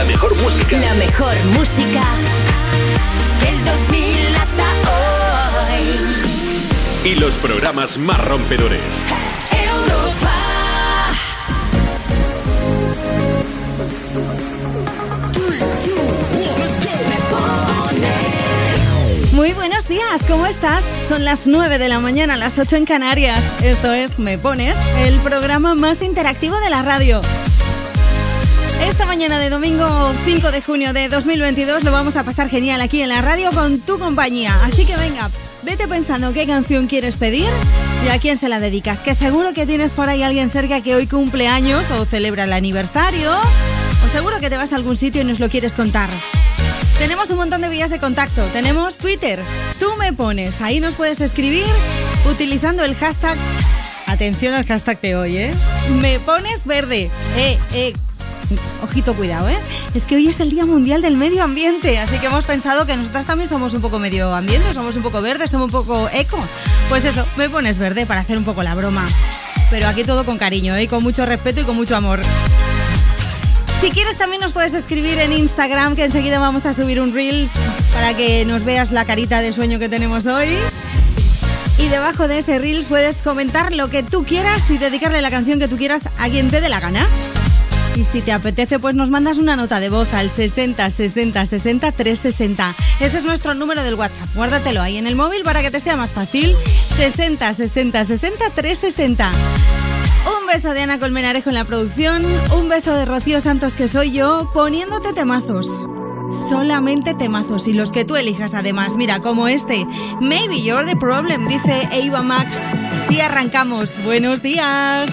La mejor música. La mejor música del 2000 hasta hoy. Y los programas más rompedores. Europa. Muy buenos días, ¿cómo estás? Son las 9 de la mañana, las 8 en Canarias. Esto es Me Pones, el programa más interactivo de la radio. Esta mañana de domingo 5 de junio de 2022 lo vamos a pasar genial aquí en la radio con tu compañía. Así que venga, vete pensando qué canción quieres pedir y a quién se la dedicas. Que seguro que tienes por ahí alguien cerca que hoy cumple años o celebra el aniversario. O seguro que te vas a algún sitio y nos lo quieres contar. Tenemos un montón de vías de contacto. Tenemos Twitter. Tú me pones. Ahí nos puedes escribir utilizando el hashtag. Atención al hashtag de hoy, ¿eh? Me pones verde. Eh, eh. Ojito, cuidado, ¿eh? Es que hoy es el Día Mundial del Medio Ambiente, así que hemos pensado que nosotras también somos un poco medio ambiente, somos un poco verdes, somos un poco eco. Pues eso, me pones verde para hacer un poco la broma. Pero aquí todo con cariño, ¿eh? Con mucho respeto y con mucho amor. Si quieres también nos puedes escribir en Instagram que enseguida vamos a subir un Reels para que nos veas la carita de sueño que tenemos hoy. Y debajo de ese Reels puedes comentar lo que tú quieras y dedicarle la canción que tú quieras a quien te dé la gana. Y si te apetece, pues nos mandas una nota de voz al 60 60 60 360. Ese es nuestro número del WhatsApp. Guárdatelo ahí en el móvil para que te sea más fácil. 60 60 60 360. Un beso de Ana Colmenarejo en la producción, un beso de Rocío Santos que soy yo, poniéndote temazos. Solamente temazos y los que tú elijas además. Mira, como este. Maybe you're the problem, dice Eva Max. Sí, arrancamos. Buenos días.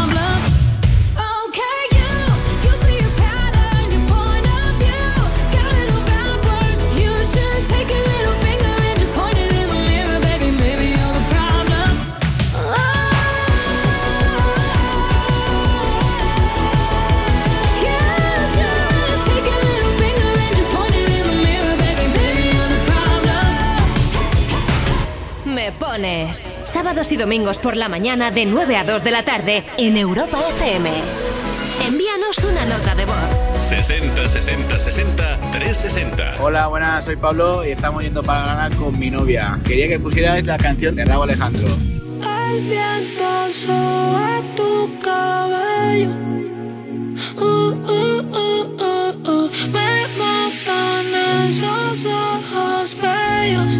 Sábados y domingos por la mañana de 9 a 2 de la tarde en Europa FM. Envíanos una nota de voz. 60 60 60 360. Hola, buenas, soy Pablo y estamos yendo para Granada con mi novia. Quería que pusierais la canción de Raúl Alejandro. El viento sobre tu cabello. Uh, uh, uh, Me matan esos ojos bellos.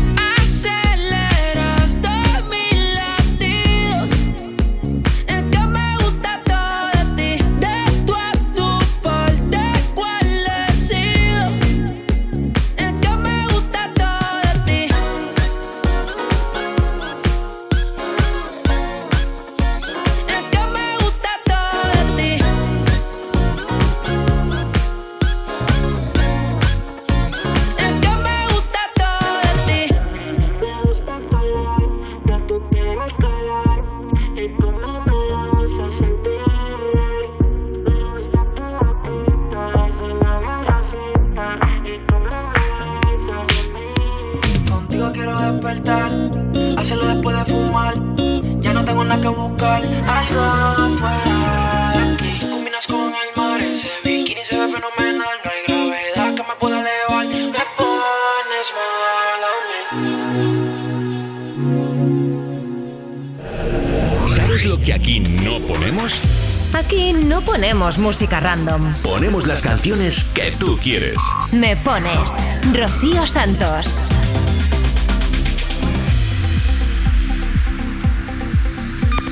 Ponemos música random. Ponemos las canciones que tú quieres. Me pones Rocío Santos.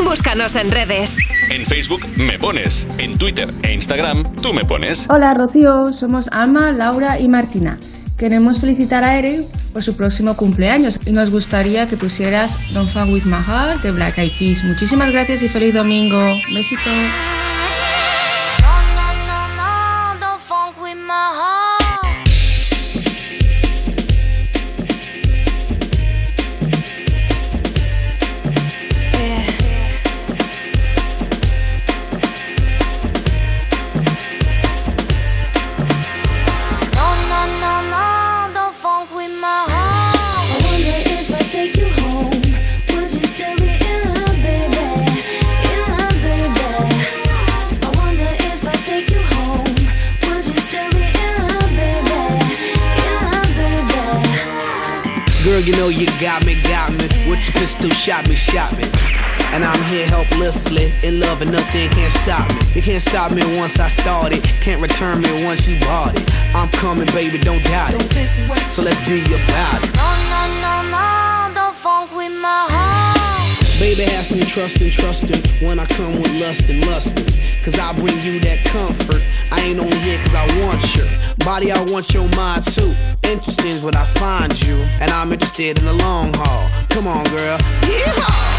Búscanos en redes. En Facebook me pones, en Twitter e Instagram tú me pones. Hola Rocío, somos Alma, Laura y Martina. Queremos felicitar a Ere por su próximo cumpleaños y nos gustaría que pusieras Don't Fun With My Heart de Black Eyed Peas. Muchísimas gracias y feliz domingo. Besito. Shot me, got me with your pistol, shot me. shot me. And I'm here helplessly, in love and nothing can't stop me. It can't stop me once I started, can't return me once you bought it. I'm coming, baby, don't doubt it. So let's be about it. Baby, have some trust and trusting when I come with lust and lusting. Cause I bring you that comfort. I ain't only here cause I want your body, I want your mind too. Interesting is what I find you, and I'm interested in the long haul. Come on, girl. Yeehaw!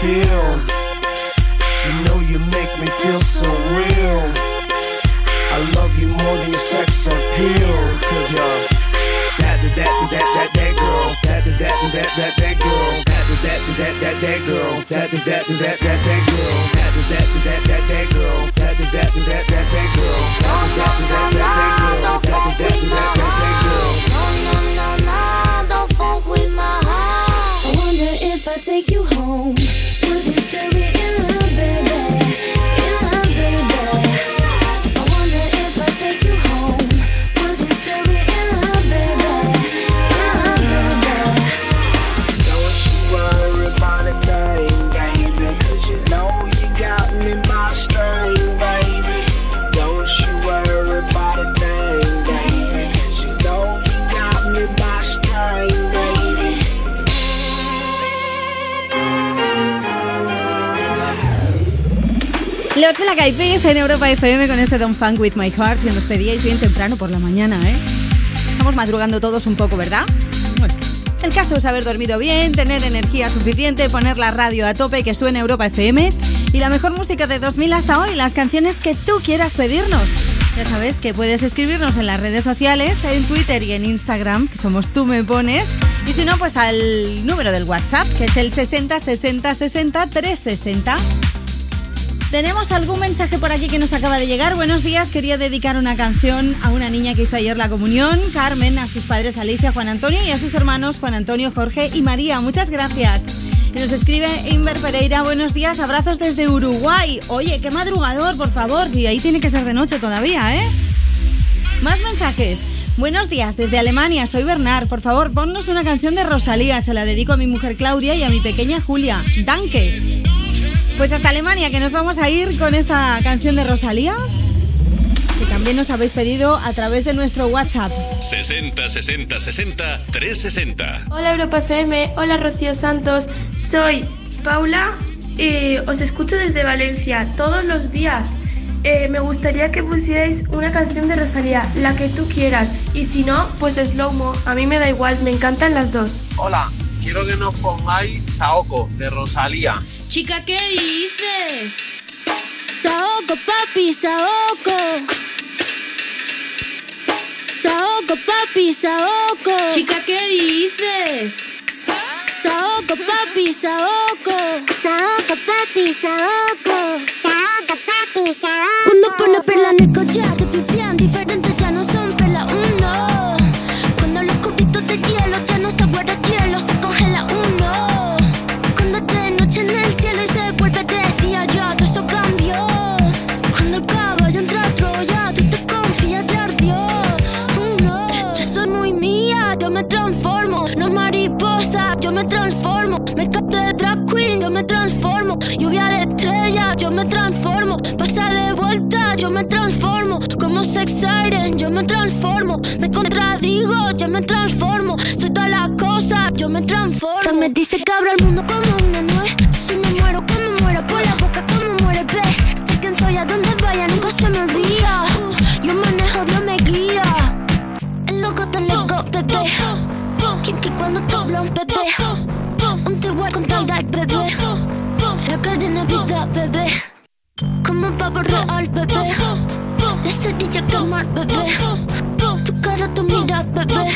feel. You know you make me feel so real. I love you more than your sex appeal. Cause you're that, that, that, that, that, that girl. That, that, that, that, that, that girl. That, that, that, that, that girl. That, that, that, that, that, that girl. That, that, that, that, that girl. That, that, that, that, that, that girl. That, that, that, that, that girl. That, that, that, that, that girl. No, no, no, no, don't fuck with my heart. Wonder if I take you home. Would you still be Black Eyed en Europa FM con este Don't Funk With My Heart que nos pedíais bien temprano por la mañana, ¿eh? Estamos madrugando todos un poco, ¿verdad? El caso es haber dormido bien, tener energía suficiente, poner la radio a tope, que suene Europa FM y la mejor música de 2000 hasta hoy, las canciones que tú quieras pedirnos. Ya sabes que puedes escribirnos en las redes sociales, en Twitter y en Instagram, que somos tú me pones, y si no, pues al número del WhatsApp, que es el 60 60 60 360. Tenemos algún mensaje por aquí que nos acaba de llegar. Buenos días, quería dedicar una canción a una niña que hizo ayer la comunión, Carmen, a sus padres Alicia, Juan Antonio y a sus hermanos Juan Antonio, Jorge y María. Muchas gracias. Nos escribe Inver Pereira, buenos días, abrazos desde Uruguay. Oye, qué madrugador, por favor, si ahí tiene que ser de noche todavía, ¿eh? Más mensajes. Buenos días, desde Alemania, soy Bernard. Por favor, ponnos una canción de Rosalía. Se la dedico a mi mujer Claudia y a mi pequeña Julia. Danke. Pues hasta Alemania, que nos vamos a ir con esta canción de Rosalía, que también nos habéis pedido a través de nuestro WhatsApp. 60 60 60 360. Hola Europa FM, hola Rocío Santos, soy Paula y os escucho desde Valencia todos los días. Eh, me gustaría que pusierais una canción de Rosalía, la que tú quieras, y si no, pues Slow Mo, a mí me da igual, me encantan las dos. Hola, quiero que nos pongáis Saoko de Rosalía. Chica, ¿qué dices? Saoko, papi, Saoko. Saoko, papi, Saoko. Chica, ¿qué dices? Saoko, papi, Saoko. Saoko, papi, Saoko. Saoko, papi, Saoko. Cuando pone perla en el collar, te pipián diferentes me transformo. Me capto de drag queen, yo me transformo. Lluvia de estrella, yo me transformo. Pasa de vuelta, yo me transformo. Como sex siren, yo me transformo. Me contradigo, yo me transformo. Soy todas las cosas, yo me transformo. Se me dice que abro el mundo como una nuez. Si me muero, como muero por la boca, como muere, ve. Sé quién soy, a donde vaya, nunca se me olvida. Yo manejo, Dios me guía. El loco te loco, bebé. Kinky cuando corazón, bebé. Un te voy a contar, bebé. La cadena vida, bebé. Como un pavo real, bebé. La cerilla calmar, bebé. Tu cara, tu mira, bebé.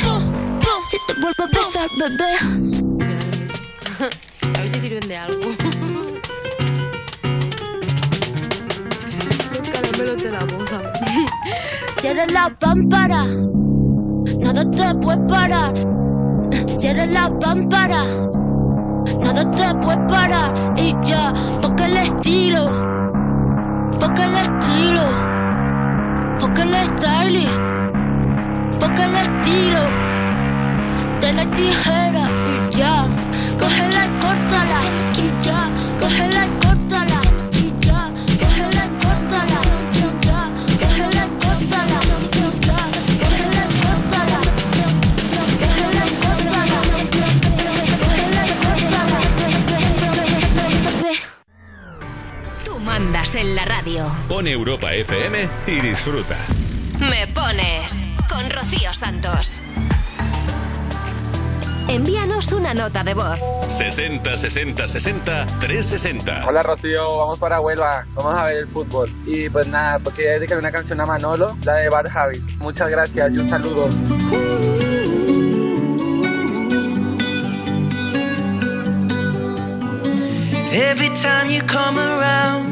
Si te vuelvo a besar, bebé. A ver si sirven de algo. Los caramelos de la boda. Cierra la pámpara. Nada te puede parar. Cierra la pámpara, nada te puede parar. Y ya, toca el estilo, toca el estilo, toca el stylist, toca el estilo. De la tijera y ya, coge la córtala. En la radio. Pone Europa FM y disfruta. Me pones con Rocío Santos. Envíanos una nota de voz. 60 60 60 360. Hola Rocío, vamos para Huelva, vamos a ver el fútbol. Y pues nada, pues quería dedicar una canción a Manolo, la de Bad Habits. Muchas gracias y un saludo. Every time you come around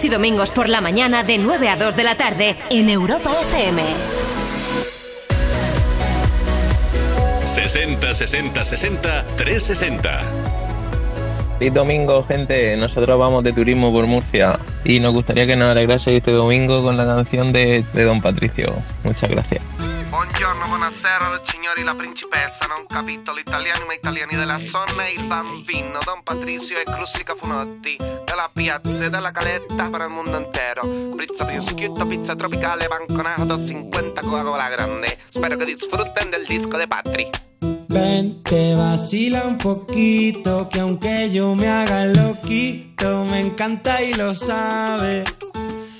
sábados y domingos por la mañana de 9 a 2 de la tarde en Europa FM. 60 60 60 360. Feliz domingo, gente. Nosotros vamos de turismo por Murcia y nos gustaría que nos alegraseis este domingo con la canción de, de Don Patricio. Muchas gracias. Buonasera, signori, la principessa. Non capito l'italiano, ma italiani della zona e il bambino. Don Patrizio e Crustica Funotti. Dalla piazza e dalla caletta per il mondo intero. Pizza prosciutto, pizza tropicale, banconato 50 Coca-Cola grande. Spero che disfruten del disco de Patri. Ven, te vacila un poquito, que aunque yo me haga loquito, me encanta y lo sabe.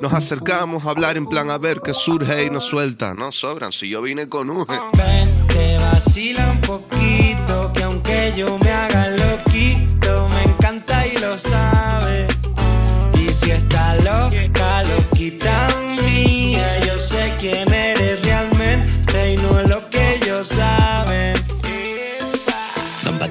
Nos acercamos a hablar en plan a ver qué surge y nos suelta. No sobran si yo vine con un. Ven, te vacila un poquito, que aunque yo me haga loquito, me encanta y lo sabe. Y si está loca,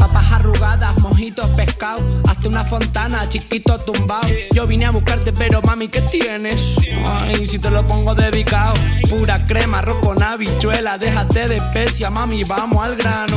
Papas arrugadas, mojitos, pescado. Hasta una fontana, chiquito tumbado. Yo vine a buscarte, pero mami, ¿qué tienes? Ay, si te lo pongo dedicado. Pura crema, arroz con habichuela. Déjate de especia, mami, vamos al grano.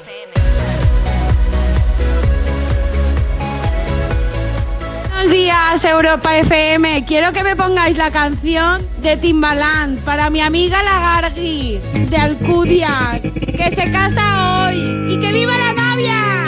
Días, Europa FM. Quiero que me pongáis la canción de Timbaland para mi amiga la Gargi de Alcudia, que se casa hoy y que viva la novia.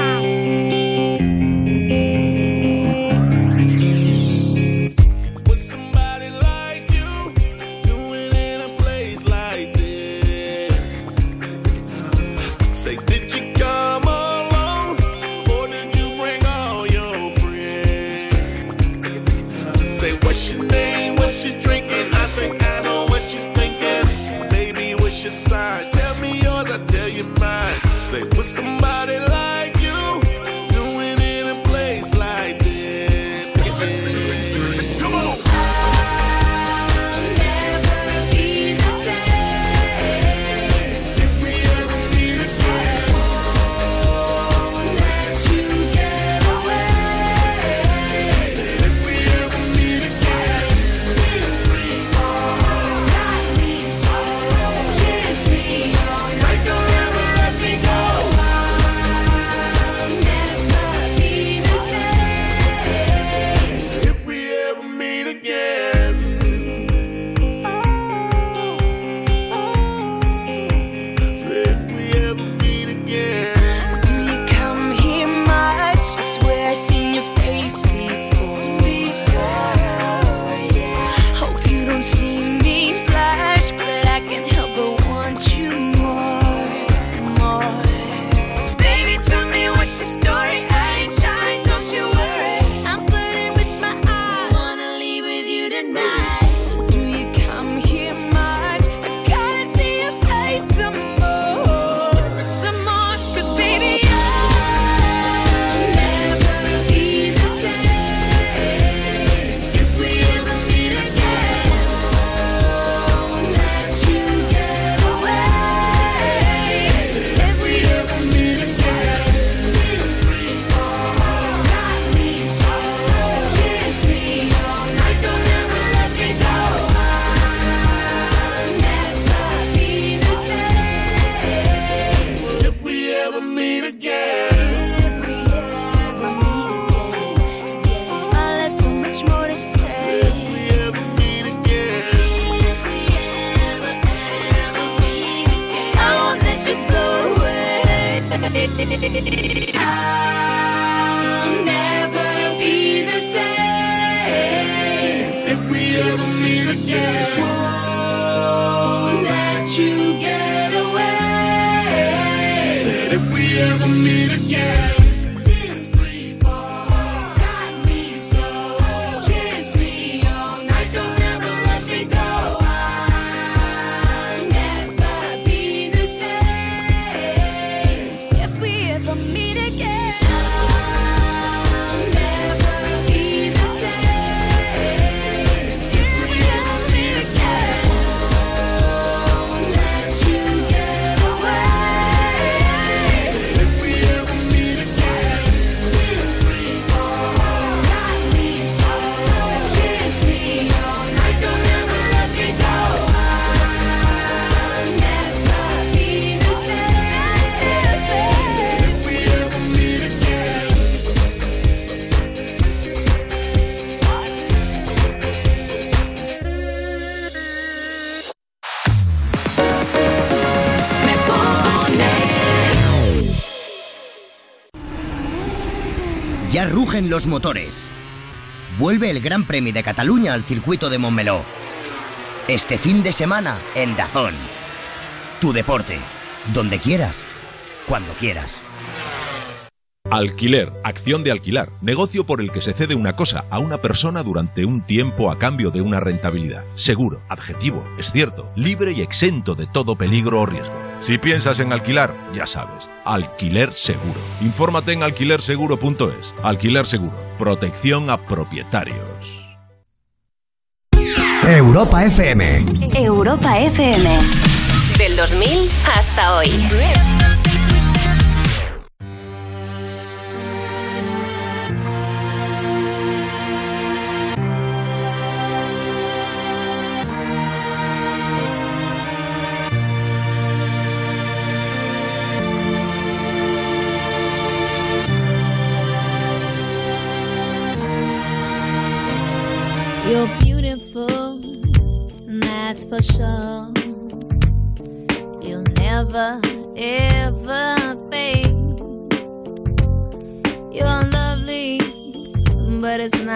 Ya rugen los motores. Vuelve el Gran Premio de Cataluña al circuito de Montmeló. Este fin de semana en Dazón. Tu deporte, donde quieras, cuando quieras. Alquiler, acción de alquilar, negocio por el que se cede una cosa a una persona durante un tiempo a cambio de una rentabilidad. Seguro, adjetivo, es cierto, libre y exento de todo peligro o riesgo. Si piensas en alquilar, ya sabes, alquiler seguro. Infórmate en alquilerseguro.es. Alquiler seguro, protección a propietarios. Europa FM. Europa FM. Del 2000 hasta hoy.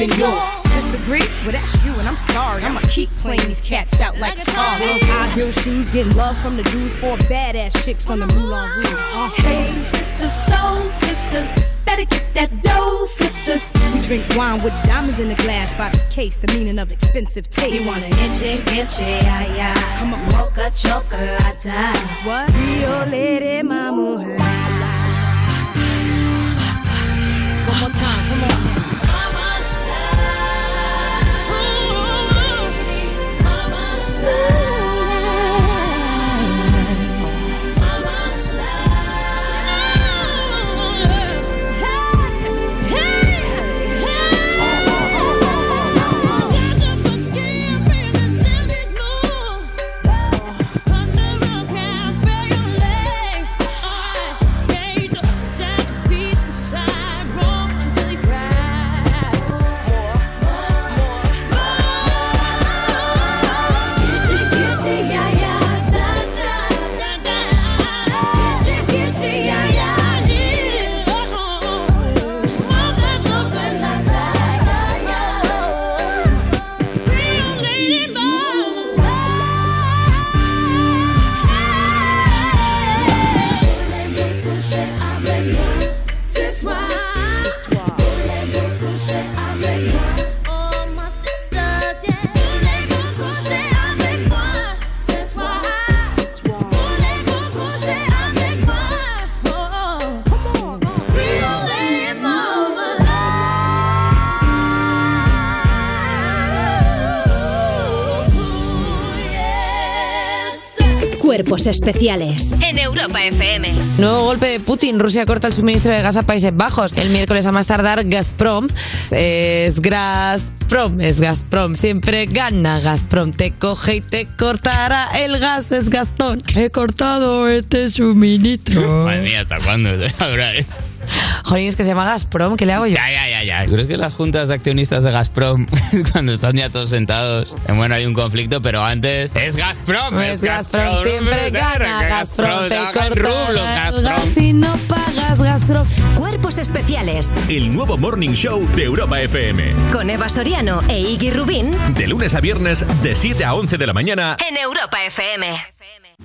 when I can spend yours? Disagree? Well, that's you, and I'm sorry. I'ma keep playing these cats out like a car. High heel shoes, getting love from the dudes, four badass chicks from the Moulin Rouge. Uh, Hey, sisters, soul sisters, better get that dough, sisters. we drink wine with diamonds in the glass by the case, the meaning of expensive taste. You want an inche, inche, ay, ay. Come on, mocha chocolate. What? Rio Lady Mama. Cuerpos especiales en Europa FM. Nuevo golpe de Putin. Rusia corta el suministro de gas a Países Bajos. El miércoles a más tardar, Gazprom es Gazprom, es Gazprom. Siempre gana Gazprom. Te coge y te cortará el gas. Es Gastón. He cortado este suministro. Madre mía, ¿hasta cuándo Jolín, es que se llama Gazprom. ¿Qué le hago yo? Ya, ya, ya, ya. ¿Tú crees que las juntas de accionistas de Gazprom, cuando están ya todos sentados, bueno, hay un conflicto, pero antes es Gazprom. Es Gazprom, siempre gana Gazprom. Te cortará rublos, Gazprom. si no pagas Gazprom. Cuerpos especiales El nuevo Morning Show de Europa FM. con Eva Soriano e Iggy Rubín De lunes a viernes, de 7 a 11 de la mañana. en Europa FM.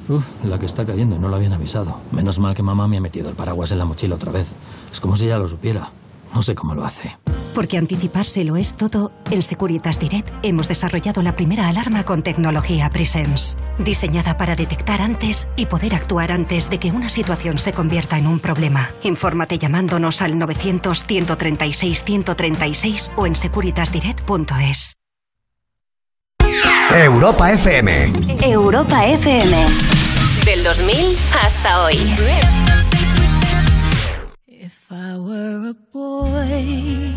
Uf, la que está cayendo, no lo habían avisado. Menos mal que mamá me ha metido el paraguas en la mochila otra vez. Es como si ya lo supiera. No sé cómo lo hace. Porque anticiparse lo es todo, en Securitas Direct hemos desarrollado la primera alarma con tecnología Presence, diseñada para detectar antes y poder actuar antes de que una situación se convierta en un problema. Infórmate llamándonos al 900-136-136 o en securitasdirect.es. Europa FM. Europa FM. Del 2000 hasta hoy. If I were a boy,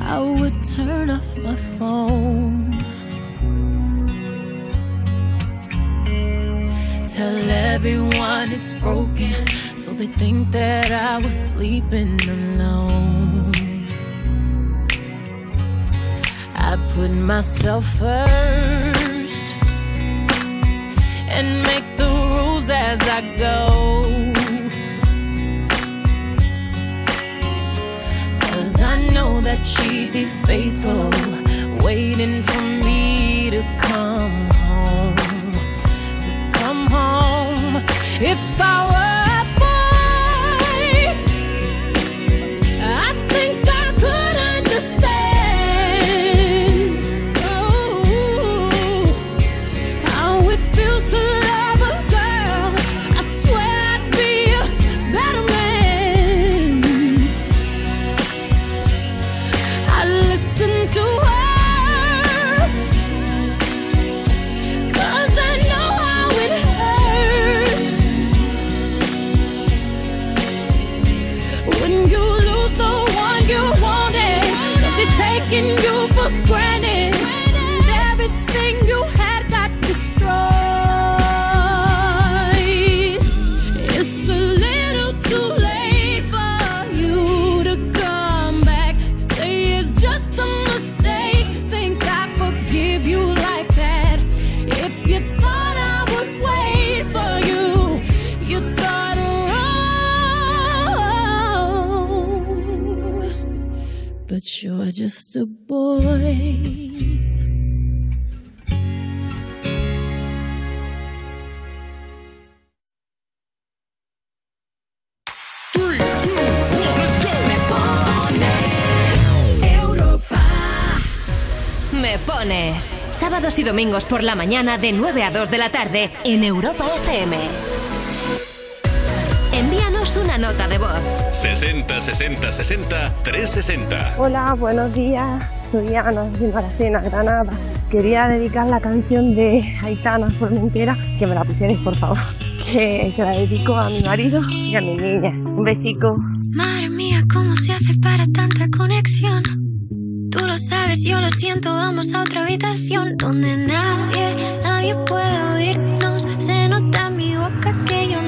I would turn off my phone. Tell everyone it's broken, so they think that I was sleeping alone. I put myself first and make the rules as I go. Cause I know that she'd be faithful, waiting for me to come home. To come home. If I were you're just a boy. Me pones. Sábados y domingos por la mañana de 9 a 2 de la tarde en Europa FM. Envíanos una nota de voz. 60 60 60 360. Hola, buenos días. Soy Ana de Maracena, Granada. Quería dedicar la canción de Aitana Formentera, que me la pusierais, por favor. Que se la dedico a mi marido y a mi niña. Un besico. Madre mía, ¿cómo se hace para tanta conexión? Tú lo sabes, yo lo siento, vamos a otra habitación donde nadie, nadie puede oírnos. Se nota en mi boca que yo no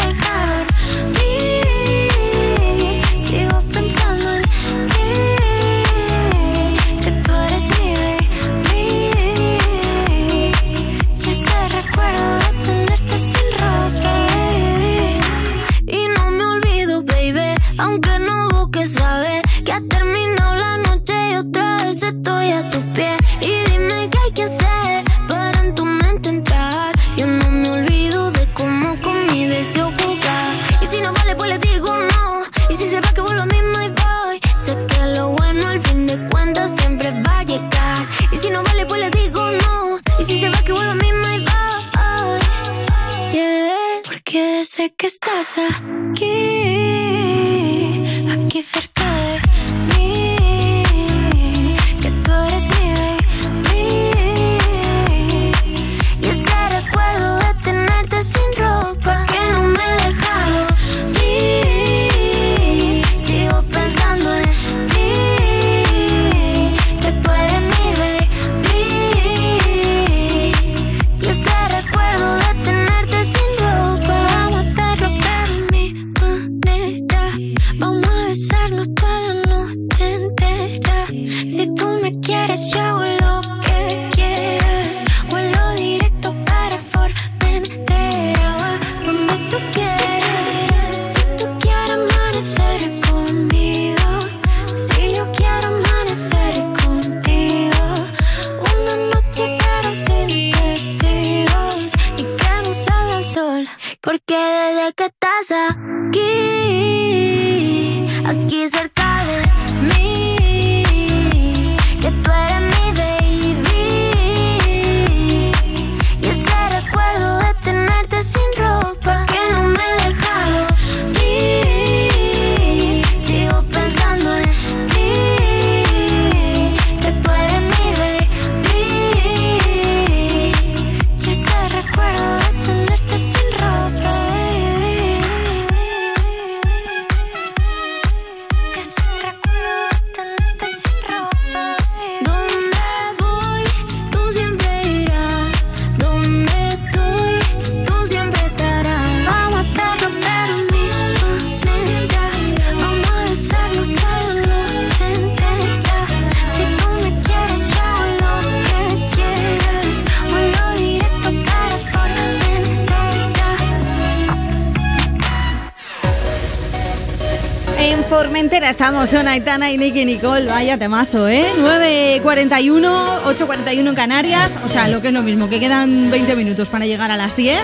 Estamos con Aitana y Nicky Nicole. Vaya temazo, ¿eh? 9.41, 8.41 en Canarias. O sea, lo que es lo mismo, que quedan 20 minutos para llegar a las 10.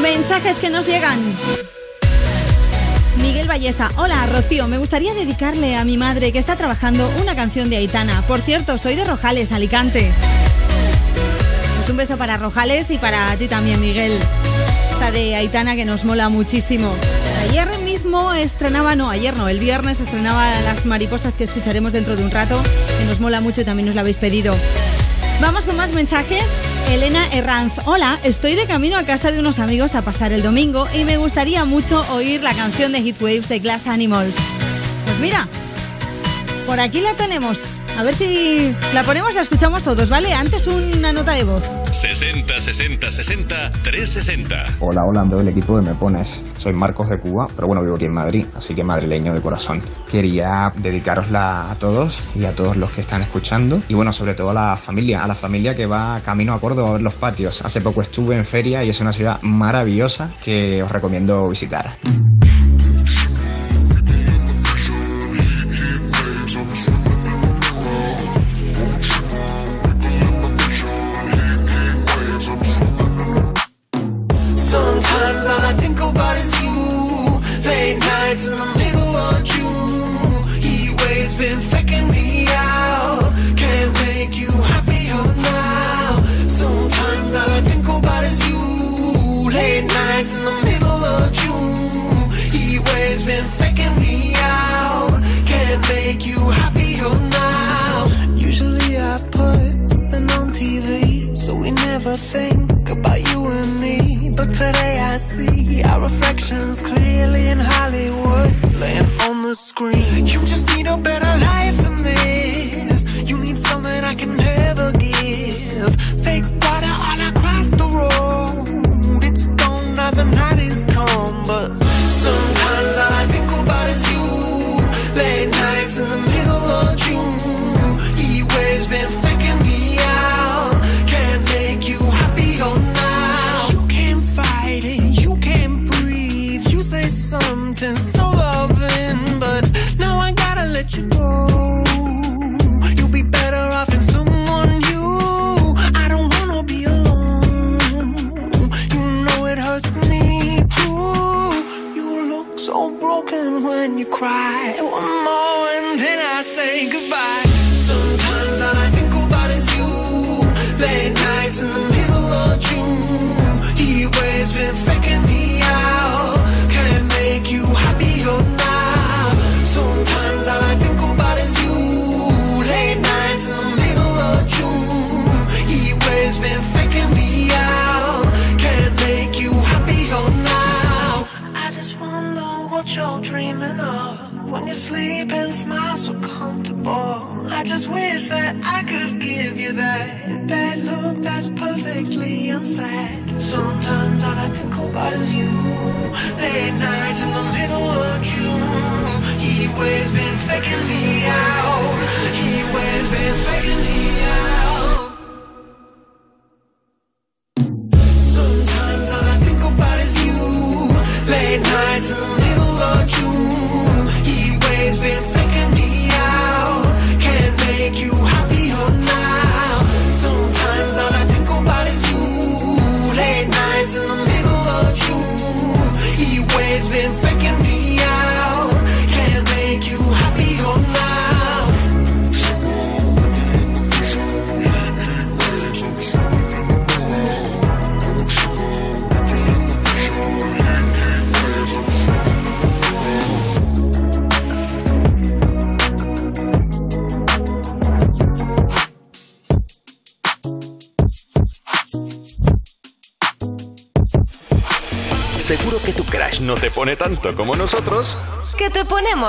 Mensajes que nos llegan. Miguel Ballesta, hola Rocío, me gustaría dedicarle a mi madre que está trabajando una canción de Aitana. Por cierto, soy de Rojales, Alicante. Pues un beso para Rojales y para ti también, Miguel. Esta de Aitana que nos mola muchísimo. Ayer estrenaba, no, ayer no, el viernes estrenaba Las Mariposas que escucharemos dentro de un rato, que nos mola mucho y también nos lo habéis pedido. Vamos con más mensajes. Elena Herranz, hola, estoy de camino a casa de unos amigos a pasar el domingo y me gustaría mucho oír la canción de Heatwaves de Glass Animals. Pues mira, por aquí la tenemos. A ver si la ponemos, la escuchamos todos, ¿vale? Antes una nota de voz. 60 60 60 360. Hola, hola, ando del equipo de Me Pones. Soy Marcos de Cuba, pero bueno, vivo aquí en Madrid, así que madrileño de corazón. Quería dedicarosla a todos y a todos los que están escuchando. Y bueno, sobre todo a la familia, a la familia que va camino a Córdoba a ver los patios. Hace poco estuve en feria y es una ciudad maravillosa que os recomiendo visitar. Sometimes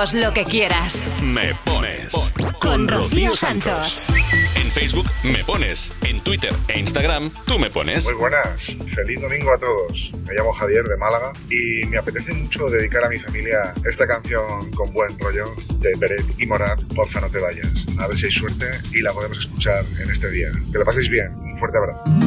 lo que quieras. Me pones Con Rocío Santos. En Facebook me pones, en Twitter e Instagram tú me pones. Muy buenas, feliz domingo a todos. Me llamo Javier de Málaga y me apetece mucho dedicar a mi familia esta canción con buen rollo de Beret y Morat, Porfa no te vayas. A ver si hay suerte y la podemos escuchar en este día. Que lo paséis bien, un fuerte abrazo.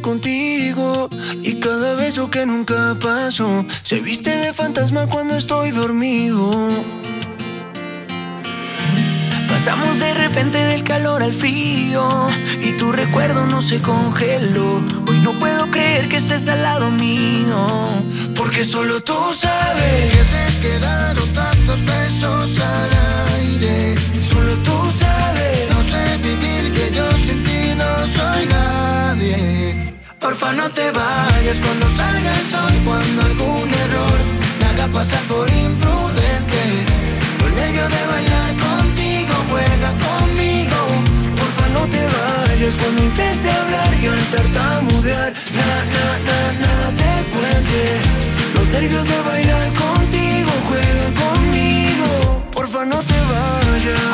Contigo y cada beso que nunca pasó se viste de fantasma cuando estoy dormido. Pasamos de repente del calor al frío y tu recuerdo no se congeló. Hoy no puedo creer que estés al lado mío, porque solo tú sabes que se quedaron tantos besos al aire. Porfa no te vayas cuando salga el sol, cuando algún error me haga pasar por imprudente. Por nervio de bailar contigo, juega conmigo. Porfa no te vayas cuando tartamudear. Na, na, na, nada te cuente. Los nervios de bailar contigo juegan conmigo. Porfa, no te vayas.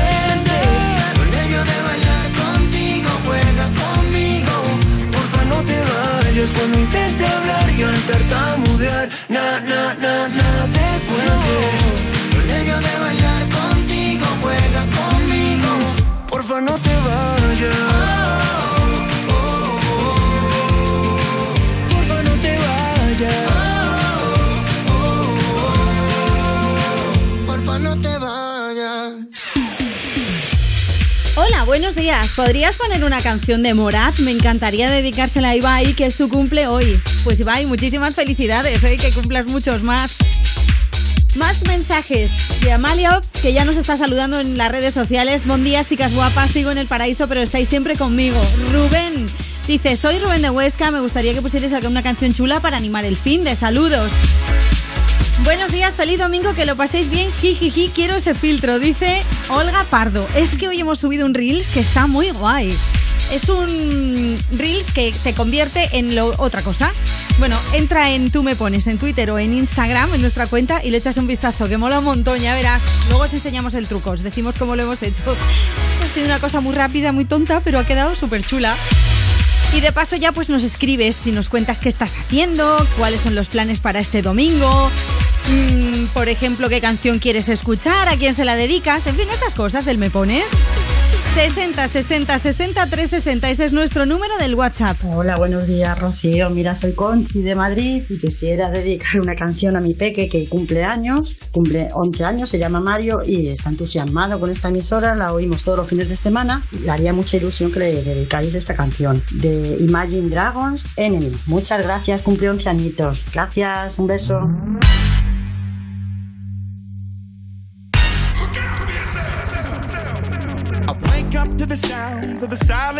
Cuando intente hablar yo al tartamudear. Na, na, na, nada buenos días. ¿Podrías poner una canción de Morat? Me encantaría dedicársela a Ibai, que es su cumple hoy. Pues Ibai, muchísimas felicidades, ¿eh? que cumplas muchos más. Más mensajes de Amalia, que ya nos está saludando en las redes sociales. Buen día, chicas guapas. Sigo en el paraíso, pero estáis siempre conmigo. Rubén dice: Soy Rubén de Huesca. Me gustaría que pusierais alguna canción chula para animar el fin de saludos. Buenos días, feliz domingo, que lo paséis bien. Jijiji, quiero ese filtro, dice Olga Pardo. Es que hoy hemos subido un Reels que está muy guay. Es un Reels que te convierte en lo, otra cosa. Bueno, entra en Tú Me Pones en Twitter o en Instagram, en nuestra cuenta, y le echas un vistazo, que mola un montón, ya verás. Luego os enseñamos el truco, os decimos cómo lo hemos hecho. Ha sido una cosa muy rápida, muy tonta, pero ha quedado súper chula. Y de paso ya pues nos escribes y nos cuentas qué estás haciendo, cuáles son los planes para este domingo, mm, por ejemplo, qué canción quieres escuchar, a quién se la dedicas, en fin, estas cosas del Me Pones. 60 60 60 360, ese es nuestro número del WhatsApp. Hola, buenos días, Rocío. Mira, soy Conchi de Madrid y quisiera dedicar una canción a mi peque que cumple años, cumple 11 años, se llama Mario y está entusiasmado con esta emisora, la oímos todos los fines de semana. Le haría mucha ilusión que le dedicáis esta canción de Imagine Dragons, Enemy. Muchas gracias, cumple 11 añitos. Gracias, un beso.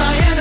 wants to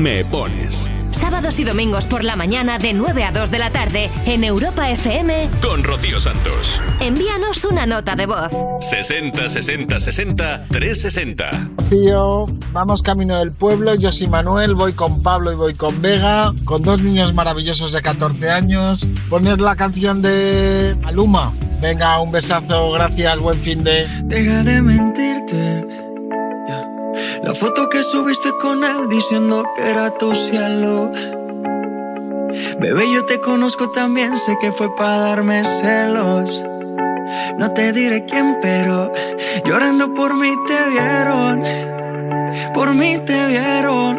Me pones Sábados y domingos por la mañana de 9 a 2 de la tarde en Europa FM. con Rocío Santos. Envíanos una nota de voz. 60 60 60 360. Tío, vamos camino del pueblo. Yo soy Manuel, voy con Pablo y voy con Vega, con dos niños maravillosos de 14 años. Poner la canción de Aluma. Venga, un besazo, gracias, buen fin de. Deja de mentirte. La foto que subiste con él diciendo que era tu cielo. Bebé, yo te conozco también, sé que fue para darme celos. No te diré quién, pero llorando por mí te vieron. Por mí te vieron.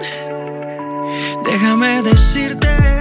Déjame decirte.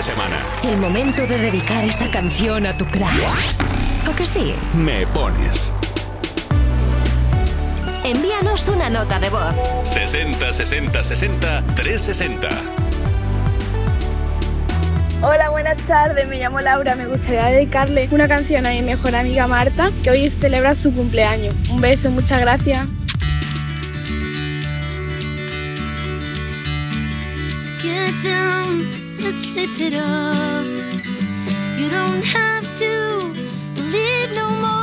De semana. el momento de dedicar esa canción a tu crush. ¿O que sí? Me pones. Envíanos una nota de voz. 60 60 60 360. Hola, buenas tardes. Me llamo Laura. Me gustaría dedicarle una canción a mi mejor amiga Marta, que hoy celebra su cumpleaños. Un beso, muchas gracias. Get down and slip it up. You don't have to believe no more.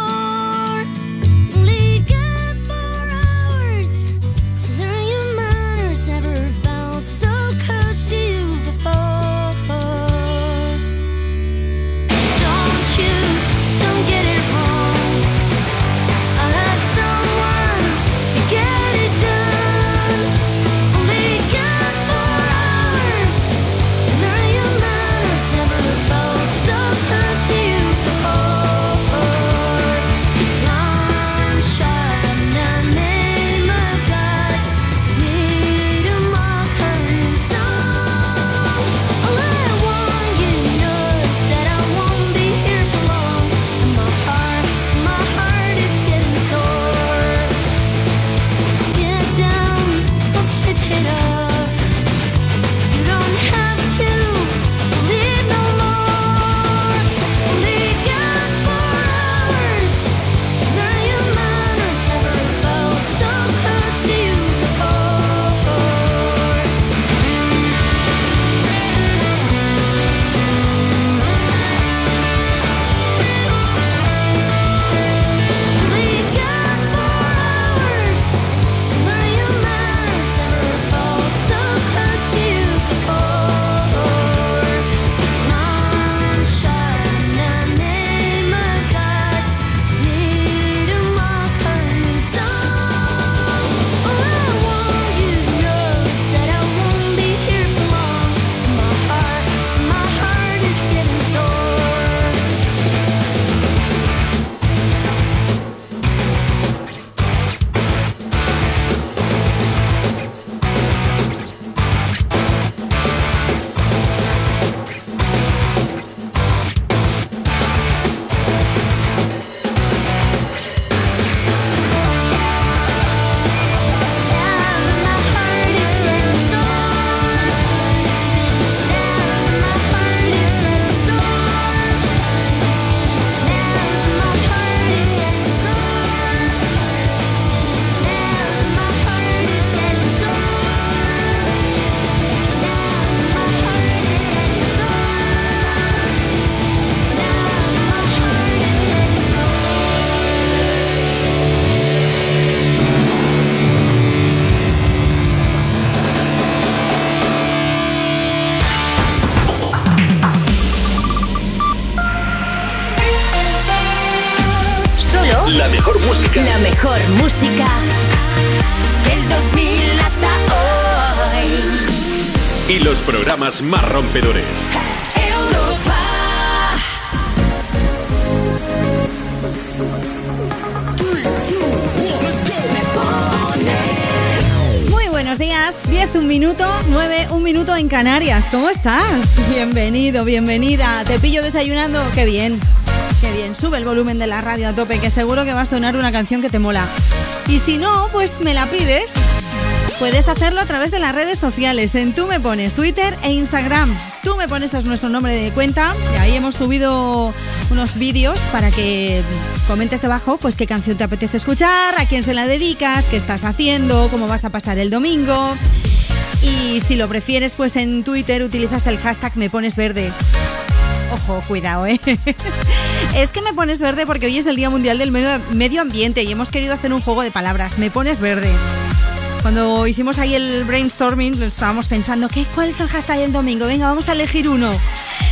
Más rompedores. Europa. Muy buenos días, 10 un minuto, 9 un minuto en Canarias. ¿Cómo estás? Bienvenido, bienvenida. Te pillo desayunando, qué bien. Qué bien, sube el volumen de la radio a tope, que seguro que va a sonar una canción que te mola. Y si no, pues me la pides. Puedes hacerlo a través de las redes sociales. En Tú me pones Twitter e Instagram. Tú me pones es nuestro nombre de cuenta. Y ahí hemos subido unos vídeos para que comentes debajo pues qué canción te apetece escuchar, a quién se la dedicas, qué estás haciendo, cómo vas a pasar el domingo. Y si lo prefieres, pues en Twitter utilizas el hashtag me pones verde. Ojo, cuidado, ¿eh? Es que me pones verde porque hoy es el Día Mundial del Medio Ambiente y hemos querido hacer un juego de palabras. Me pones verde. Cuando hicimos ahí el brainstorming, estábamos pensando, ¿qué, ¿cuál es el hashtag del domingo? Venga, vamos a elegir uno.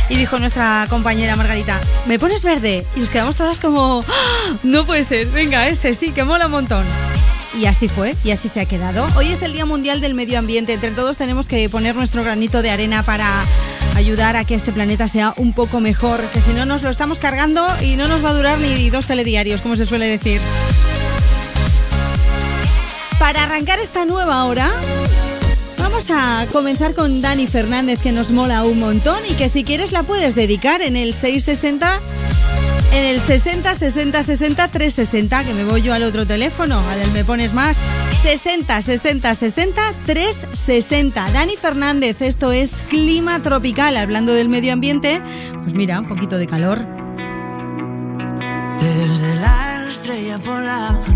Y dijo nuestra compañera Margarita, ¿me pones verde? Y nos quedamos todas como, "¡Ah! no puede ser, venga, ese sí, que mola un montón. Y así fue, y así se ha quedado. Hoy es el Día Mundial del Medio Ambiente. Entre todos tenemos que poner nuestro granito de arena para ayudar a que este planeta sea un poco mejor, que si no nos lo estamos cargando y no nos va a durar ni dos telediarios, como se suele decir. Para arrancar esta nueva hora, vamos a comenzar con Dani Fernández, que nos mola un montón y que si quieres la puedes dedicar en el 660. En el 60 60 60 360, que me voy yo al otro teléfono, al del me pones más. 60 60 60 360. Dani Fernández, esto es clima tropical. Hablando del medio ambiente, pues mira, un poquito de calor. Desde la estrella polar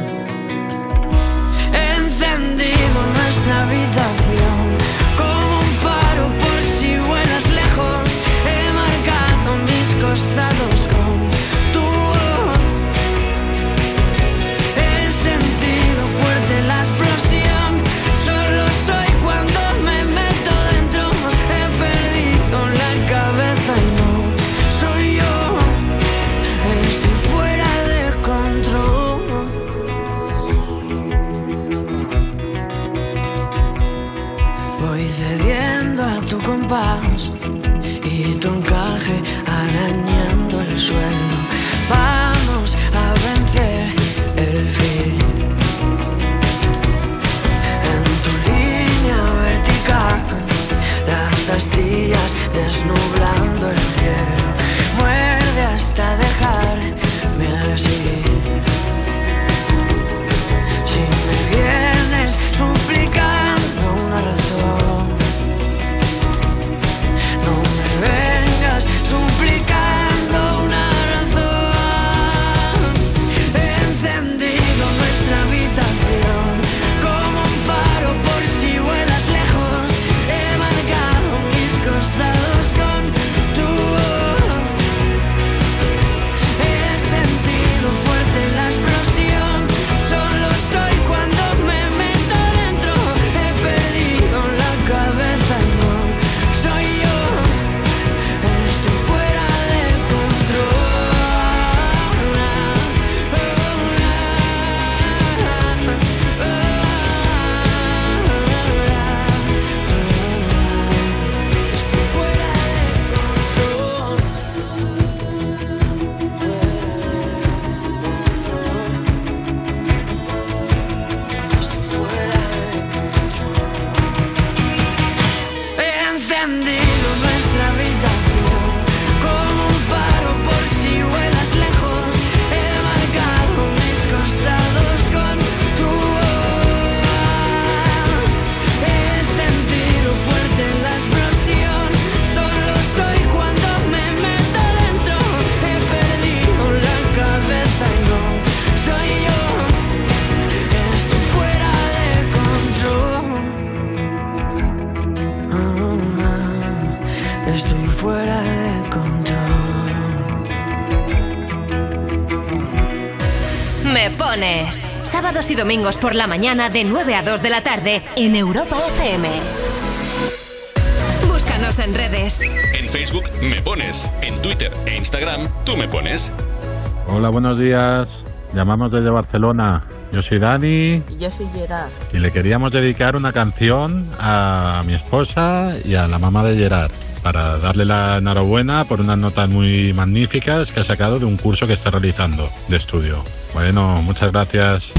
encendido nuestra habitación como un faro por si vuelas lejos, he marcado mis costados astillas desnublando el cielo. Domingos por la mañana de 9 a 2 de la tarde en Europa FM. Búscanos en redes. En Facebook me pones. En Twitter e Instagram tú me pones. Hola, buenos días. Llamamos desde Barcelona. Yo soy Dani Y yo soy Gerard. y le queríamos dedicar una canción a mi esposa y a la mamá de Gerard para darle la enhorabuena por unas notas muy magníficas que ha sacado de un curso que está realizando de estudio. Bueno, muchas gracias.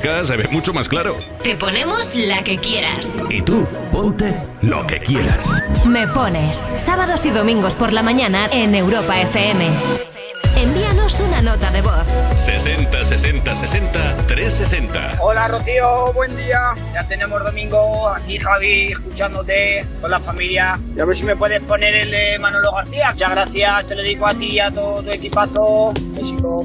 Música se ve mucho más claro. Te ponemos la que quieras. Y tú, ponte lo que quieras. Me pones sábados y domingos por la mañana en Europa FM. Envíanos una nota de voz. 60 60 60 360. Hola Rocío, buen día. Ya tenemos domingo. Aquí Javi, escuchándote con la familia. Y a ver si me puedes poner el de Manolo García. Muchas gracias, te lo digo a ti y a todo tu equipazo. Besito.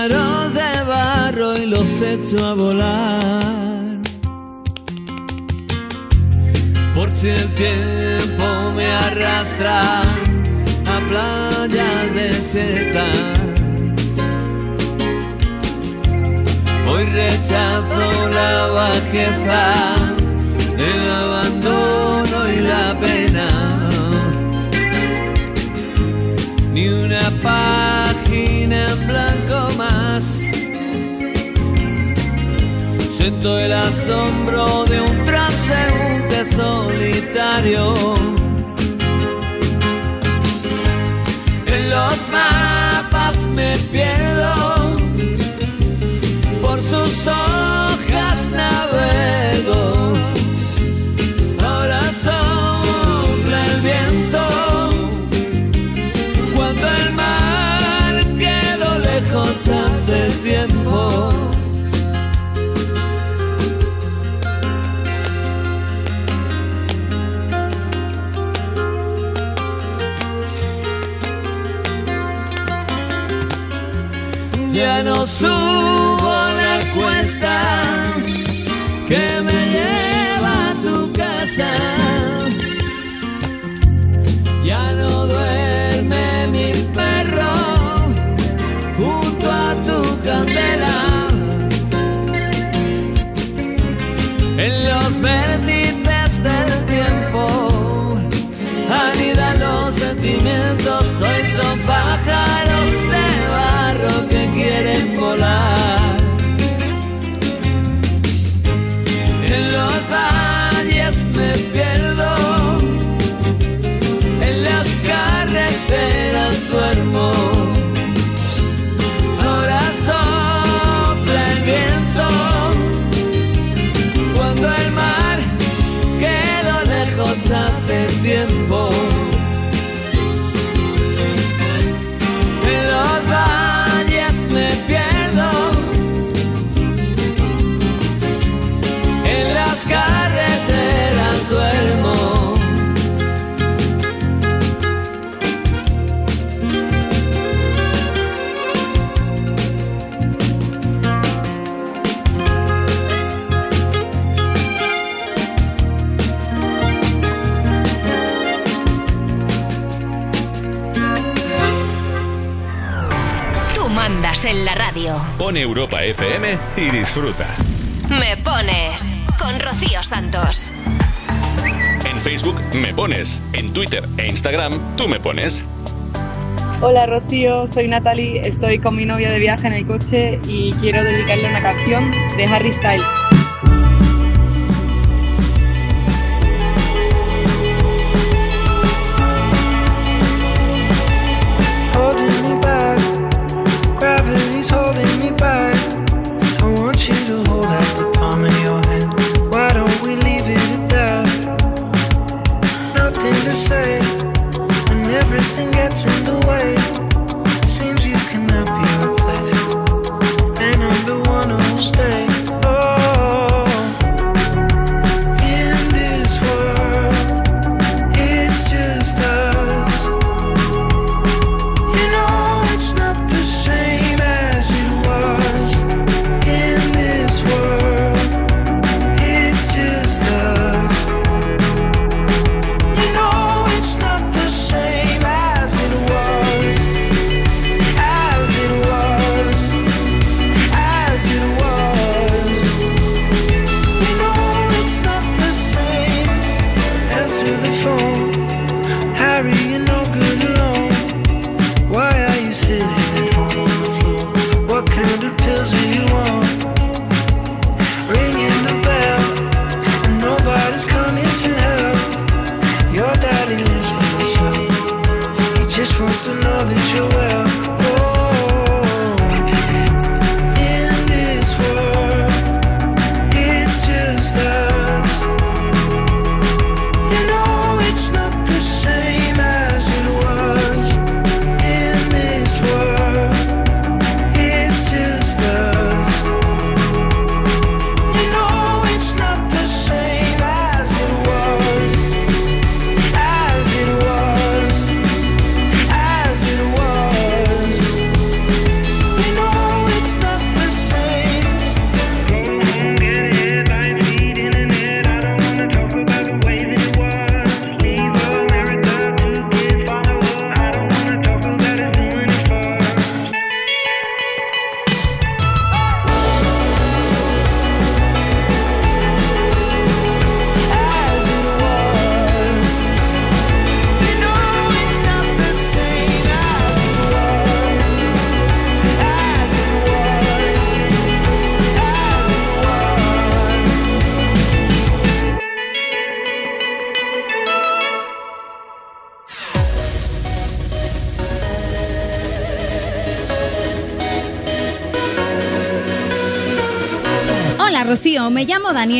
barro y los echo a volar. Por si el tiempo me arrastra a playas desiertas. Hoy rechazo la bajeza, Siento el asombro de un transeúnte solitario. En los mapas me Hoy son Europa FM y disfruta. Me pones con Rocío Santos. En Facebook me pones. En Twitter e Instagram tú me pones. Hola Rocío, soy Natalie, estoy con mi novia de viaje en el coche y quiero dedicarle una canción de Harry Styles.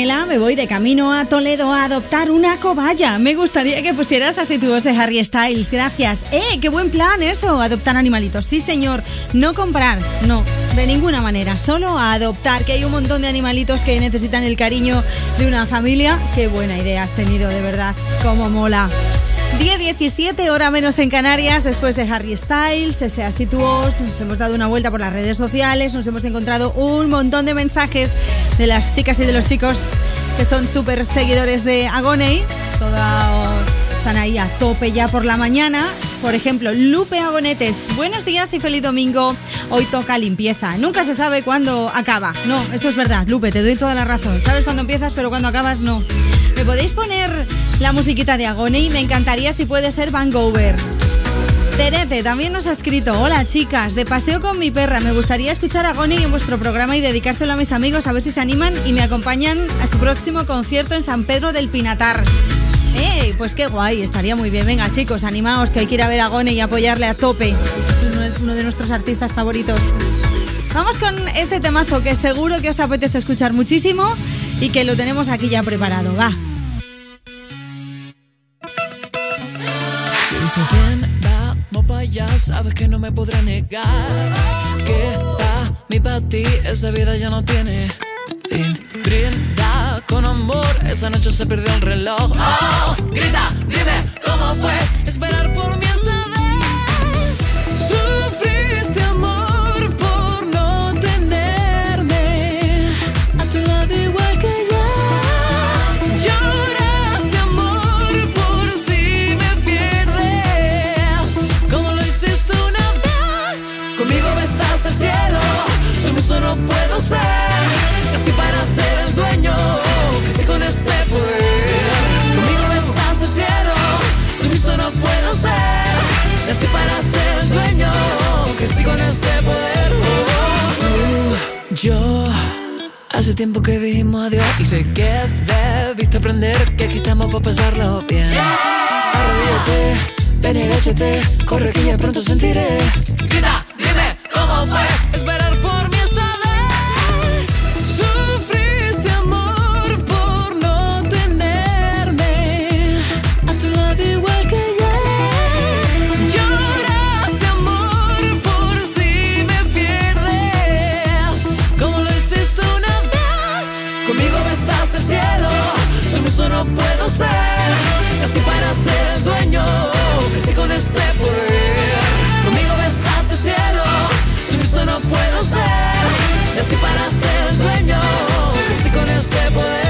Me voy de camino a Toledo a adoptar una cobaya. Me gustaría que pusieras así tu de Harry Styles, gracias. ¡Eh, qué buen plan eso! Adoptar animalitos. Sí señor, no comprar, no, de ninguna manera, solo a adoptar, que hay un montón de animalitos que necesitan el cariño de una familia. Qué buena idea has tenido, de verdad, cómo mola. 10-17, hora menos en Canarias, después de Harry Styles, ese así tu voz, nos hemos dado una vuelta por las redes sociales, nos hemos encontrado un montón de mensajes de las chicas y de los chicos que son súper seguidores de Agoney, Toda- están ahí a tope ya por la mañana. Por ejemplo, Lupe Agonetes, buenos días y feliz domingo. Hoy toca limpieza. Nunca se sabe cuándo acaba. No, eso es verdad, Lupe, te doy toda la razón. Sabes cuándo empiezas, pero cuando acabas no. ¿Me podéis poner la musiquita de Agoney? Me encantaría si puede ser Van Gogh. Terete también nos ha escrito, hola chicas, de paseo con mi perra, me gustaría escuchar a Goni en vuestro programa y dedicárselo a mis amigos a ver si se animan y me acompañan a su próximo concierto en San Pedro del Pinatar. ¡Eh! Pues qué guay, estaría muy bien. Venga chicos, animaos que hay que ver a Goni y apoyarle a tope. Uno- de nuestros artistas favoritos. Vamos con este temazo que seguro que os apetece escuchar muchísimo y que lo tenemos aquí ya preparado. Va. Que no me podré negar. Que pa' mí, pa' ti, esa vida ya no tiene fin. Brinda con amor, esa noche se perdió el reloj. Oh, grita, dime cómo fue esperar tiempo que dijimos adiós y sé que debiste aprender que aquí estamos para pensarlo bien. Arrodíllate, ven y agáchate, corre que ya pronto sentiré. Grita, casi para ser dueño, casi con ese poder.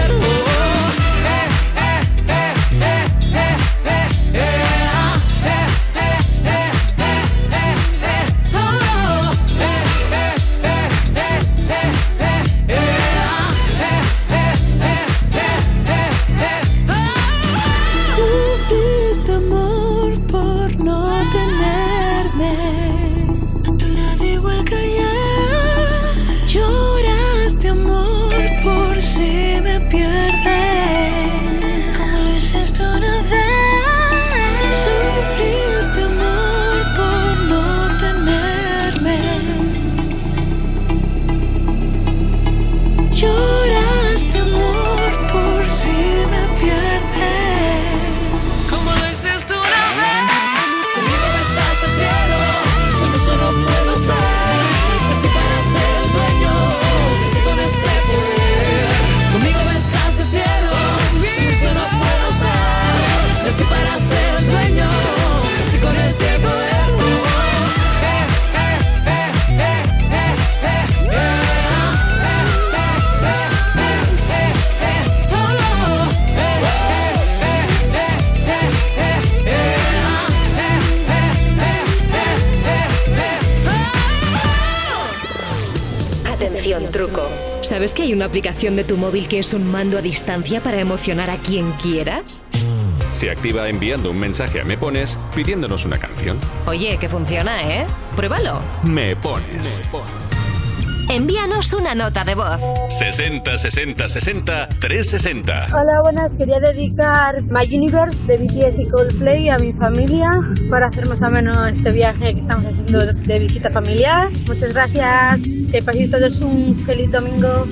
¿Sabes que hay una aplicación de tu móvil que es un mando a distancia para emocionar a quien quieras? Se activa enviando un mensaje a Me Pones pidiéndonos una canción. Oye, que funciona, ¿eh? Pruébalo. Me Pones. Envíanos una nota de voz. 60 60 60 360. Hola, buenas. Quería dedicar My Universe de BTS y Coldplay a mi familia para hacer más o menos este viaje que estamos haciendo de visita familiar. Muchas gracias. Que paséis todos un feliz domingo.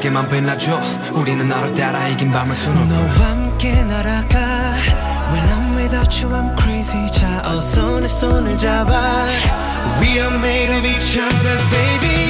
밝게만 빛나줘 우리는 너를 따라 이긴 밤을 수놓고 너와 함께 날아가 When I'm without you I'm crazy 자 어서 내 손을 잡아 We are made of each other, baby.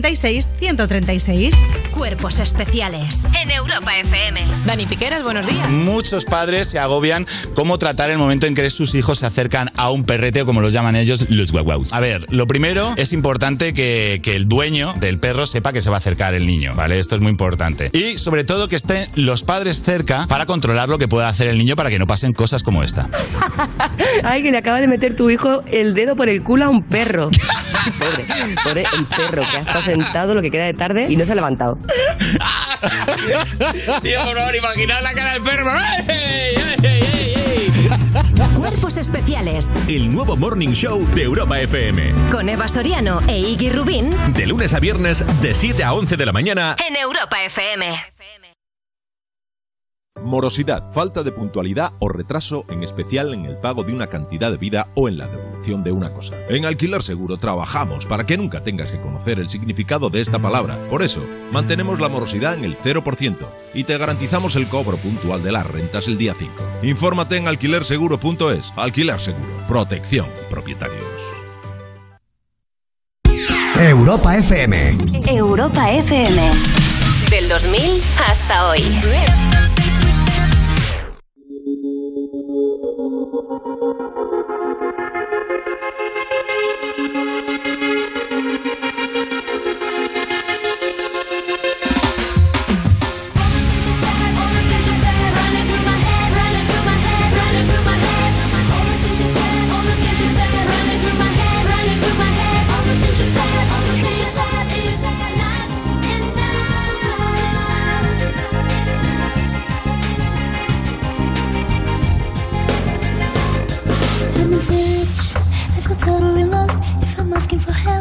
136 136. Cuerpos especiales en Europa FM. Dani Piqueras, buenos días. Muchos padres se agobian cómo tratar el momento en que sus hijos se acercan a un perrete, o como los llaman ellos, los guaguaus. A ver, lo primero es importante que, que el dueño del perro sepa que se va a acercar el niño, ¿vale? Esto es muy importante. Y sobre todo que estén los padres cerca para controlar lo que pueda hacer el niño para que no pasen cosas como esta. Ay, que le acaba de meter tu hijo el dedo por el culo a un perro. Pobre, pobre el perro que ha estado sentado lo que queda de tarde y no se ha levantado. Tío, por favor, imaginad la cara del perro. ¡Ey, ey, ey, Cuerpos especiales. El nuevo Morning Show de Europa FM. Con Eva Soriano e Iggy Rubín. De lunes a viernes, de 7 a 11 de la mañana. En Europa FM. Morosidad, falta de puntualidad o retraso, en especial en el pago de una cantidad de vida o en la devolución de una cosa. En Alquiler Seguro trabajamos para que nunca tengas que conocer el significado de esta palabra. Por eso, mantenemos la morosidad en el 0% y te garantizamos el cobro puntual de las rentas el día 5. Infórmate en alquilerseguro.es. Alquiler Seguro, protección propietarios. Europa FM. Europa FM. Del 2000 hasta hoy. Thank you. totally lost if I'm asking for help.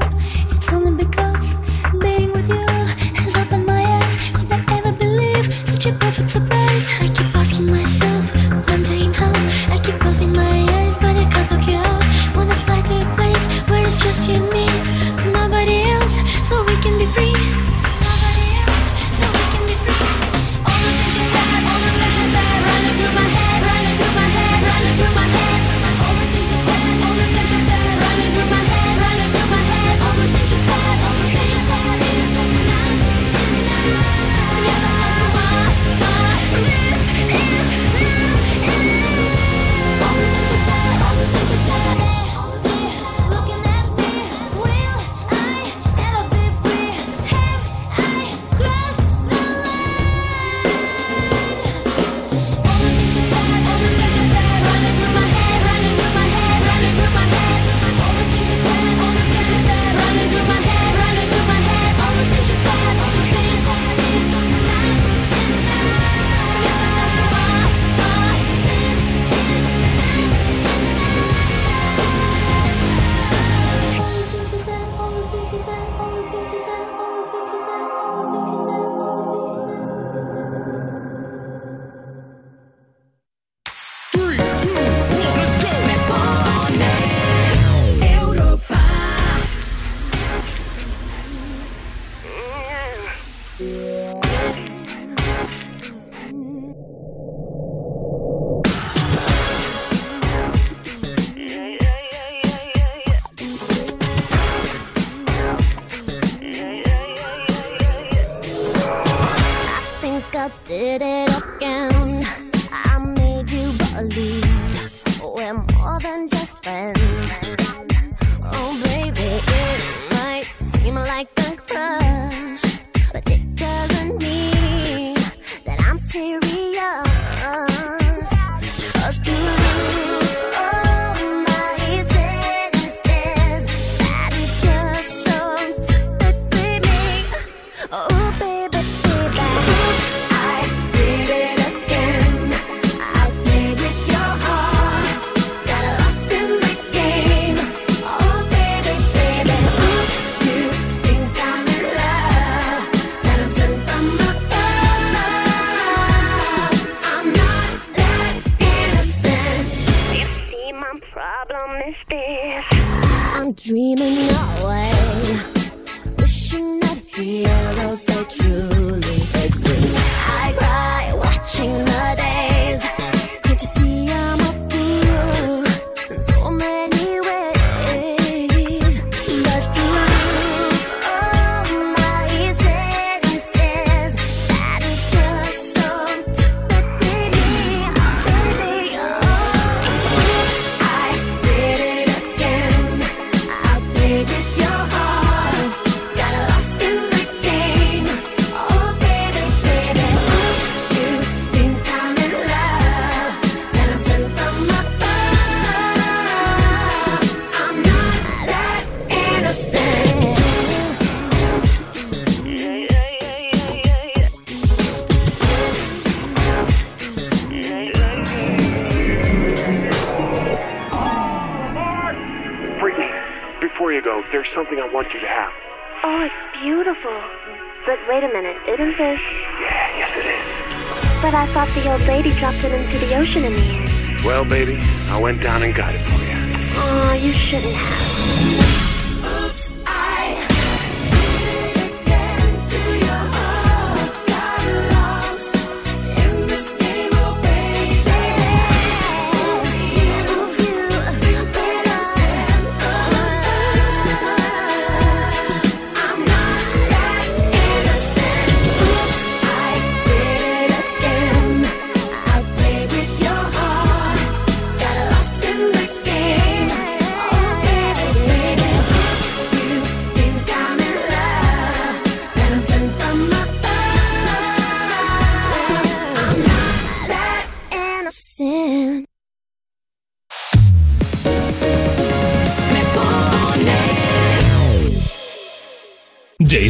Dropped it into the ocean in the end. Well, baby, I went down and got it for you. Oh, you shouldn't have.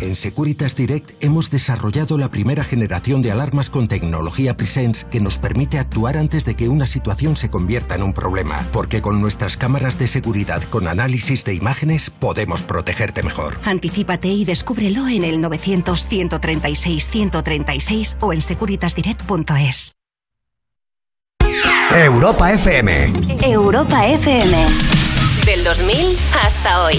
En Securitas Direct hemos desarrollado la primera generación de alarmas con tecnología Presence que nos permite actuar antes de que una situación se convierta en un problema, porque con nuestras cámaras de seguridad con análisis de imágenes podemos protegerte mejor. Anticípate y descúbrelo en el 900-136-136 o en securitasdirect.es. Europa FM. Europa FM. Del 2000 hasta hoy.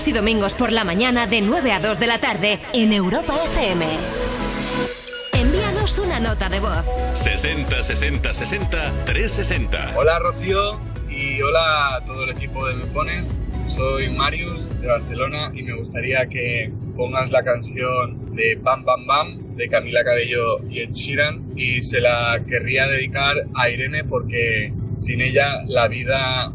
Sábados y domingos por la mañana de 9 a 2 de la tarde en Europa FM. Envíanos una nota de voz. 60 60 60 360. Hola Rocío y hola a todo el equipo de Me Pones. Soy Marius de Barcelona y me gustaría que pongas la canción de Bam Bam Bam de Camila Cabello y Ed Sheeran y se la querría dedicar a Irene porque sin ella la vida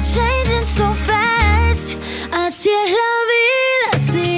Changing so fast. Así es la vida, así.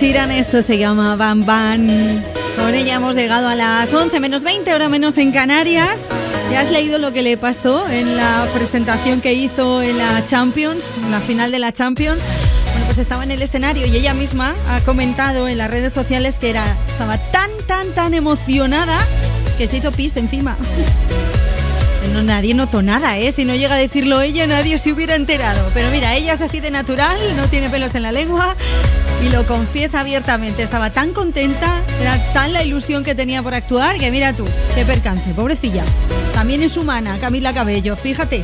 Sheeran, esto se llama Bam Bam. Con ella hemos llegado a las 11 menos 20, ahora menos en Canarias. ¿Ya has leído lo que le pasó en la presentación que hizo en la Champions, en la final de la Champions? Bueno, pues estaba en el escenario y ella misma ha comentado en las redes sociales que era, estaba tan, tan, tan emocionada que se hizo pis encima. No, nadie notó nada, ¿eh? Si no llega a decirlo ella, nadie se hubiera enterado. Pero mira, ella es así de natural, no tiene pelos en la lengua y lo confiesa abiertamente. Estaba tan contenta, era tan la ilusión que tenía por actuar, que mira tú, qué percance, pobrecilla. También es humana, Camila Cabello, fíjate.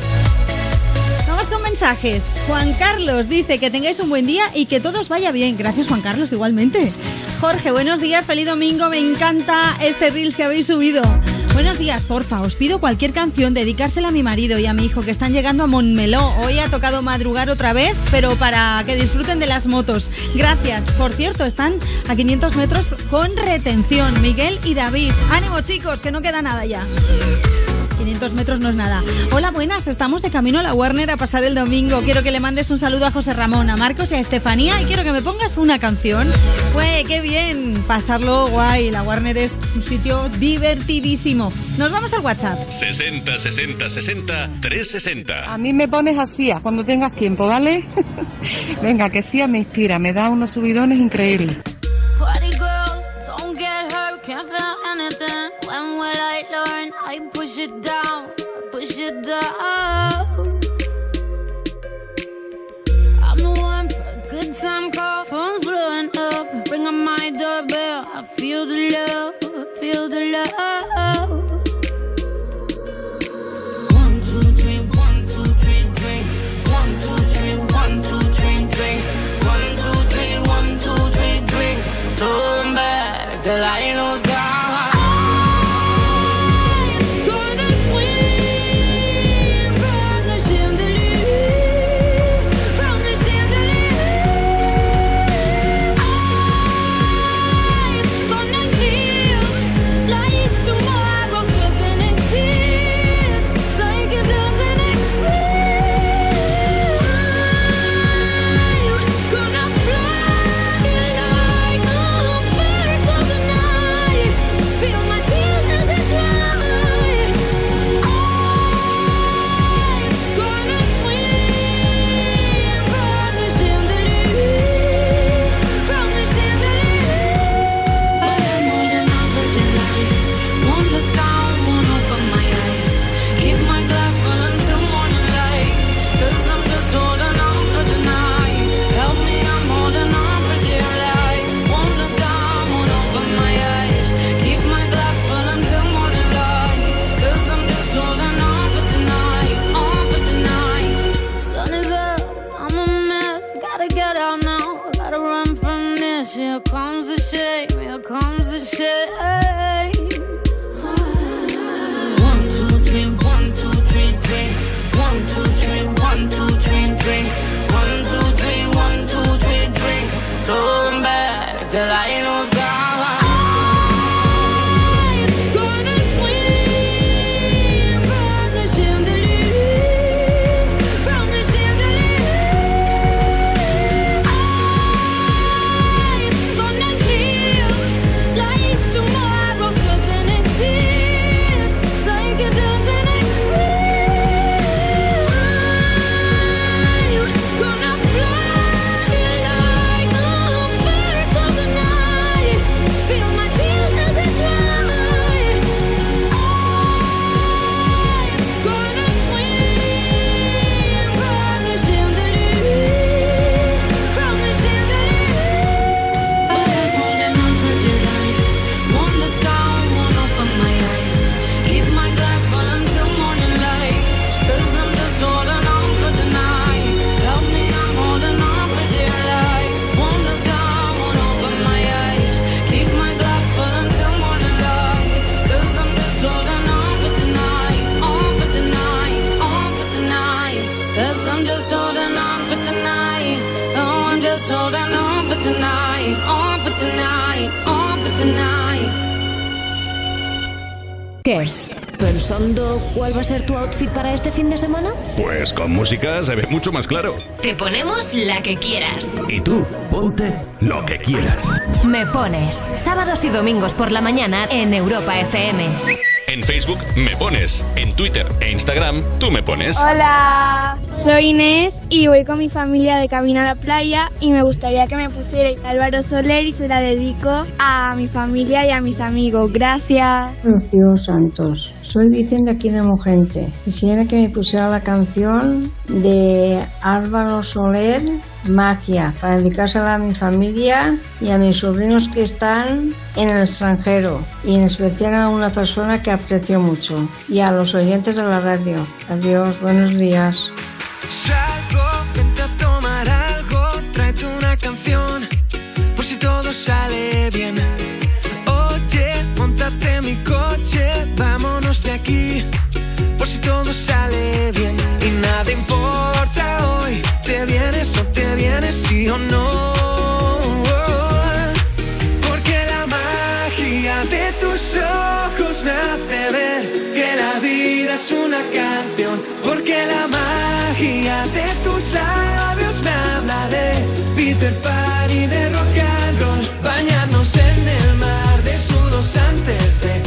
Vamos con mensajes. Juan Carlos dice que tengáis un buen día y que todos vaya bien. Gracias, Juan Carlos, igualmente. Jorge, buenos días, feliz domingo. Me encanta este Reels que habéis subido. Buenos días, porfa. Os pido cualquier canción, dedicársela a mi marido y a mi hijo que están llegando a Montmeló. Hoy ha tocado madrugar otra vez, pero para que disfruten de las motos. Gracias. Por cierto, están a 500 metros con retención. Miguel y David. Ánimo, chicos, que no queda nada ya. 500 metros no es nada. Hola, buenas. Estamos de camino a la Warner a pasar el domingo. Quiero que le mandes un saludo a José Ramón, a Marcos y a Estefanía y quiero que me pongas una canción. Pues qué bien. Pasarlo guay. La Warner es un sitio divertidísimo. Nos vamos al WhatsApp. 60 60 60 360. A mí me pones así, cuando tengas tiempo, ¿vale? Venga, que sí, me inspira, me da unos subidones increíbles. música se ve mucho más claro. Te ponemos la que quieras. Y tú, ponte lo que quieras. Me pones sábados y domingos por la mañana en Europa FM. En Facebook me pones, en Twitter e Instagram tú me pones. Hola, soy Inés y voy con mi familia de camino a la playa y me gustaría que me pusierais Álvaro Soler y se la dedico a mi familia y a mis amigos. Gracias. Rocío Santos. Soy Vicente aquí de Mugente. Quisiera que me pusiera la canción de Álvaro Soler, Magia, para dedicársela a mi familia y a mis sobrinos que están en el extranjero y en especial a una persona que aprecio mucho y a los oyentes de la radio. Adiós, buenos días. Salgo, vente a tomar algo, tráete una canción por si todo sale bien en el mar, de desnudos antes de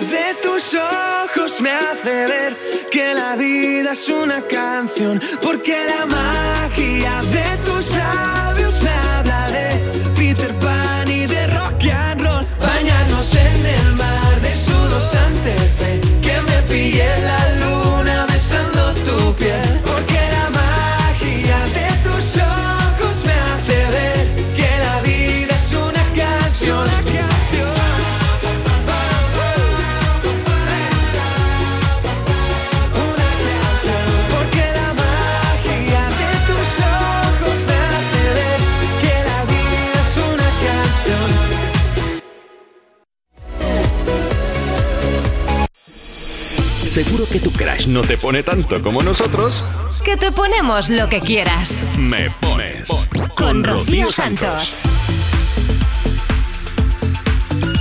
de tus ojos me hace ver que la vida es una canción, porque la magia de tus sabios me habla de Peter Pan y de rock and roll. Bañarnos en el mar de desnudos antes de Seguro que tu crush no te pone tanto como nosotros. Que te ponemos lo que quieras. Me pones. Con Rocío Santos.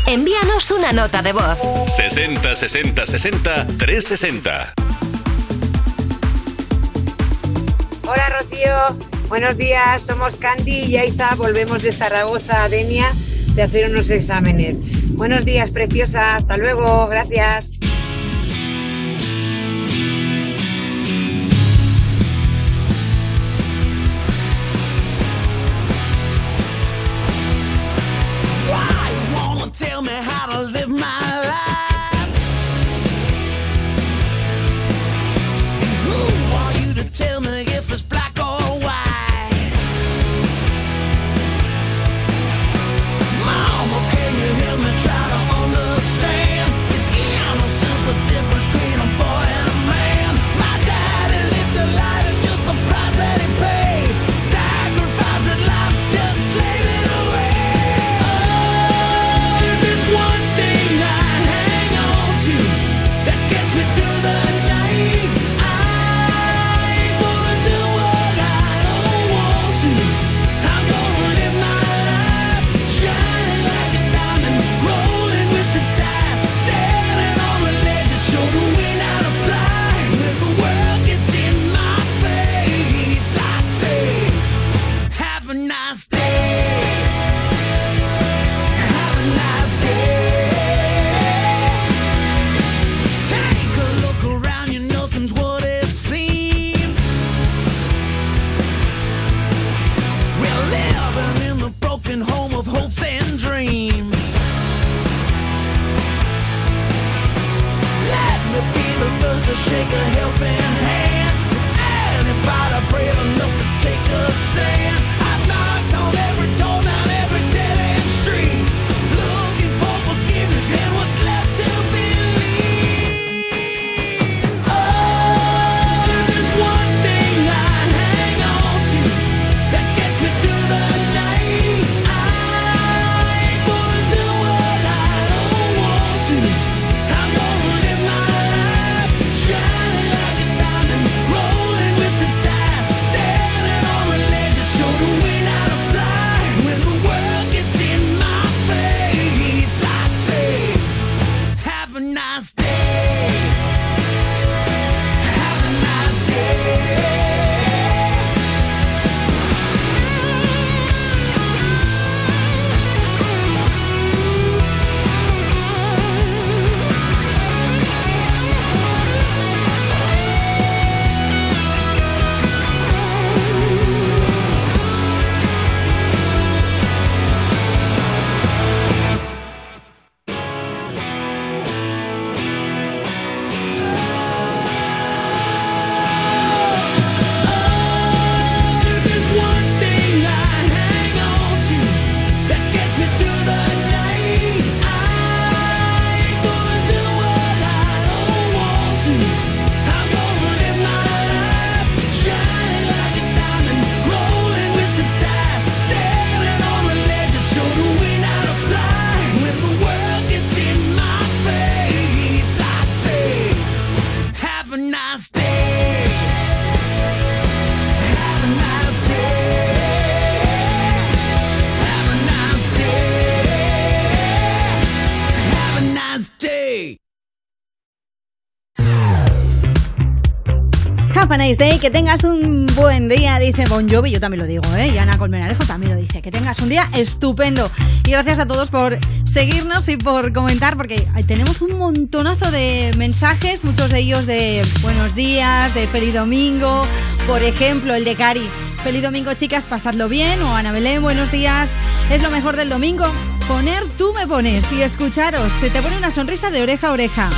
Envíanos una nota de voz. 60 60 60 360. Hola Rocío, buenos días, somos Candy y Aiza, volvemos de Zaragoza a Denia de hacer unos exámenes. Buenos días, preciosa, hasta luego, gracias. Que tengas un buen día, dice Bon Jovi, yo también lo digo, ¿eh? Y Ana Colmenarejo también lo dice, que tengas un día estupendo. Y gracias a todos por seguirnos y por comentar, porque tenemos un montonazo de mensajes, muchos de ellos de buenos días, de feliz domingo, por ejemplo, el de Cari. Feliz domingo, chicas, pasadlo bien. O Ana Belén, buenos días. Es lo mejor del domingo. Poner tú me pones y escucharos. Se te pone una sonrisa de oreja a oreja.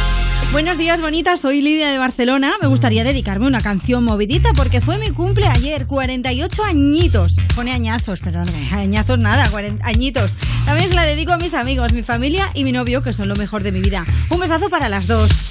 Buenos días, bonitas. Soy Lidia de Barcelona. Me gustaría dedicarme una canción movidita porque fue mi cumple ayer, 48 añitos. Pone añazos, perdón, añazos nada, 40 añitos. También se la dedico a mis amigos, mi familia y mi novio, que son lo mejor de mi vida. Un besazo para las dos.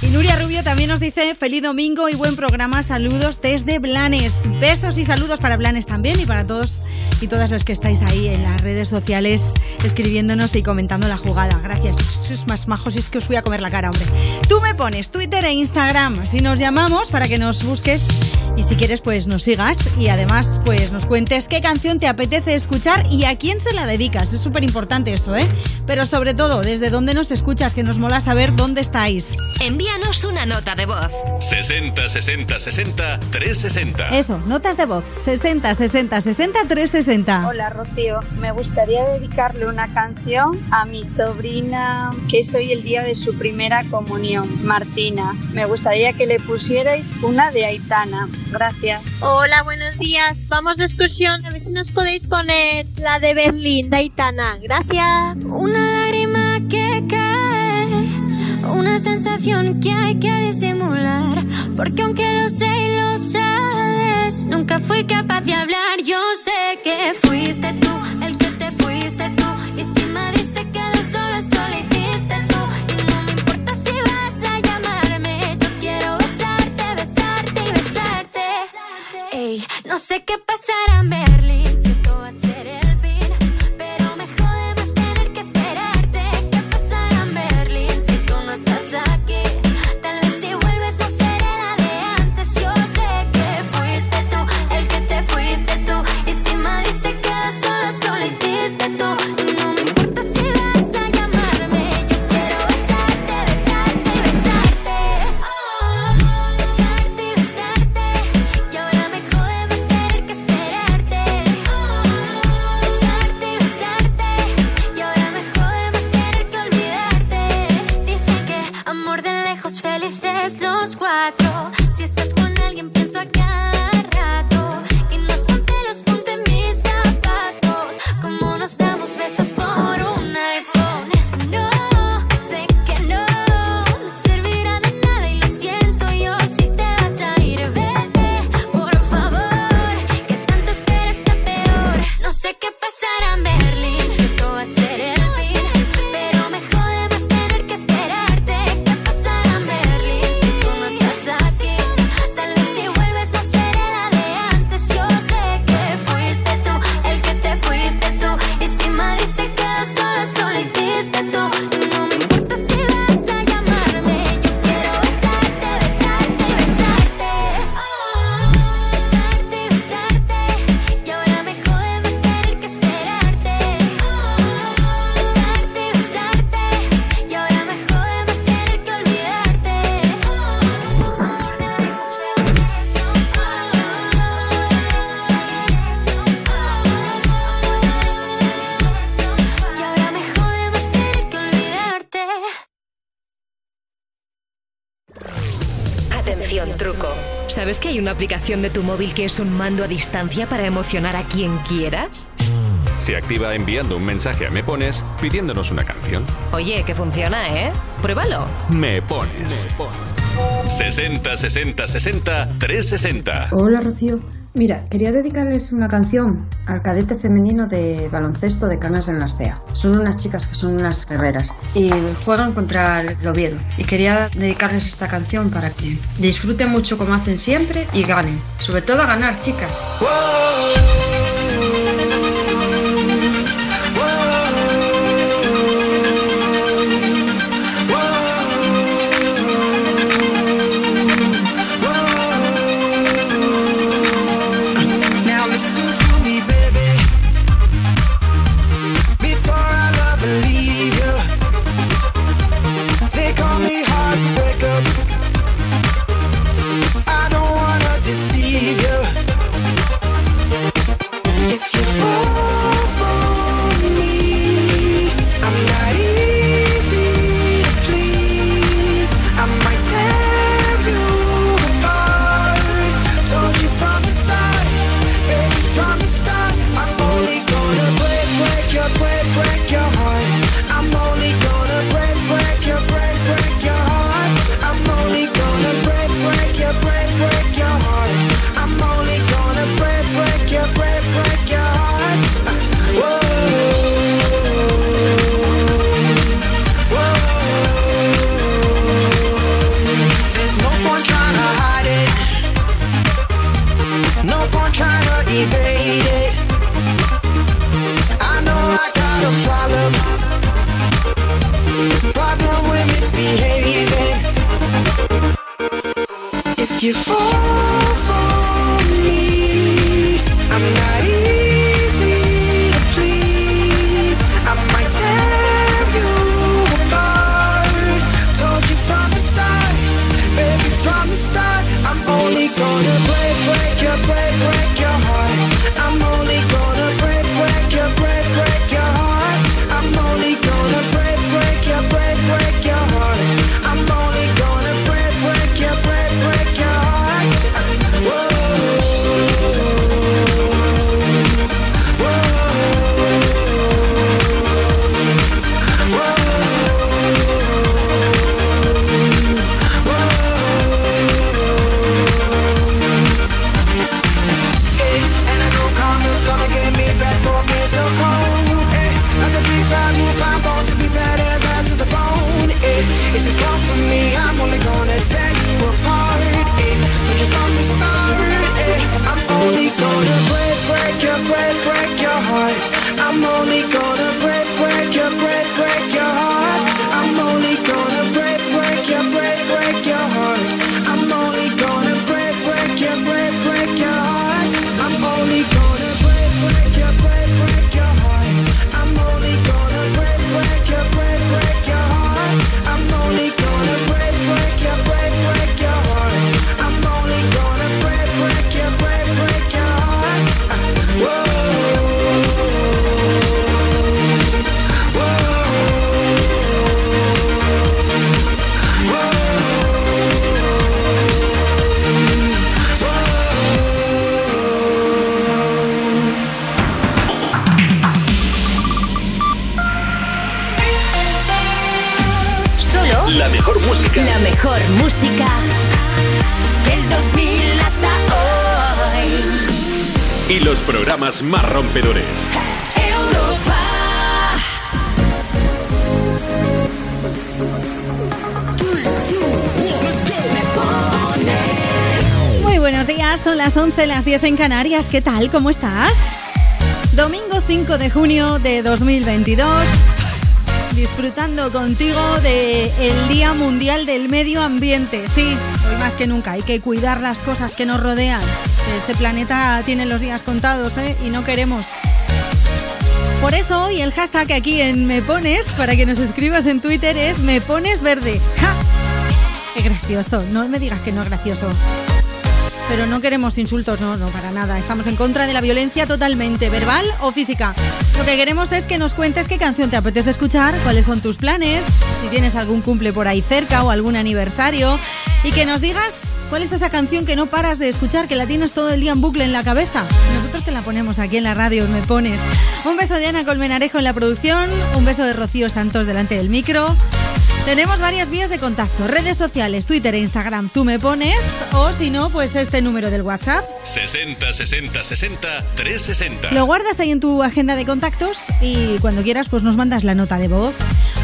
Y Nuria Rubio también nos dice feliz domingo y buen programa. Saludos desde Blanes. Besos y saludos para Blanes también y para todos y todas las que estáis ahí en las redes sociales escribiéndonos y comentando la jugada. Gracias, sois más majos y es que os voy a comer la cara, hombre. Tú me pones Twitter e Instagram si nos llamamos para que nos busques y si quieres pues nos sigas y además pues nos cuentes qué canción te apetece escuchar y a quién se la dedicas. Es súper importante eso, ¿eh? Pero sobre todo, desde dónde nos escuchas, que nos mola saber dónde estáis. Envíanos una nota de voz. 60 60 60 360. Eso, notas de voz. 60 60 60 360. Hola Rocío, me gustaría dedicarle una canción a mi sobrina que es hoy el día de su primera comunión, Martina. Me gustaría que le pusierais una de Aitana. Gracias. Hola, buenos días. Vamos de excursión. A ver si nos podéis poner la de Berlín, de Aitana. Gracias. Una una sensación que hay que disimular. Porque aunque lo sé y lo sabes, nunca fui capaz de hablar. Yo sé que fuiste tú el que te fuiste tú. Y si me dice que de solo solo hiciste tú. Y no me importa si vas a llamarme. Yo quiero besarte, besarte y besarte. Ey, no sé qué pasará en Berlín. Una aplicación de tu móvil que es un mando a distancia para emocionar a quien quieras? Se activa enviando un mensaje a Me Pones pidiéndonos una canción. Oye, que funciona, ¿eh? Pruébalo. Me Pones. 60 60 60 360. Hola Rocío. Mira, quería dedicarles una canción al cadete femenino de baloncesto de Canas en las CEA. Son unas chicas que son unas guerreras y juegan contra el Oviedo. Y quería dedicarles esta canción para que disfruten mucho como hacen siempre y ganen. Sobre todo a ganar, chicas. 10 en Canarias. ¿Qué tal? ¿Cómo estás? Domingo 5 de junio de 2022. Disfrutando contigo del el Día Mundial del Medio Ambiente. Sí, hoy más que nunca hay que cuidar las cosas que nos rodean. Este planeta tiene los días contados ¿eh? y no queremos. Por eso hoy el hashtag aquí en Me Pones, para que nos escribas en Twitter, es Me Pones Verde. Qué gracioso, no me digas que no es gracioso. Pero no queremos insultos, no, no, para nada. Estamos en contra de la violencia totalmente, verbal o física. Lo que queremos es que nos cuentes qué canción te apetece escuchar, cuáles son tus planes, si tienes algún cumple por ahí cerca o algún aniversario. Y que nos digas cuál es esa canción que no paras de escuchar, que la tienes todo el día en bucle en la cabeza. Nosotros te la ponemos aquí en la radio, me pones. Un beso de Ana Colmenarejo en la producción, un beso de Rocío Santos delante del micro. Tenemos varias vías de contacto, redes sociales, Twitter e Instagram, tú me pones, o si no, pues este número del WhatsApp. 60 60 60 360. Lo guardas ahí en tu agenda de contactos y cuando quieras pues nos mandas la nota de voz.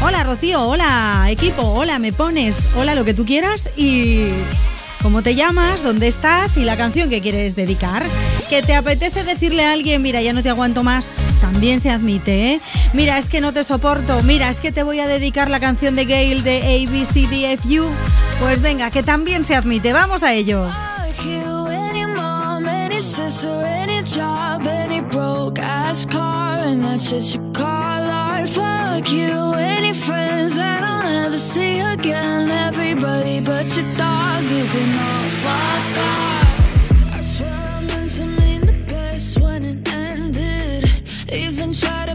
Hola Rocío, hola equipo, hola me pones, hola lo que tú quieras y cómo te llamas, dónde estás y la canción que quieres dedicar. Que te apetece decirle a alguien, mira, ya no te aguanto más, también se admite, ¿eh? Mira, es que no te soporto, mira, es que te voy a dedicar la canción de Gail de ABCDFU. Pues venga, que también se admite, vamos a ello. Fuck you, any friends that I'll never see again. Everybody but your dog, you can all fuck off. I swear I meant to mean the best when it ended. Even tried to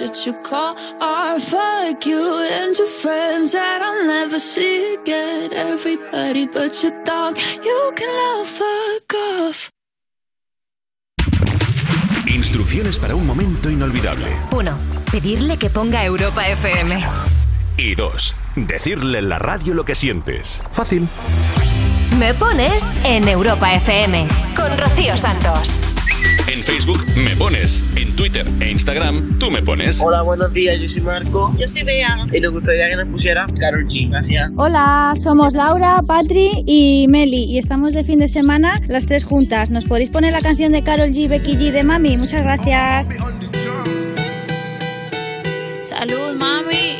You call. Fuck you and your friends that I'll never see again. Everybody but your dog, you can love fuck off. Instrucciones para un momento inolvidable. 1. Pedirle que ponga Europa FM. Y dos, decirle en la radio lo que sientes. Fácil. Me pones en Europa FM con Rocío Santos. En Facebook me pones. En Twitter e Instagram tú me pones. Hola, buenos días, yo soy Marco. Yo soy Bea. Y nos gustaría que nos pusiera Carol G. Gracias. Hola, somos Laura, Patri y Meli y estamos de fin de semana las tres juntas. ¿Nos podéis poner la canción de Carol G, Becky G de Mami? Muchas gracias. Salud, mami.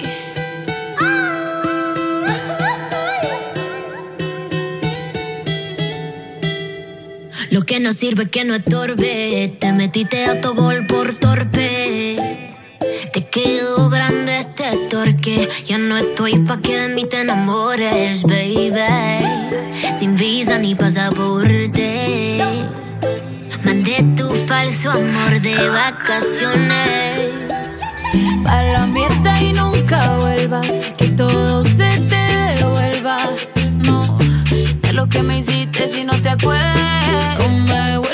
Lo que no sirve que no estorbe. Te metiste a tu gol por torpe. Te quedó grande este torque. Ya no estoy pa' que de mí te enamores, baby. Sin visa ni pasaporte. Mandé tu falso amor de vacaciones. Pa' la mierda y nunca vuelvas. Que todo se te que me hiciste si no te acuerdas.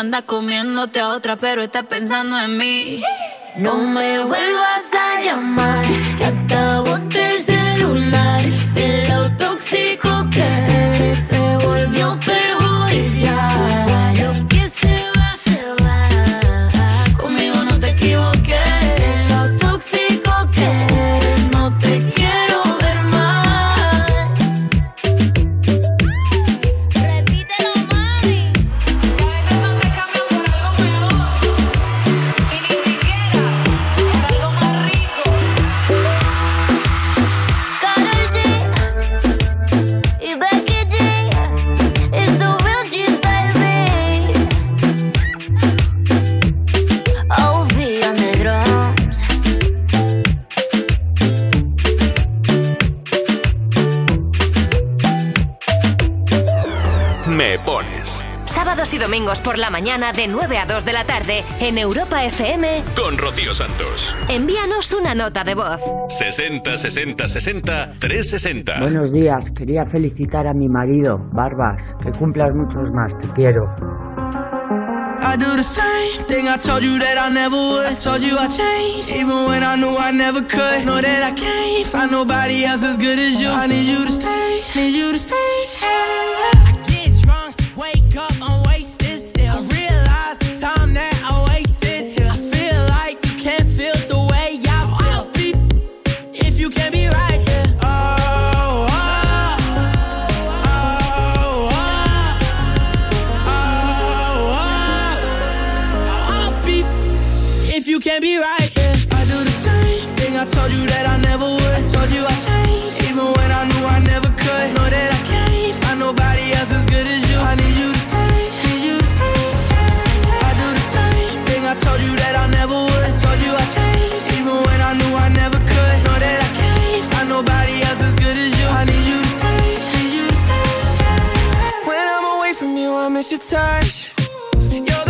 Anda comiéndote a otra, pero estás pensando en mí. No me vuelvas a llamar, que boté el celular. De lo tóxico que eres, se volvió perjudicial. Domingos por la mañana de 9 a 2 de la tarde en Europa FM. Con Rocío Santos. Envíanos una nota de voz. 60 60 60 360. Buenos días, quería felicitar a mi marido, Barbas. Que cumplas muchos más, te quiero. I do the same thing I told you that I never would. I told you I changed, even when I knew I never could. Know that I can't find nobody else as good as you. I need you to stay, need you to stay. Your touch. You're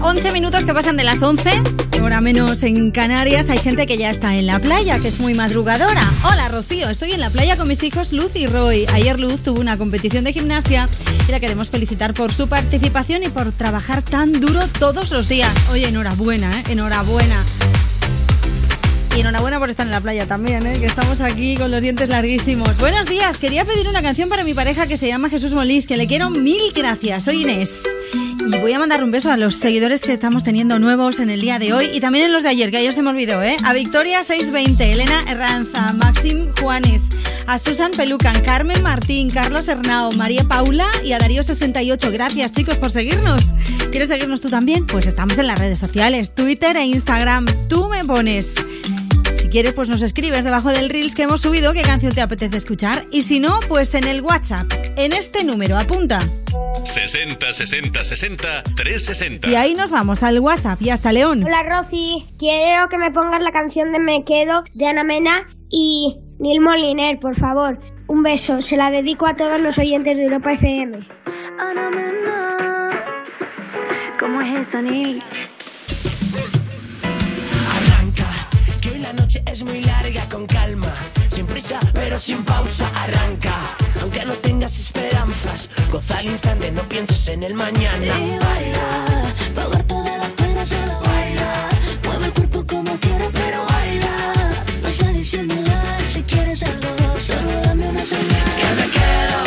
11 minutos que pasan de las 11, hora menos en Canarias. Hay gente que ya está en la playa, que es muy madrugadora. Hola, Rocío. Estoy en la playa con mis hijos Luz y Roy. Ayer Luz tuvo una competición de gimnasia y la queremos felicitar por su participación y por trabajar tan duro todos los días. Oye, enhorabuena, ¿eh? Enhorabuena. Y enhorabuena por estar en la playa también, ¿eh? que estamos aquí con los dientes larguísimos. Buenos días, quería pedir una canción para mi pareja que se llama Jesús Molís, que le quiero mil gracias. Soy Inés. Y voy a mandar un beso a los seguidores que estamos teniendo nuevos en el día de hoy y también en los de ayer, que ayer se me olvidó, ¿eh? A Victoria 620, Elena Herranza, Maxim Juanes, a Susan Pelucan, Carmen Martín, Carlos Hernao, María Paula y a Darío 68. Gracias, chicos, por seguirnos. ¿Quieres seguirnos tú también? Pues estamos en las redes sociales, Twitter e Instagram. Tú me pones. Si quieres, pues nos escribes debajo del Reels que hemos subido qué canción te apetece escuchar. Y si no, pues en el WhatsApp, en este número, apunta. 60 60 60 360. Y ahí nos vamos al WhatsApp y hasta León. Hola Rosy, quiero que me pongas la canción de Me Quedo de Ana Mena y Neil Moliner, por favor. Un beso, se la dedico a todos los oyentes de Europa FM. Ana Mena, ¿cómo es eso, Neil? La noche es muy larga, con calma, sin prisa, pero sin pausa, arranca. Aunque no tengas esperanzas, goza al instante, no pienses en el mañana. Y baila, pa' ahogarte de la pena solo baila. Mueve el cuerpo como quieras, pero baila. No sé disimular, si quieres algo, solo dame una señal. Que me quedo,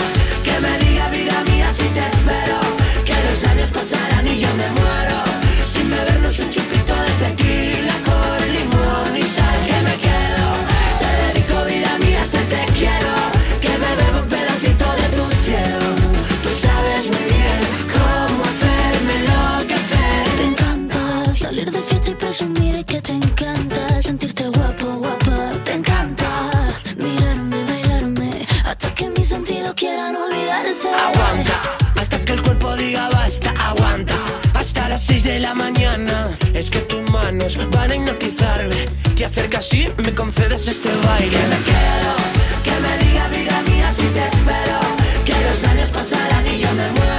que me diga vida mía si te espero. Que los años pasarán y yo me muero. Sin bebernos un chupito Aguanta, hasta que el cuerpo diga basta, aguanta. Hasta las 6 de la mañana, es que tus manos van a hipnotizarme. Te acercas y me concedes este baile. Que me quedo, que me diga vida mía si te espero. Que los años pasarán y yo me muero.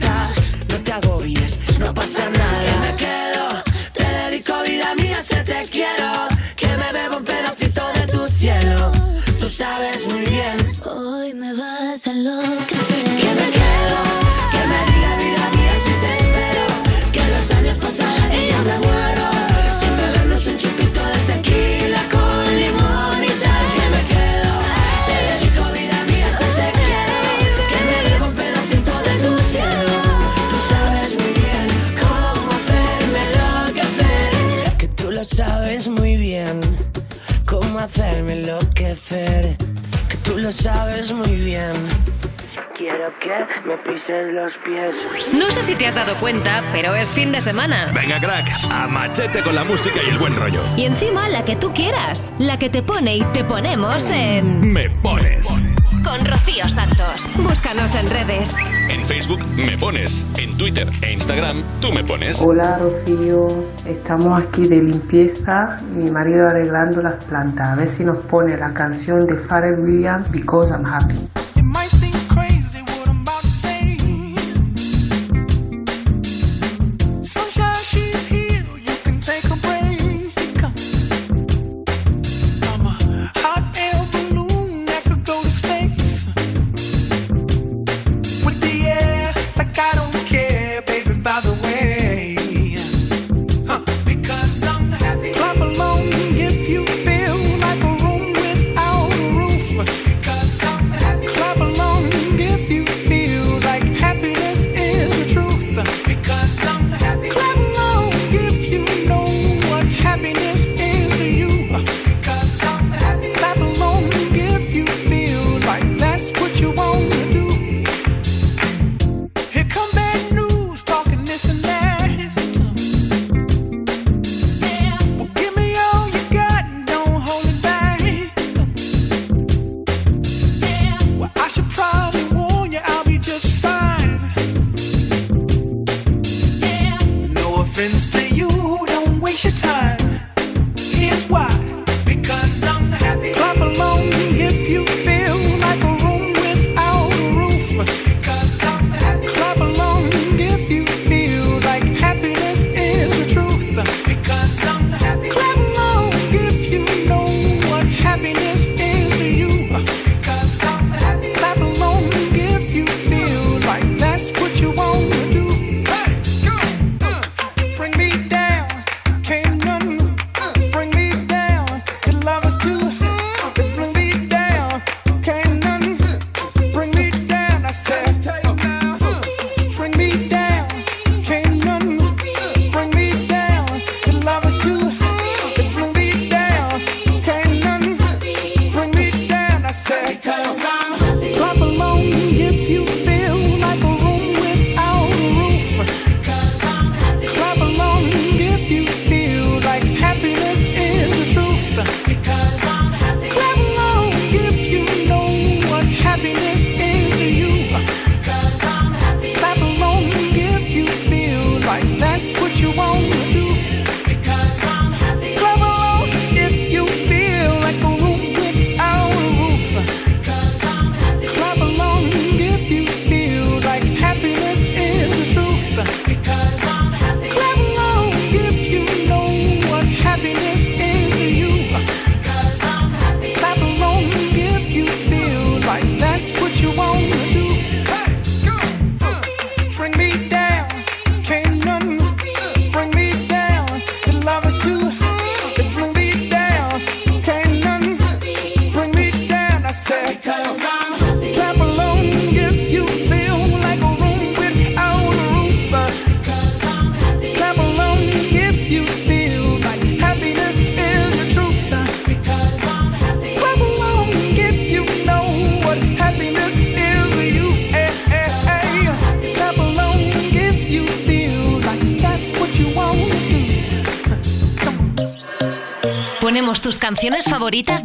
que me quedo, que me diga vida mía si te espero. Que los años pasan y yo me muero. Sin bebernos un chupito de tequila con limón y sal. Que me quedo, te dedico vida mía hasta te quiero. Que me bebo un pedacito de tu cielo. Tú sabes muy bien cómo hacerme lo que hacer. Que tú lo sabes muy bien cómo hacerme enloquecer tú lo sabes muy bien. Quiero que me pises los pies. No sé si te has dado cuenta, pero es fin de semana. Venga, crack, a machete con la música y el buen rollo. Y encima la que tú quieras, la que te pone y te ponemos en. Me pones con Rocío Santos. Búscanos en redes. En Facebook me pones, en Twitter e Instagram tú me pones. Hola Rocío, estamos aquí de limpieza, mi marido arreglando las plantas. A ver si nos pone la canción de Pharrell Williams, Because I'm Happy.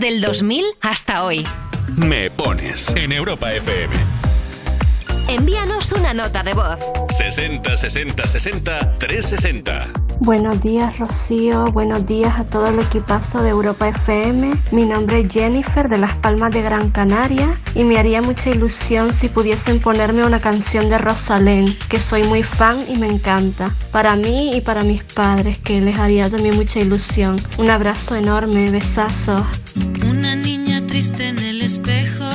del 2000 hasta hoy. Me pones en Europa FM. Envíanos una nota de voz. 60 60 60 360. Buenos días Rocío, buenos días a todo el equipazo de Europa FM. Mi nombre es Jennifer de Las Palmas de Gran Canaria y me haría mucha ilusión si pudiesen ponerme una canción de Rosalén, que soy muy fan y me encanta. Para mí y para mis padres, que les haría también mucha ilusión. Un abrazo enorme, besazos espejo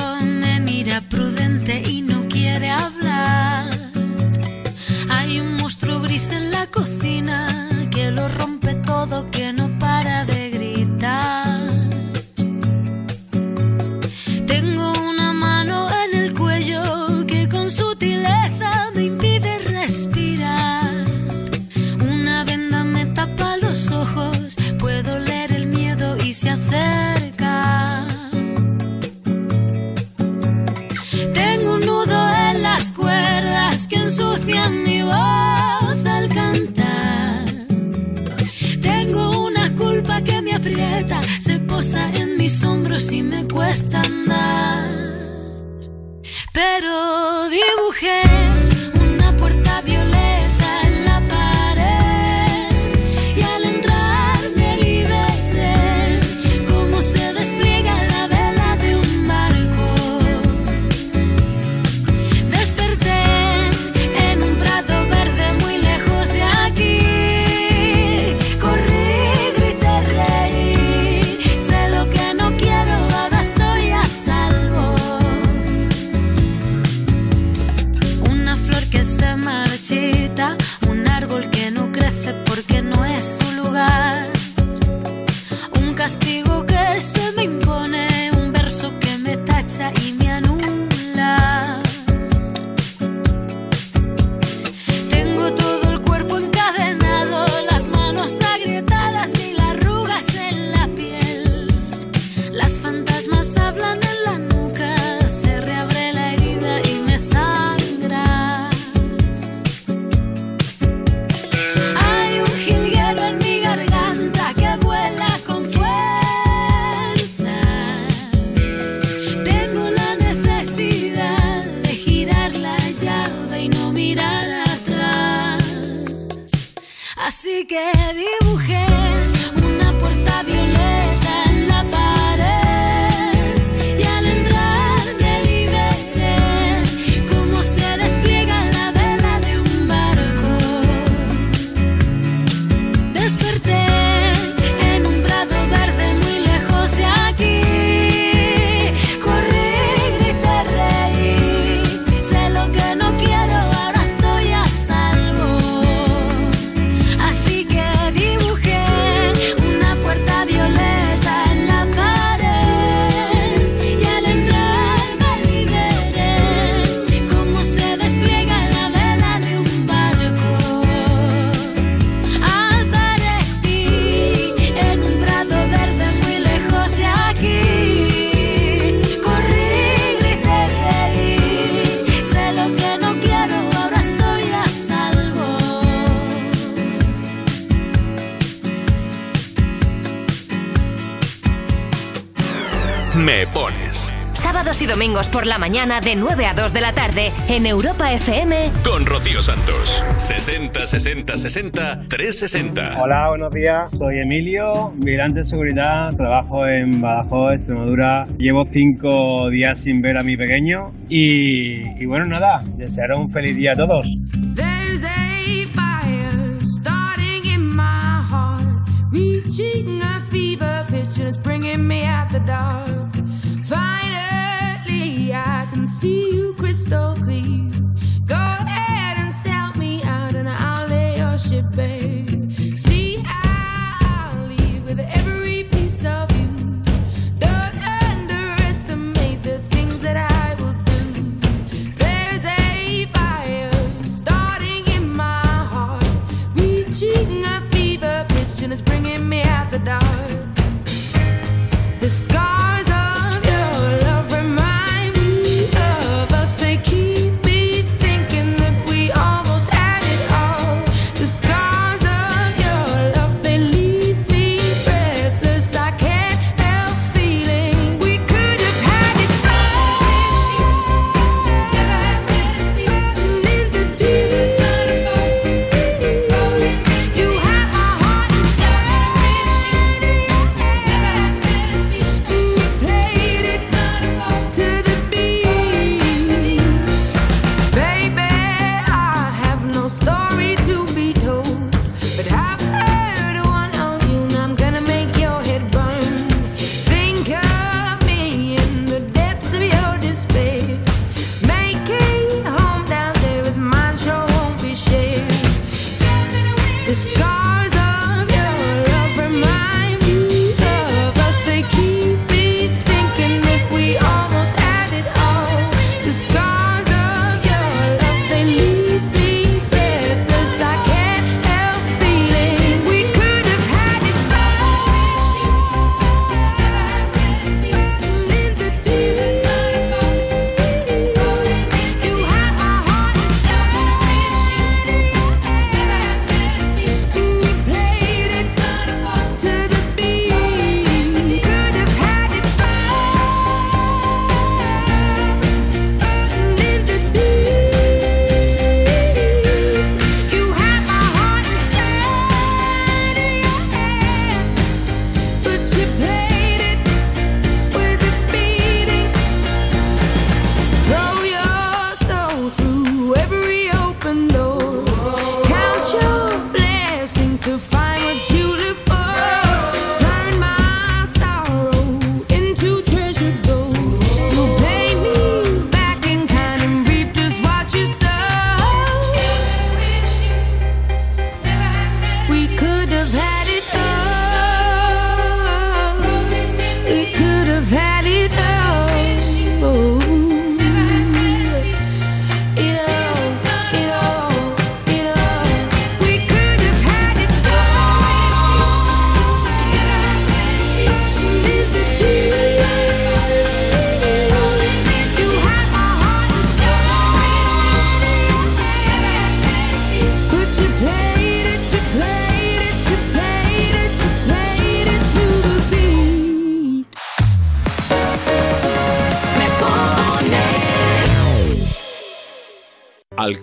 por la mañana de 9 a 2 de la tarde en Europa FM con Rocío Santos. 60 60 60 360. Hola, buenos días. Soy Emilio, migrante de seguridad, trabajo en Badajoz, Extremadura. Llevo cinco días sin ver a mi pequeño y, y bueno, nada, desearos un feliz día a todos.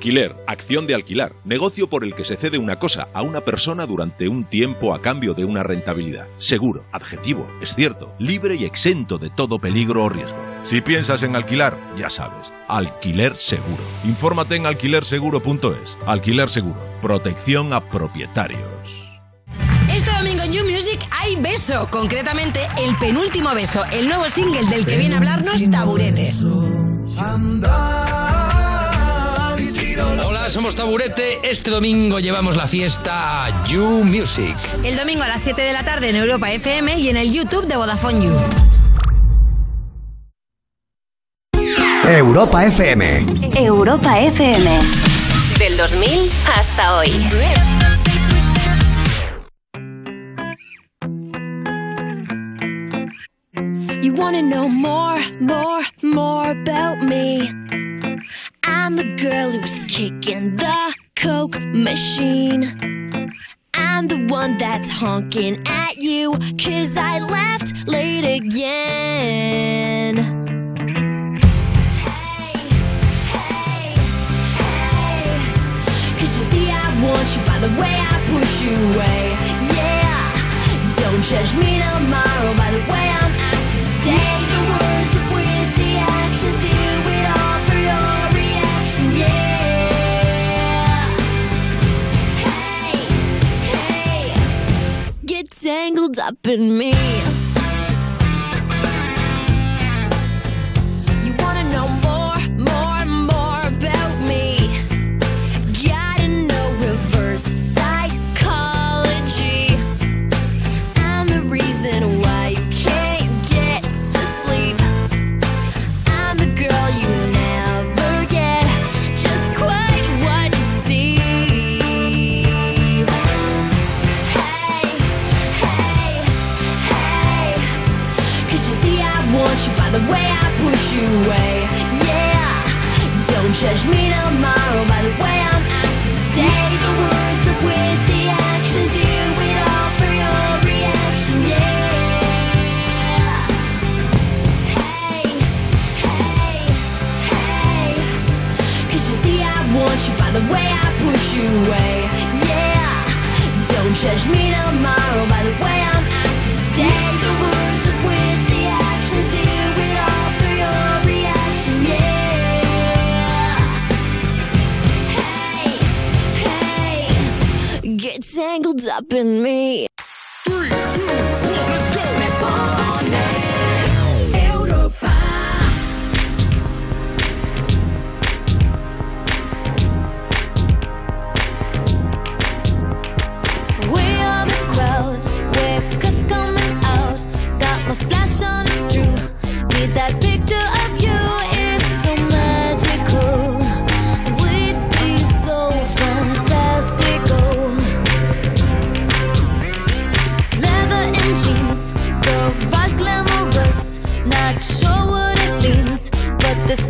Alquiler, acción de alquilar, negocio por el que se cede una cosa a una persona durante un tiempo a cambio de una rentabilidad. Seguro, adjetivo, es cierto, libre y exento de todo peligro o riesgo. Si piensas en alquilar, ya sabes, alquiler seguro. Infórmate en alquilerseguro.es. Alquiler seguro, protección a propietarios. Este domingo en You Music hay beso, concretamente el penúltimo beso, el nuevo single del que viene a hablarnos Taburete. somos Taburete. Este domingo llevamos la fiesta a You Music. El domingo a las 7 de la tarde en Europa FM y en el YouTube de Vodafone You. Europa FM. Europa FM. Del 2000 hasta hoy.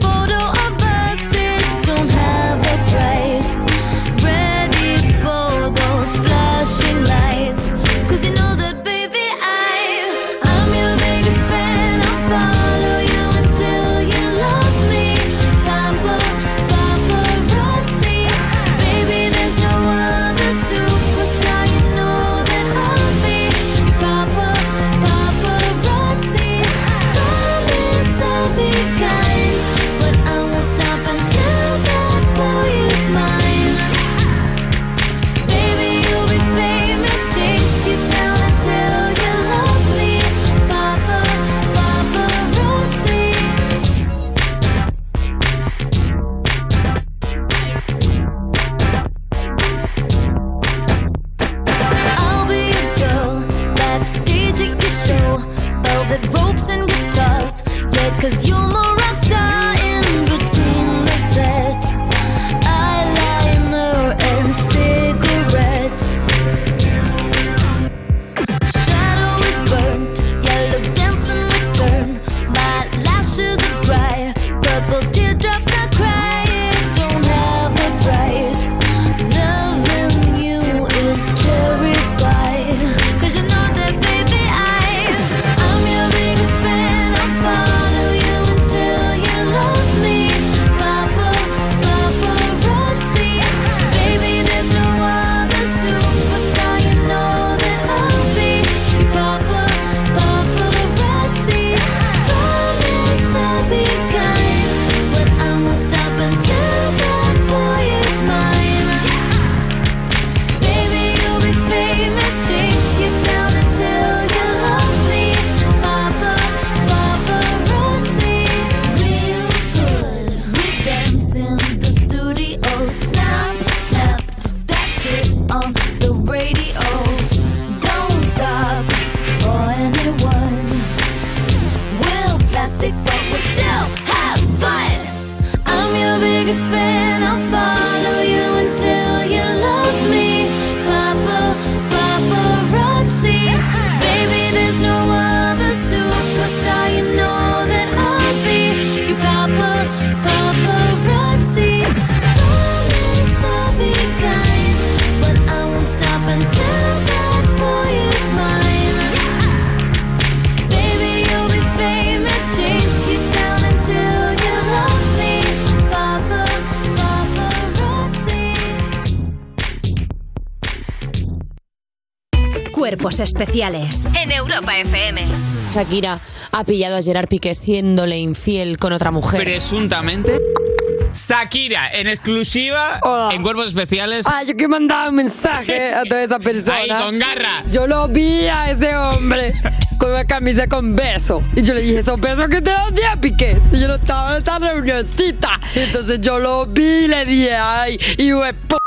photo Cuerpos Especiales en Europa FM. Shakira ha pillado a Gerard Piqué siéndole infiel con otra mujer. Presuntamente. Shakira, en exclusiva, en Cuerpos Especiales. Ah, yo que mandaba un mensaje a toda esa persona. Ahí, con garra. Yo lo vi a ese hombre con una camisa con beso. Y yo le dije, esos besos que te los di a Piqué. Y yo no estaba en esta reunioncita. Entonces yo lo vi y le dije, ay, y hue p***,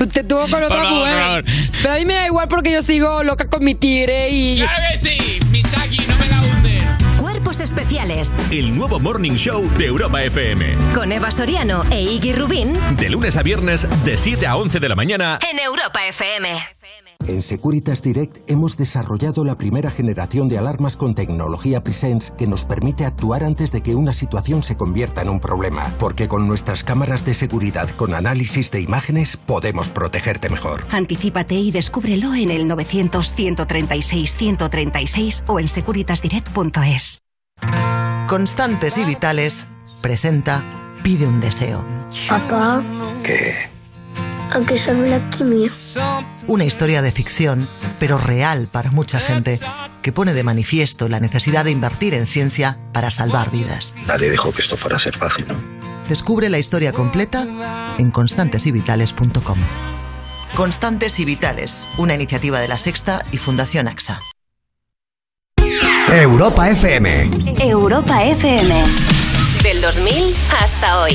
Usted tuvo con otra Por favor, mujer. por favor. Pero a mí me da igual porque yo sigo loca con mi tigre y. ¡Claro que sí! Misaki, no me la hunde. Cuerpos Especiales El nuevo Morning Show de Europa FM. con Eva Soriano e Iggy Rubín De lunes a viernes, de 7 a 11 de la mañana. en Europa FM. En Securitas Direct hemos desarrollado la primera generación de alarmas con tecnología Presence que nos permite actuar antes de que una situación se convierta en un problema, porque con nuestras cámaras de seguridad con análisis de imágenes podemos protegerte mejor. Anticípate y descúbrelo en el 900-136-136 o en securitasdirect.es. Constantes y vitales presenta Pide un deseo. Papá, ¿Qué? ¿A qué sabe la quimio? Una historia de ficción, pero real para mucha gente, que pone de manifiesto la necesidad de invertir en ciencia para salvar vidas. Nadie dijo que esto fuera a ser fácil. Descubre la historia completa en constantesyvitales.com. Constantes y Vitales, una iniciativa de la Sexta y Fundación AXA. Europa FM. Europa FM. Del 2000 hasta hoy.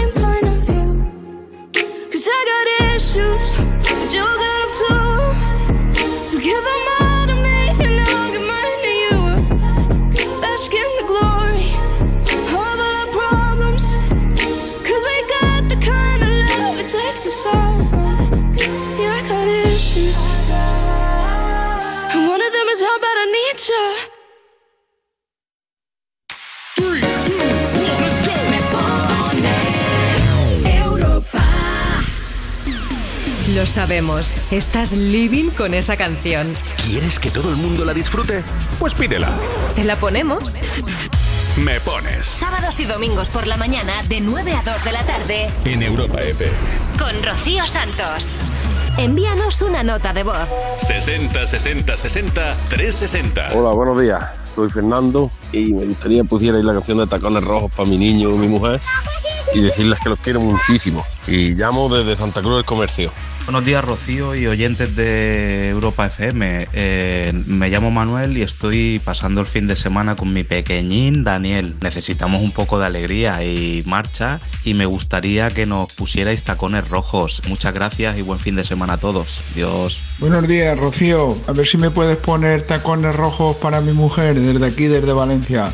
Cause I got issues, Lo sabemos, estás living con esa canción. ¿Quieres que todo el mundo la disfrute? Pues pídela. ¿Te la ponemos? Me pones Sábados y domingos por la mañana de 9 a 2 de la tarde en Europa FM. con Rocío Santos. Envíanos una nota de voz. 60 60 60 360. Hola, buenos días. Soy Fernando y me gustaría pusierais la canción de Tacones Rojos para mi niño y mi mujer y decirles que los quiero muchísimo. Y llamo desde Santa Cruz del Comercio. Buenos días, Rocío y oyentes de Europa FM. Eh, me llamo Manuel y estoy pasando el fin de semana con mi pequeñín Daniel. Necesitamos un poco de alegría y marcha y me gustaría que nos pusierais tacones rojos. Muchas gracias y buen fin de semana a todos. Dios. Buenos días, Rocío. A ver si me puedes poner tacones rojos para mi mujer desde aquí, desde Valencia.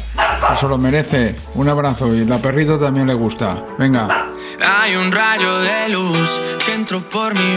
Eso lo merece. Un abrazo y la perrito también le gusta. Venga. Hay un rayo de luz que entró por mi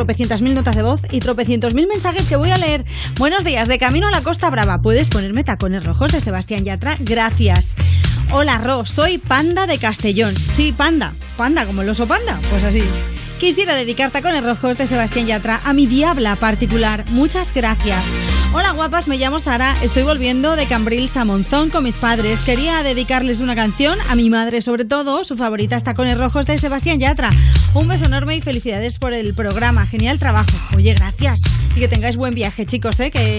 tropecientas mil notas de voz y tropecientos mil mensajes que voy a leer. Buenos días, de camino a la Costa Brava, ¿puedes ponerme Tacones Rojos de Sebastián Yatra? Gracias. Hola, Ro, soy Panda de Castellón. Sí, Panda, Panda, como el oso Panda, pues así. Quisiera dedicar Tacones Rojos de Sebastián Yatra a mi diabla particular. Muchas gracias. Hola guapas, me llamo Sara, estoy volviendo de Cambrils a Monzón con mis padres. Quería dedicarles una canción a mi madre, sobre todo, su favorita es Tacones Rojos de Sebastián Yatra. Un beso enorme y felicidades por el programa, genial trabajo. Oye, gracias. Y que tengáis buen viaje, chicos, ¿eh? Que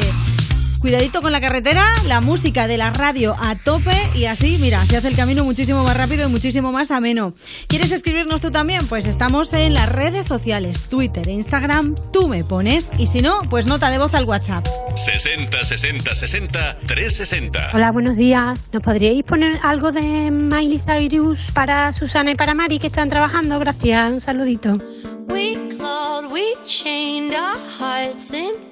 cuidadito con la carretera, la música de la radio a tope y así, mira, se hace el camino muchísimo más rápido y muchísimo más ameno. ¿Quieres escribirnos tú también? Pues estamos en las redes sociales, Twitter e Instagram, tú me pones y si no, pues nota de voz al WhatsApp. 60 60 60 360. Hola, buenos días. ¿Nos podríais poner algo de Miley Cyrus para Susana y para Mari que están trabajando? Gracias, un saludito. We clawed, we chained our hearts in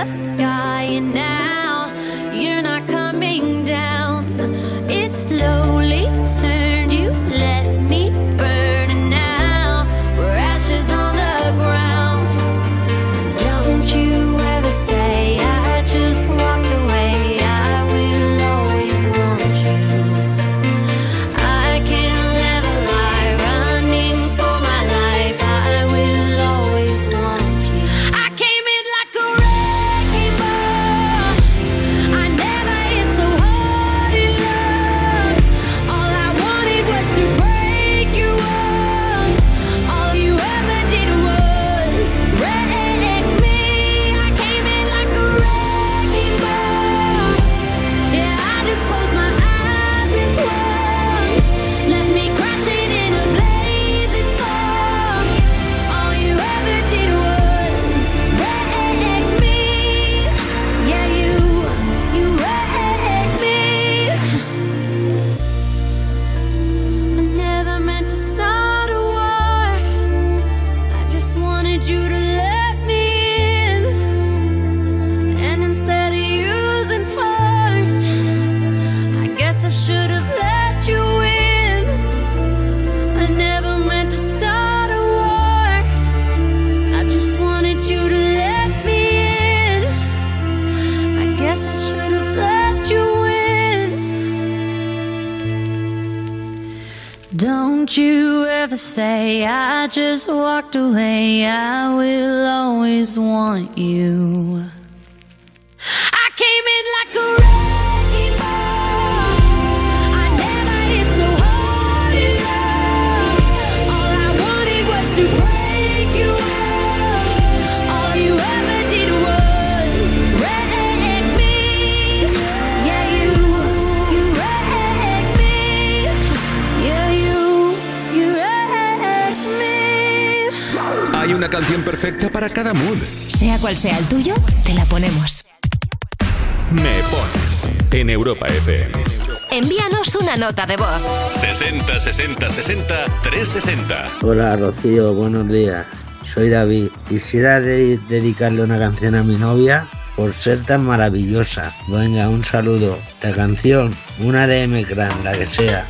In never say I just walked away. I will always want you. I came in like a canción perfecta para cada mood. Sea cual sea el tuyo, te la ponemos. Me pones en Europa FM. Envíanos una nota de voz. 60 60 60 360. Hola Rocío, buenos días. Soy David. Quisiera dedicarle una canción a mi novia por ser tan maravillosa. Venga, un saludo. La canción, una de M-Clan, la que sea.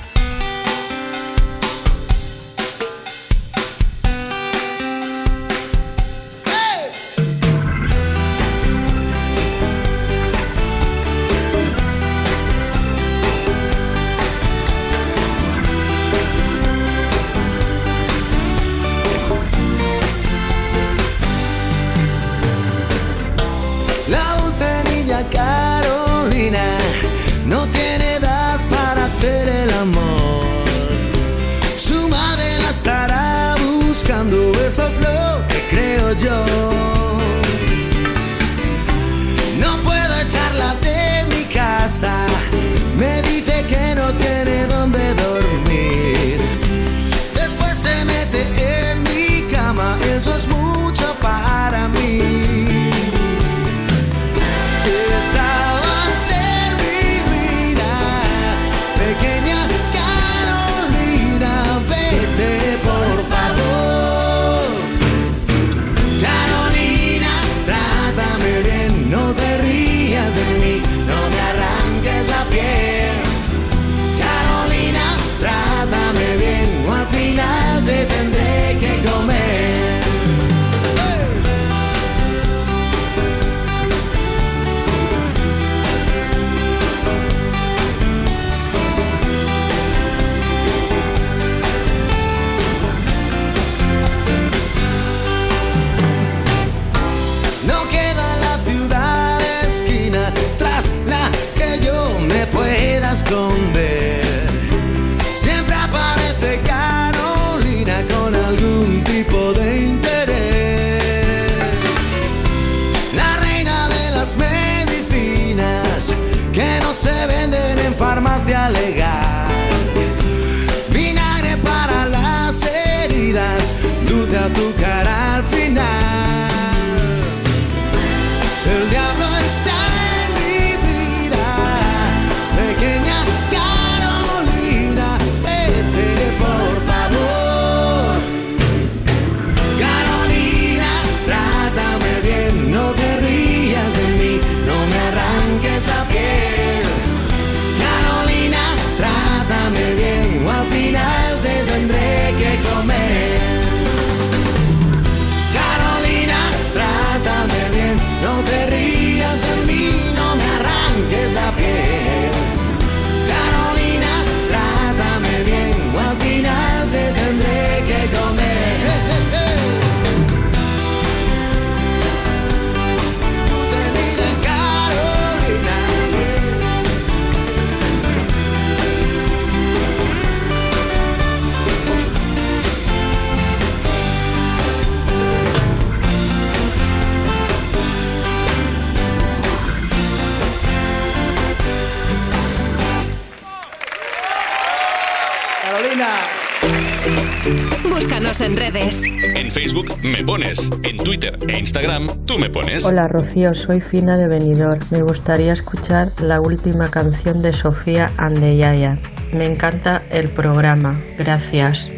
Instagram, tú me pones. Hola Rocío, soy Fina de Benidorm. Me gustaría escuchar la última canción de Sofía Andeyaya. Me encanta el programa. Gracias.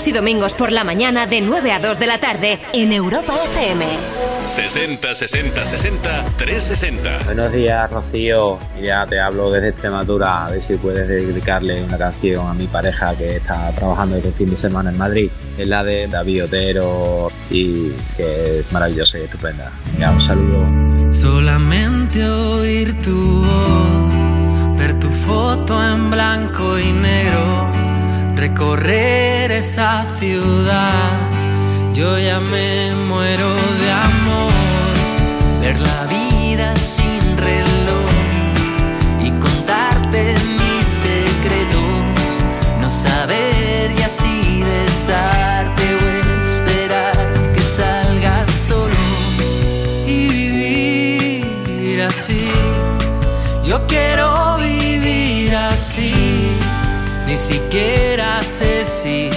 Sábados y domingos por la mañana de 9 a 2 de la tarde en Europa FM. 60 60 60 360. Buenos días, Rocío. Ya te hablo desde Extremadura. A ver si puedes dedicarle una canción a mi pareja que está trabajando este fin de semana en Madrid. Es la de David Otero y que es maravillosa y estupenda. Venga, un saludo. Solamente oír tu voz, ver tu foto en blanco y negro, recorrer esa ciudad. Yo ya me muero de amor, ver la vida sin reloj y contarte mis secretos, no saber y así besarte o esperar que salgas solo y vivir así. Yo quiero ni siquiera sé si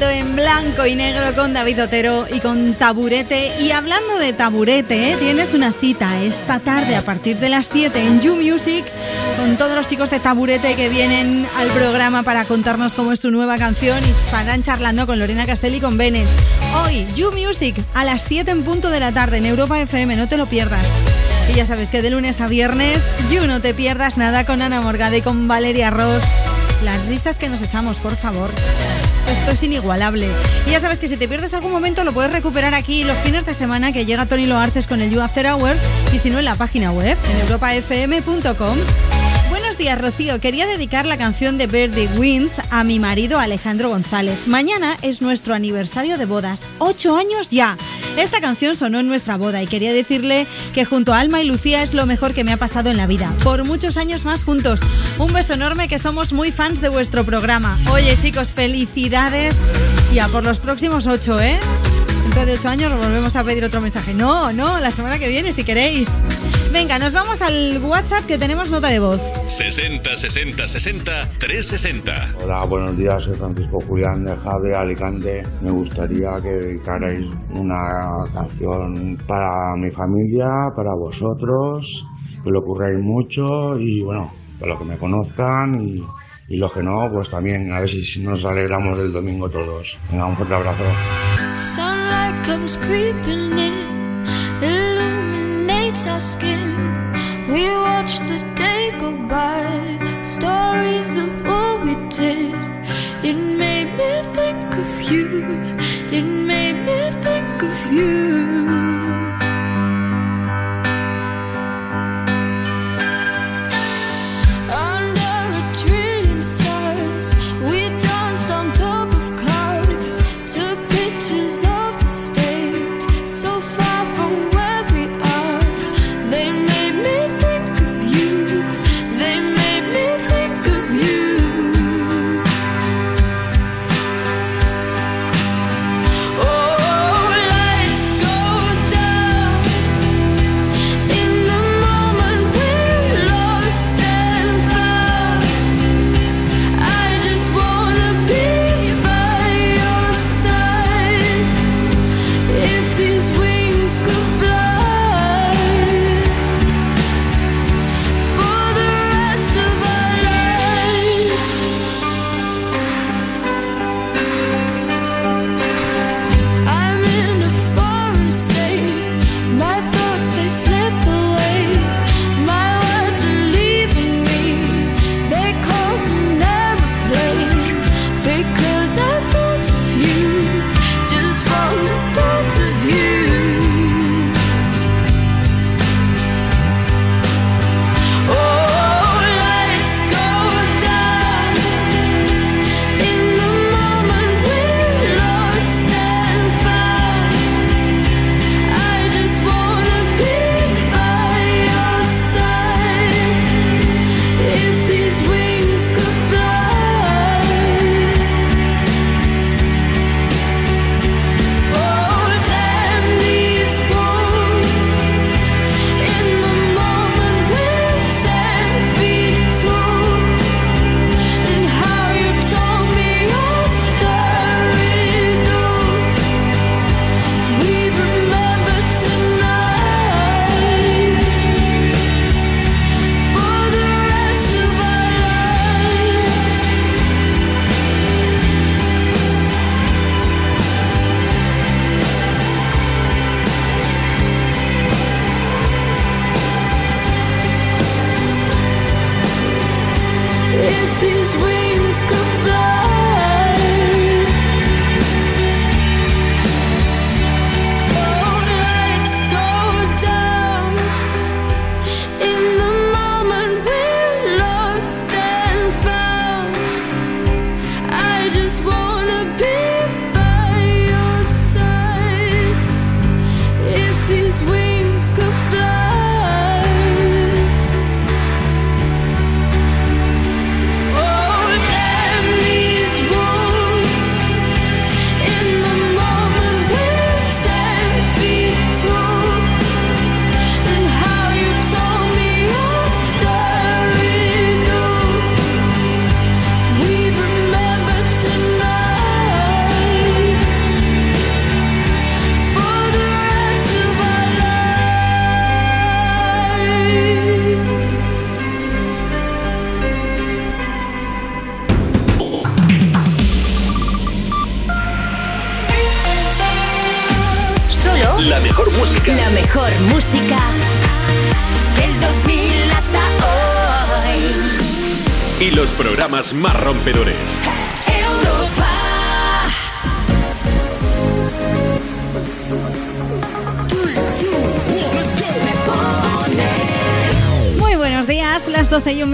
Foto en blanco y negro con David Otero y con Taburete. Y hablando de Taburete, ¿eh? tienes una cita esta tarde a partir de las 7 en You Music con todos los chicos de Taburete que vienen al programa para contarnos cómo es su nueva canción y estarán charlando con Lorena Castelli y con Bennett. Hoy, You Music a las 7 en punto de la tarde en Europa FM, no te lo pierdas. Y ya sabes que de lunes a viernes, You no te pierdas nada con Ana Morgade y con Valeria Ross. Las risas que nos echamos, por favor. Esto es inigualable. Y ya sabes que si te pierdes algún momento lo puedes recuperar aquí los fines de semana que llega Tony Loarces con el You After Hours y si no en la página web en europafm.com. Buenos días, Rocío. Quería dedicar la canción de Birdie Wins a mi marido Alejandro González. Mañana es nuestro aniversario de bodas. ¡Ocho años ya! Esta canción sonó en nuestra boda y quería decirle que junto a Alma y Lucía es lo mejor que me ha pasado en la vida. Por muchos años más juntos. Un beso enorme que somos muy fans de vuestro programa. Oye, chicos, felicidades. Y a por los próximos ocho, ¿eh? Dentro de ocho años nos volvemos a pedir otro mensaje. No, no, la semana que viene si queréis. Venga, nos vamos al WhatsApp que tenemos nota de voz. 60 60 60 360. Hola, buenos días, soy Francisco Julián de Jave, Alicante. Me gustaría que dedicarais una canción para mi familia, para vosotros, que lo curráis mucho y bueno, para los que me conozcan y, y los que no, pues también, a ver si nos alegramos del domingo todos. Venga, un fuerte abrazo. Sunlight comes creeping in, illuminates our skin. We watch the day go by, stories of what we did. It made me think of you, it made me think of you.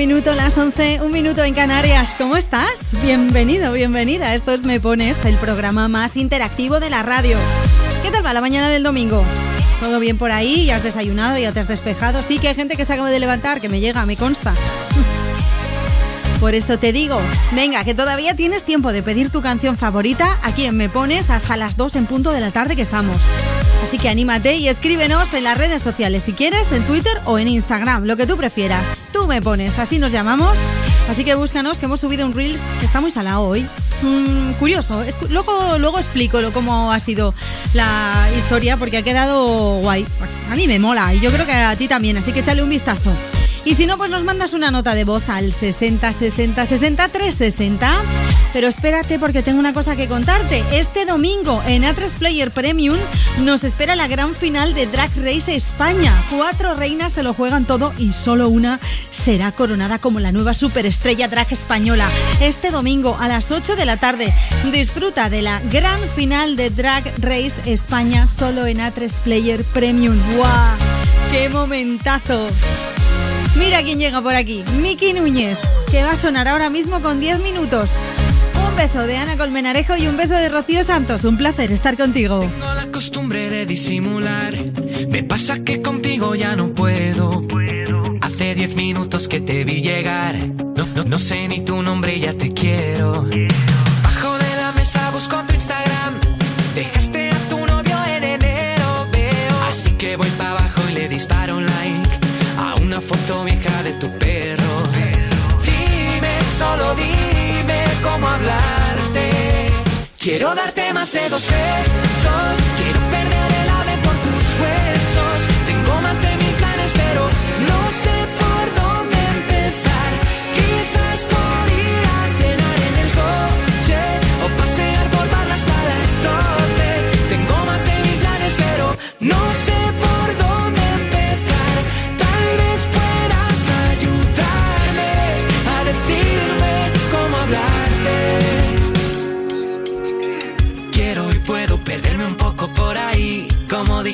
Minuto, las 11, un minuto en Canarias. ¿Cómo estás? Bienvenido, bienvenida. Esto es Me Pones, el programa más interactivo de la radio. ¿Qué tal va la mañana del domingo? ¿Todo bien por ahí? ¿Ya has desayunado? ¿Ya te has despejado? Sí que hay gente que se acaba de levantar, que me llega, me consta. Por esto te digo, venga, que todavía tienes tiempo de pedir tu canción favorita aquí en Me Pones hasta las 2 en punto de la tarde que estamos. Así que anímate y escríbenos en las redes sociales si quieres, en Twitter o en Instagram, lo que tú prefieras. Me pones, así nos llamamos. Así que búscanos, que hemos subido un Reels que está muy salado hoy. Mm, curioso, luego, luego explico lo, cómo ha sido la historia porque ha quedado guay. A mí me mola y yo creo que a ti también, así que échale un vistazo. Y si no, pues nos mandas una nota de voz al 60 60 60 360. Pero espérate porque tengo una cosa que contarte. Este domingo en A3 Player Premium nos espera la gran final de Drag Race España. Cuatro reinas se lo juegan todo y solo una será coronada como la nueva superestrella drag española. Este domingo a las 8 de la tarde disfruta de la gran final de Drag Race España solo en A3 Player Premium. ¡Guau! ¡Qué momentazo! Mira quién llega por aquí, Miki Núñez, que va a sonar ahora mismo con 10 minutos. Un beso de Ana Colmenarejo y un beso de Rocío Santos. Un placer estar contigo. Tengo la costumbre de disimular. Me pasa que contigo ya no puedo. Diez minutos que te vi llegar. No, no- no sé ni tu nombre ya te quiero. Bajo de la mesa busco tu Instagram. Dejaste a tu novio en enero, veo. Así que voy para abajo y le disparo un like a una foto vieja de tu perro. Dime, solo dime cómo hablarte. Quiero darte más de dos besos. Quiero perder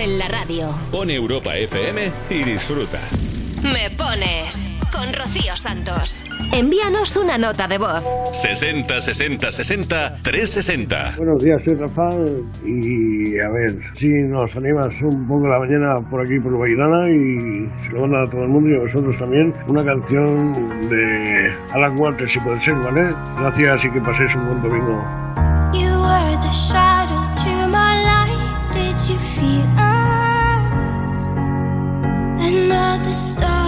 en la radio. Pon Europa FM y disfruta. Me pones con Rocío Santos. Envíanos una nota de voz. 60 60 60 360. Buenos días, soy Rafael y a ver si nos animas un poco la mañana por aquí por Bailana y se lo van a todo el mundo y a vosotros también una canción de Alan Walker si puede ser, ¿vale? Gracias y que paséis un buen domingo. You were the Stop. stars.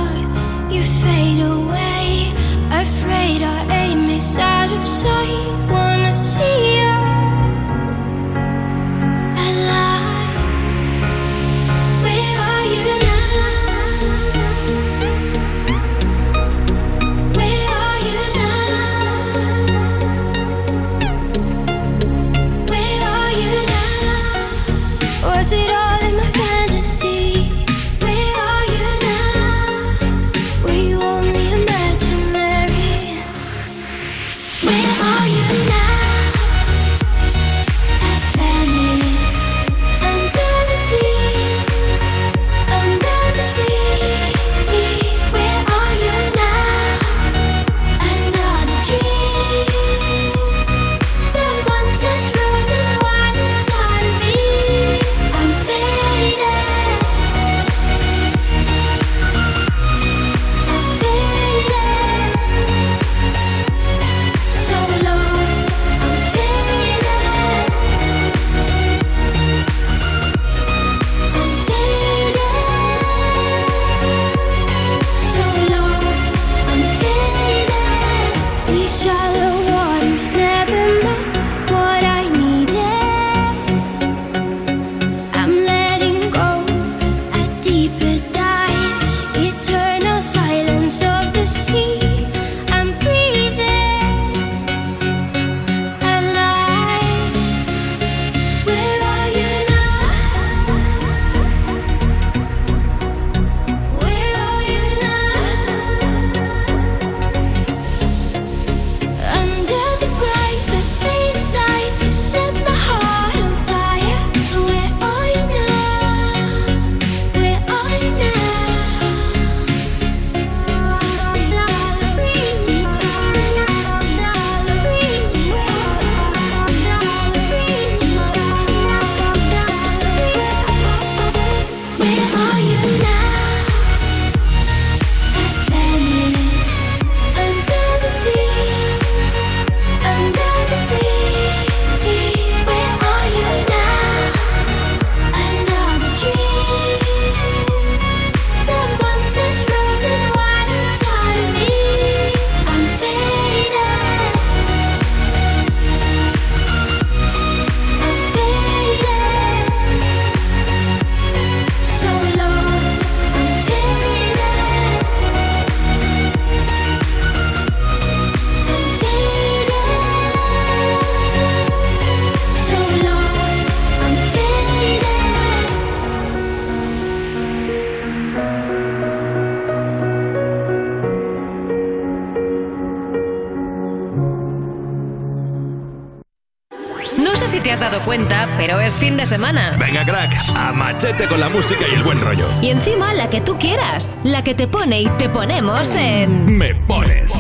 Semana. Venga, crack, a machete con la música y el buen rollo. Y encima la que tú quieras, la que te pone y te ponemos en... Me pones.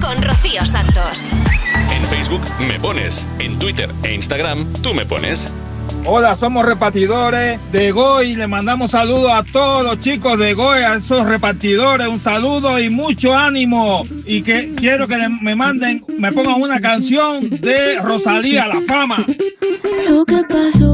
Con Rocío Santos. En Facebook me pones. En Twitter e Instagram tú me pones. Hola, somos repartidores de Goy. Le mandamos saludos a todos los chicos de Goy, a esos repartidores. Un saludo y mucho ánimo. Y que quiero que me manden, me pongan una canción de Rosalía, La Fama. Lo que pasó,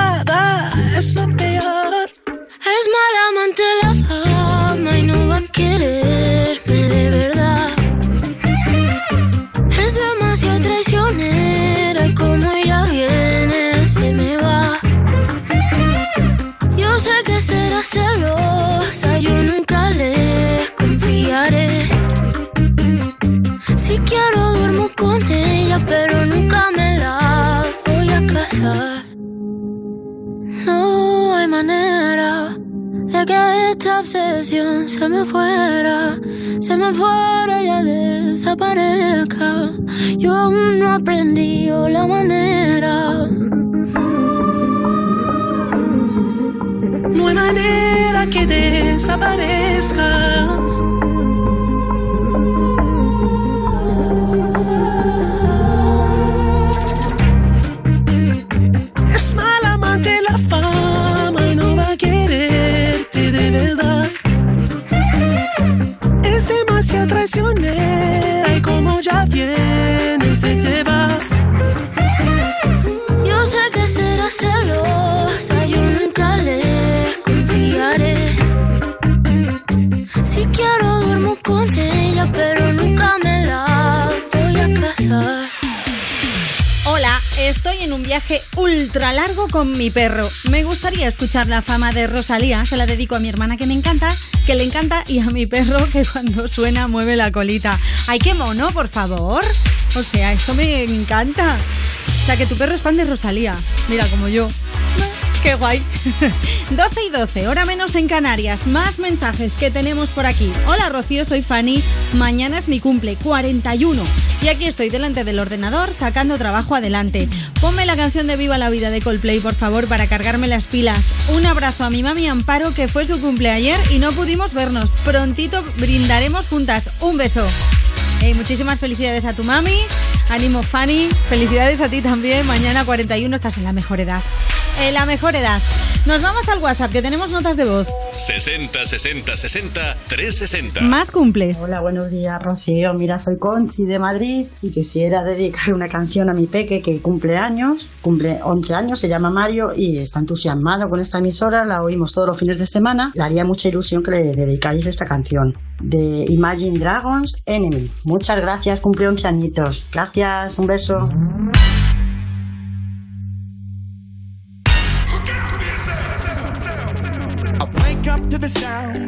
but it con mi perro. Me gustaría escuchar la fama de Rosalía, se la dedico a mi hermana que me encanta, que le encanta, y a mi perro que cuando suena mueve la colita. ¡Ay, qué mono, por favor! O sea, eso me encanta. O sea, que tu perro es fan de Rosalía. Mira, como yo. ¡Qué guay! 12 y 12, hora menos en Canarias. Más mensajes que tenemos por aquí. Hola Rocío, soy Fanny. Mañana es mi cumple, 41. Y aquí estoy delante del ordenador sacando trabajo adelante. Ponme la canción de Viva la Vida de Coldplay, por favor, para cargarme las pilas. Un abrazo a mi mami Amparo, que fue su cumple ayer y no pudimos vernos. Prontito brindaremos juntas. Un beso. Hey, muchísimas felicidades a tu mami. Ánimo, Fanny. Felicidades a ti también. Mañana 41 estás en la mejor edad. En la mejor edad. Nos vamos al WhatsApp, que tenemos notas de voz. 60 60 60 360. Más cumples. Hola, buenos días, Rocío. Mira, soy Conchi de Madrid y quisiera dedicar una canción a mi peque que cumple años, cumple 11 años, se llama Mario y está entusiasmado con esta emisora, la oímos todos los fines de semana. Le haría mucha ilusión que le dedicáis esta canción de Imagine Dragons Enemy. Muchas gracias, cumple 11 añitos. Gracias, un beso.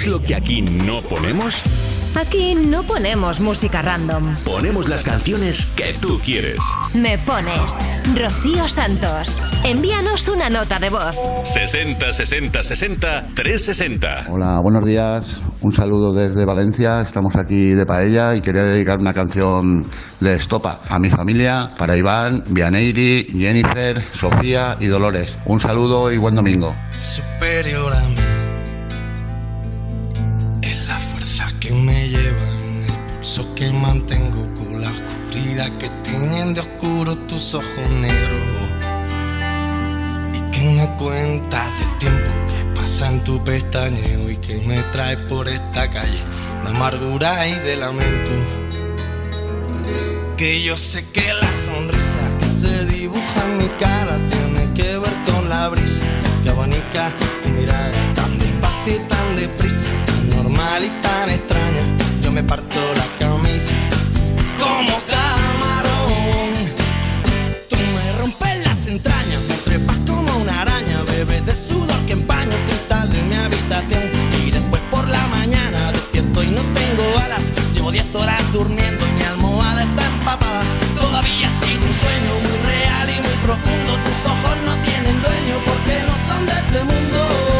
¿Sabes lo que aquí no ponemos? Aquí no ponemos música random. Ponemos las canciones que tú quieres. Me pones Rocío Santos. Envíanos una nota de voz. 60 60 60 360. Hola, buenos días. Un saludo desde Valencia. Estamos aquí de paella y quería dedicar una canción de Estopa a mi familia, para Iván, Vianeiri, Jennifer, Sofía y Dolores. Un saludo y buen domingo. superior a mí. Que me lleva en el pulso que mantengo con la oscuridad que tienen de oscuro tus ojos negros. Y que me cuentas del tiempo que pasa en tu pestañeo y que me trae por esta calle de amargura y de lamento. Que yo sé que la sonrisa que se dibuja en mi cara tiene que ver con la brisa que abanica tu mirada tan despacio y tan deprisa, normal y tan extraña. Yo me parto la camisa como camarón. Tú me rompes las entrañas, me trepas como una araña, bebes de sudor que empaña el cristal de mi habitación. Y después por la mañana despierto y no tengo alas. Llevo 10 horas durmiendo y mi almohada está empapada. Todavía ha sido un sueño muy real y muy profundo. Tus ojos no tienen dueño porque no son de este mundo.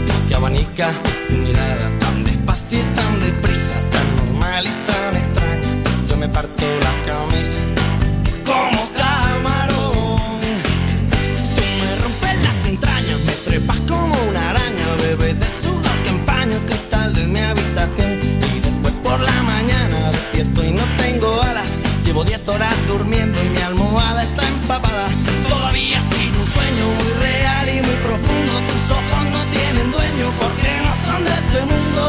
que abanica tu mirada tan despacio y tan deprisa, tan normal y tan extraña. Yo me parto la camisa como camarón. Tú me rompes las entrañas, me trepas como una araña, bebes de sudor que empaña el cristal de mi habitación. Y después por la mañana despierto y no tengo alas. Llevo 10 horas durmiendo y mi almohada está empapada. Todavía ha sido un sueño muy ojos no tienen dueño porque no son de este mundo.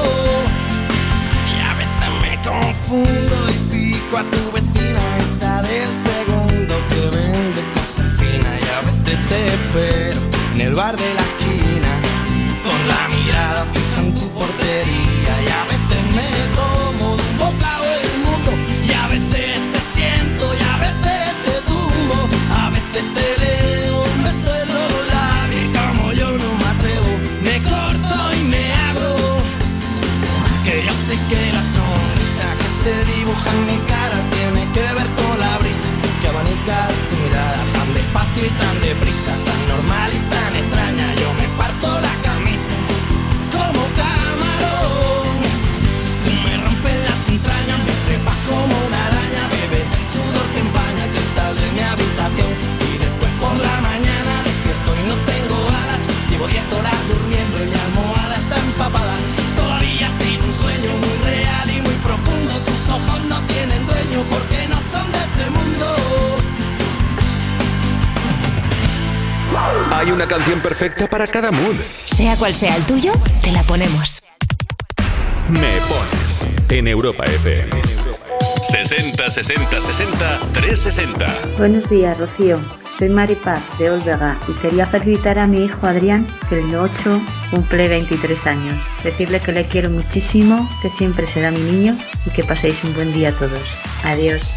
Y a veces me confundo y pico a tu vecina, esa del segundo que vende cosas finas. Y a veces te espero en el bar de la esquina, con la mirada fija en tu portería. Sangit Hay una canción perfecta para cada mood. Sea cual sea el tuyo, te la ponemos. Me pones en Europa FM. 60 60 60 360. Buenos días, Rocío. Soy Maripaz de Olvega y quería felicitar a mi hijo Adrián, que el 8 cumple 23 años. Decirle que le quiero muchísimo, que siempre será mi niño y que paséis un buen día a todos. Adiós.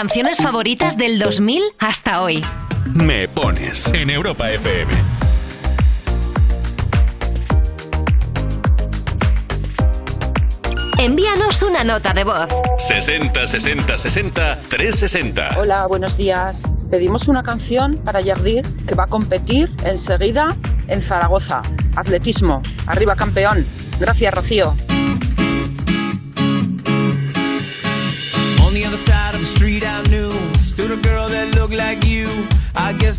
Canciones favoritas del 2000 hasta hoy. Me pones en Europa FM. Envíanos una nota de voz. 60 60 60 360. Hola, buenos días. Pedimos una canción para Yardir que va a competir enseguida en Zaragoza. Atletismo. Arriba campeón. Gracias, Rocío.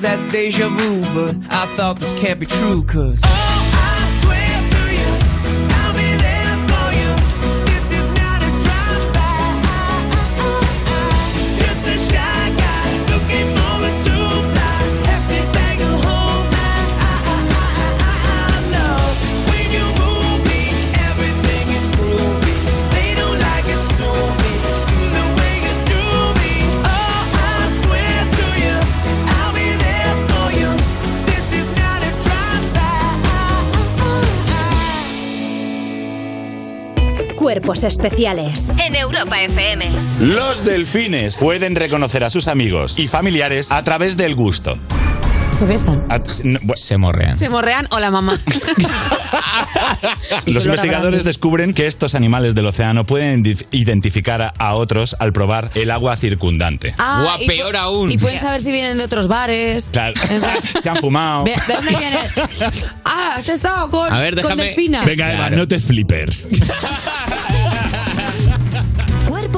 that's deja vu, but I thought this can't be true, cause. Just Cuerpos especiales en Europa FM. Los delfines pueden reconocer a sus amigos y familiares a través del gusto. Se besan. Se morrean. Se morrean. Hola, mamá. Y Los a investigadores descubren que estos animales del océano pueden identificar a, a otros al probar el agua circundante. Ah, y pu- Y pueden saber si vienen de otros bares. Claro. En plan, Se han fumado. ¿De, de dónde vienes? Ah, has estado con, con Delfina. Venga, Eva, no te flipper.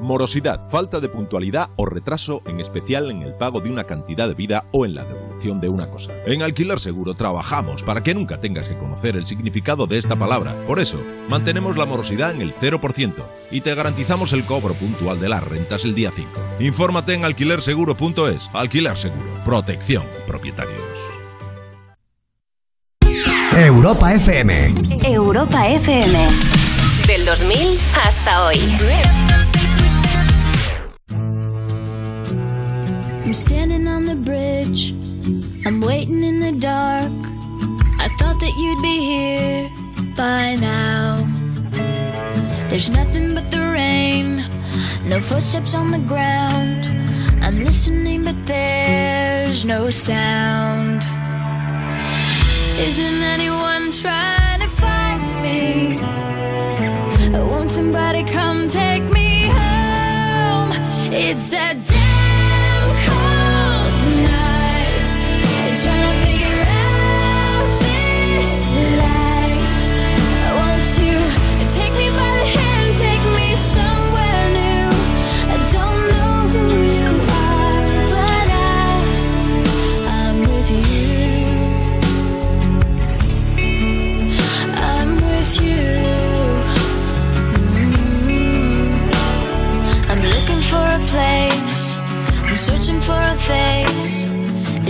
Morosidad, falta de puntualidad o retraso, en especial en el pago de una cantidad de vida o en la devolución de una cosa. En Alquiler Seguro trabajamos para que nunca tengas que conocer el significado de esta palabra. Por eso, mantenemos la morosidad en el 0% y te garantizamos el cobro puntual de las rentas el día 5. Infórmate en alquilerseguro.es. Alquiler Seguro, protección, propietarios. Europa FM. Europa FM. Del 2000 hasta hoy. I'm standing on the bridge. I'm waiting in the dark. I thought that you'd be here by now. There's nothing but the rain, no footsteps on the ground. I'm listening, but there's no sound. Isn't anyone trying to find me? Won't somebody come take me home? It's that damn searching for a face.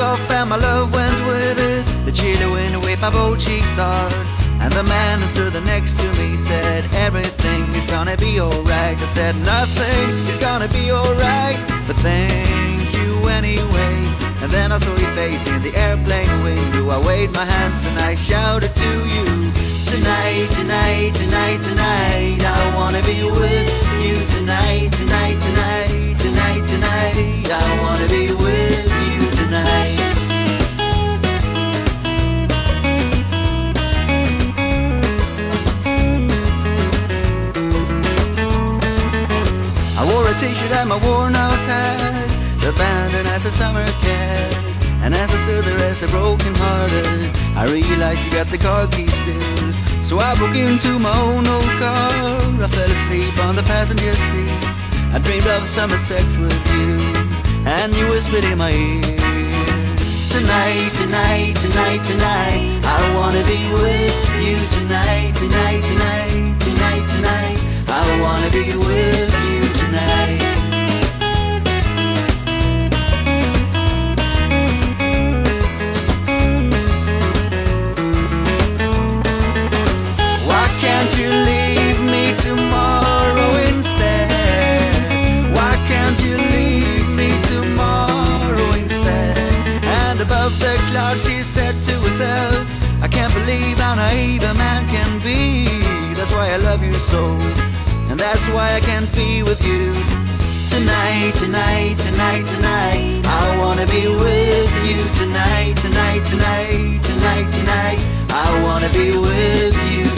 Off and my love went with it. The chilly wind waved my both cheeks hard. And the man who stood next to me said, Everything is gonna be alright. I said, Nothing is gonna be alright. But thank you anyway. And then I saw your face in the airplane window. I waved my hands and I shouted to you. Tonight, tonight, tonight, tonight. I wanna be with you tonight, tonight, tonight, tonight, tonight. I wanna be with you. I wore a t-shirt and my worn out hat Abandoned as a summer cat. And as I stood there as a broken hearted I realized you got the car keys still. So I broke into my own old car. I fell asleep on the passenger seat. I dreamed of summer sex with you And you whispered in my ears Tonight, tonight, tonight, tonight. I wanna be with you tonight, tonight, tonight, tonight, tonight. I wanna be with you tonight so And that's why I can't be with you. Tonight, tonight, tonight, tonight. I wanna be with you tonight, tonight, tonight, tonight, tonight. I wanna be with you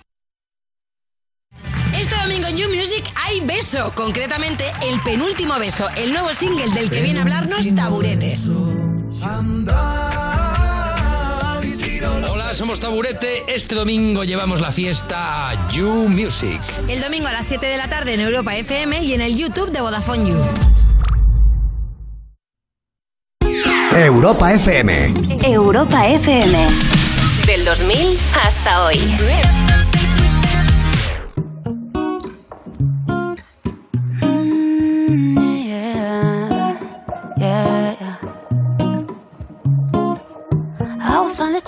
Domingo en You Music hay beso, concretamente el penúltimo beso, el nuevo single del que viene a hablarnos Taburete. Hola, somos Taburete. Este domingo llevamos la fiesta You Music. El domingo a las 7 de la tarde en Europa FM y en el YouTube de Vodafone You. Europa FM. Europa FM. Del 2000 hasta hoy.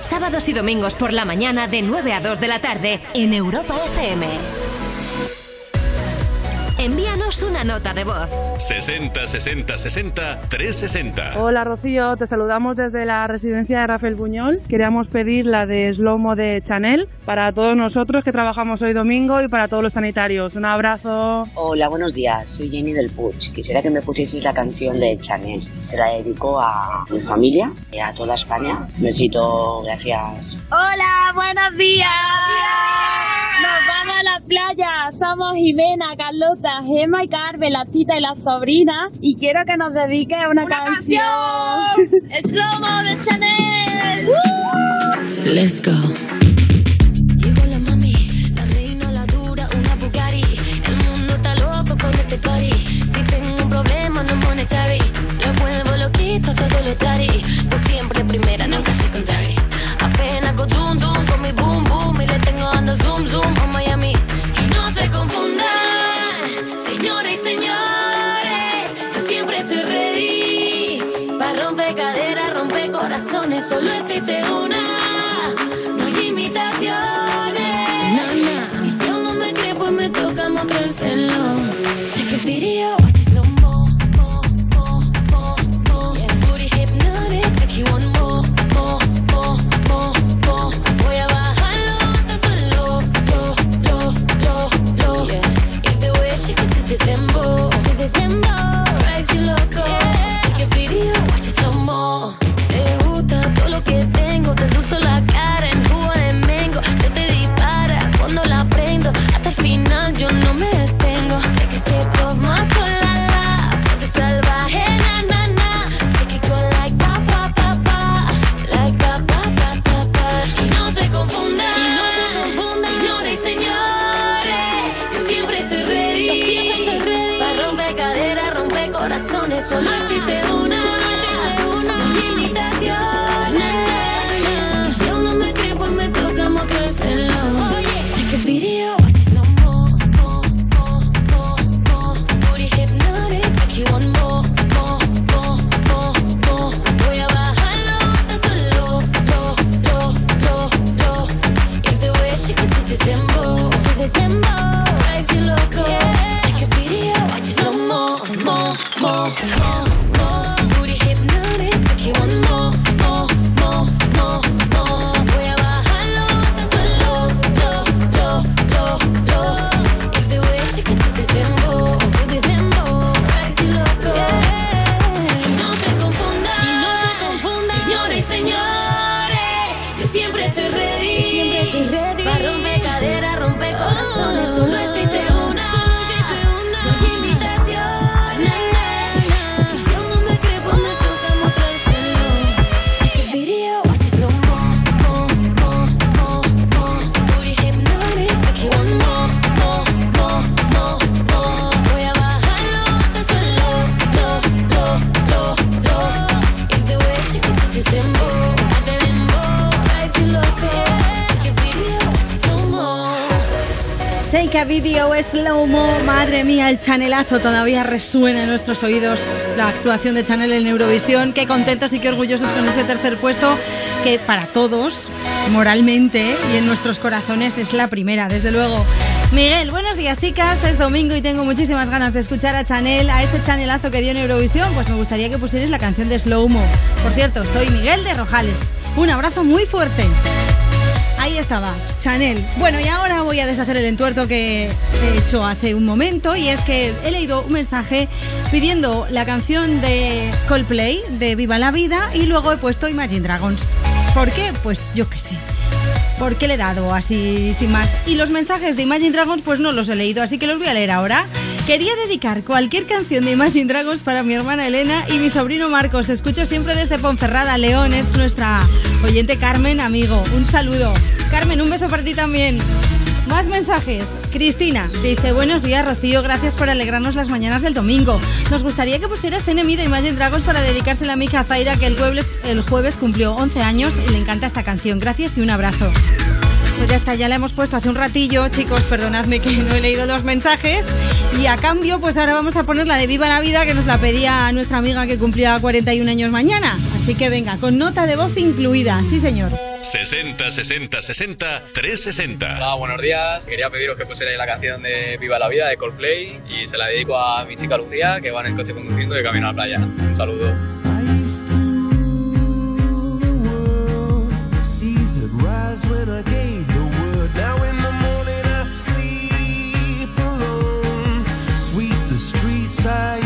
Sábados y domingos por la mañana de 9 a 2 de la tarde en Europa FM. Envíanos una nota de voz. 60 60 60 360. Hola Rocío, te saludamos desde la residencia de Rafael Buñol. Queríamos pedir la de Slomo de Chanel para todos nosotros que trabajamos hoy domingo y para todos los sanitarios. Un abrazo. Hola, buenos días. Soy Jenny del Puig. Quisiera que me pusieseis la canción de Chanel. Se la dedico a mi familia y a toda España. Besito, gracias. Hola, buenos días. Nos vamos a la playa. Somos Jimena, Carlota, Gema y Carmen, la tita y la sobrina. Y quiero que nos dediques una, canción. ¡Es Slomo de Chanel! Let's go. Llegó la mami, la reina, la dura, una Bugatti. El mundo está loco con este party. Si tengo un problema, no monetary. Lo vuelvo loquito, todo lo tari. Pues siempre primera, nunca secondary. Apenas go dum dum con mi boom Take a video slow mo. Madre mía, el chanelazo todavía resuena en nuestros oídos. La actuación de Chanel en Eurovisión. Qué contentos y qué orgullosos con ese tercer puesto que para todos, moralmente y en nuestros corazones, es la primera, desde luego. Miguel, buenos días chicas, es domingo y tengo muchísimas ganas de escuchar a Chanel, a ese chanelazo que dio en Eurovisión, pues me gustaría que pusierais la canción de Slow Mo. Por cierto, soy Miguel de Rojales. Un abrazo muy fuerte. Estaba, Chanel. Bueno, y ahora voy a deshacer el entuerto que he hecho hace un momento y es que he leído un mensaje pidiendo la canción de Coldplay de Viva la Vida y luego he puesto Imagine Dragons. ¿Por qué? Pues yo qué sé. ¿Por qué le he dado así sin más? Y los mensajes de Imagine Dragons pues no los he leído, así que los voy a leer ahora. Quería dedicar cualquier canción de Imagine Dragons para mi hermana Elena y mi sobrino Marcos. Escucho siempre desde Ponferrada, León. Es nuestra oyente Carmen, amigo. Un saludo. Carmen, un beso para ti también. Más mensajes. Cristina dice, buenos días Rocío, gracias por alegrarnos las mañanas del domingo. Nos gustaría que pusieras Enemy de Imagine Dragons para dedicársela a mi hija Zaira, que el jueves, el jueves cumplió 11 años y le encanta esta canción. Gracias y un abrazo. Pues ya está, ya la hemos puesto hace un ratillo, chicos, perdonadme que no he leído los mensajes. Y a cambio, pues ahora vamos a poner la de Viva la Vida, que nos la pedía nuestra amiga que cumplía 41 años mañana. Así que venga, con nota de voz incluida, sí señor. 60 60 60 360. Hola, buenos días. Quería pediros que pusierais la canción de Viva la Vida de Coldplay y se la dedico a mi chica Lucía, que va en el coche conduciendo de camino a la playa. Un saludo. I side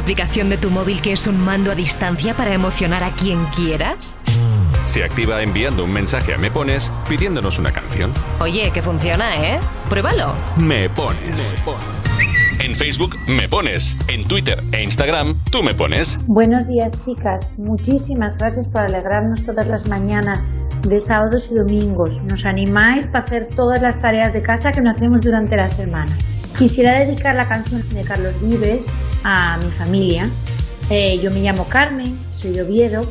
aplicación de tu móvil que es un mando a distancia para emocionar a quien quieras? Se activa enviando un mensaje a Me Pones pidiéndonos una canción. Oye, que funciona, ¿eh? Pruébalo. Me Pones. En Facebook Me Pones. En Twitter e Instagram Tú Me Pones. Buenos días, chicas. Muchísimas gracias por alegrarnos todas las mañanas de sábados y domingos. Nos animáis para hacer todas las tareas de casa que no hacemos durante la semana. Quisiera dedicar la canción de Carlos Vives a mi familia. Eh, yo me llamo Carmen, soy de Oviedo.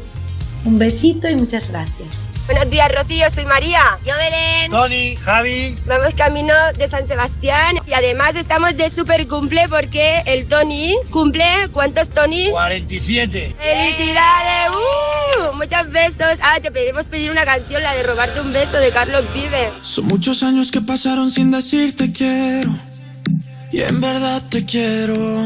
Un besito y muchas gracias. Buenos días, Rocío, soy María. Yo, Belén. Tony, Javi. Vamos camino de San Sebastián y además estamos de super cumple porque el Tony cumple, ¿cuántos Tony? 47. ¡Felicidades! ¡Uh! Muchos besos. Ah, te pedimos pedir una canción, la de robarte un beso de Carlos Vive. Son muchos años que pasaron sin decirte quiero. Y en verdad te quiero.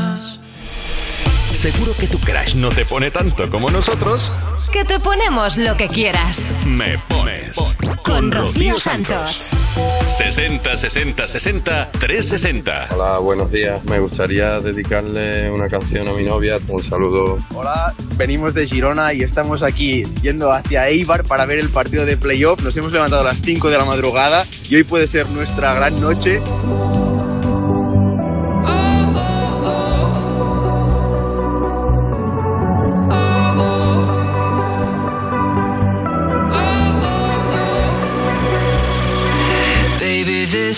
Seguro que tu crush no te pone tanto como nosotros. Que te ponemos lo que quieras. Me pones. Con Rocío Santos. 60 60 60 360. Hola, buenos días. Me gustaría dedicarle una canción a mi novia. Un saludo. Hola, venimos de Girona y estamos aquí yendo hacia Eibar para ver el partido de playoff. Nos hemos levantado a las 5 de la madrugada y hoy puede ser nuestra gran noche.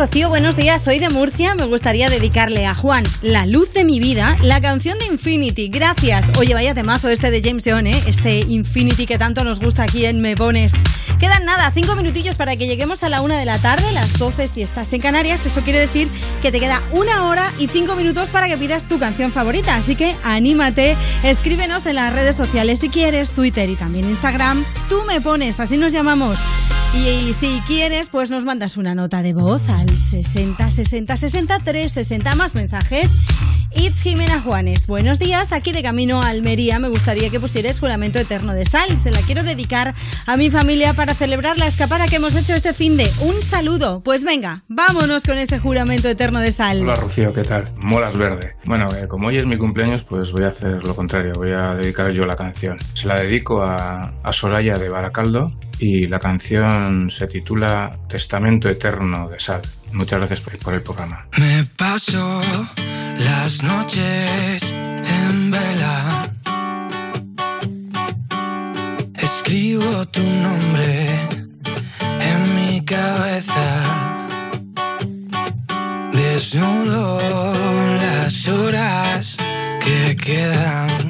Rocío, buenos días. Soy de Murcia. Me gustaría dedicarle a Juan, la luz de mi vida, la canción de Infinity. Gracias. Oye, vaya temazo este de James Young, ¿eh? Este Infinity que tanto nos gusta aquí en Me Pones. Quedan nada, cinco minutillos para que lleguemos a la una de la tarde, las 12 si estás en Canarias. Eso quiere decir que te queda una hora y cinco minutos para que pidas tu canción favorita. Así que anímate, escríbenos en las redes sociales si quieres, Twitter y también Instagram. Tú me pones, así nos llamamos. Y, si quieres, pues nos mandas una nota de voz al 60 60 60 360 más mensajes. It's Jimena Juanes. Buenos días, aquí de camino a Almería. Me gustaría que pusieras juramento eterno de sal. Se la quiero dedicar a mi familia para celebrar la escapada que hemos hecho este fin de. Un saludo. Pues venga, vámonos con ese juramento eterno de sal. Hola Rocío, ¿qué tal? Molas verde. Bueno, eh, como hoy es mi cumpleaños, pues voy a hacer lo contrario. Voy a dedicar yo la canción. Se la dedico a, a Soraya de Baracaldo y la canción se titula Testamento Eterno de Sal. Muchas gracias por, el programa. Me paso las noches en vela. Escribo tu nombre en mi cabeza. Desnudo las horas que quedan.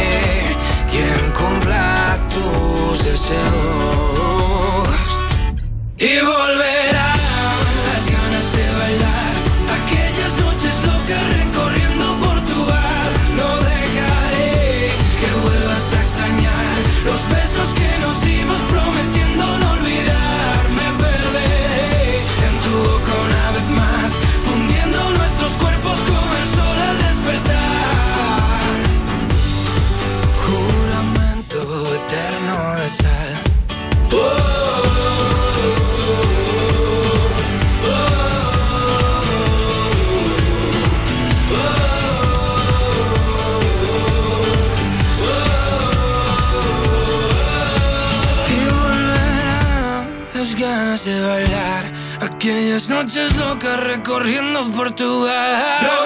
Y volverán noches locas recorriendo Portugal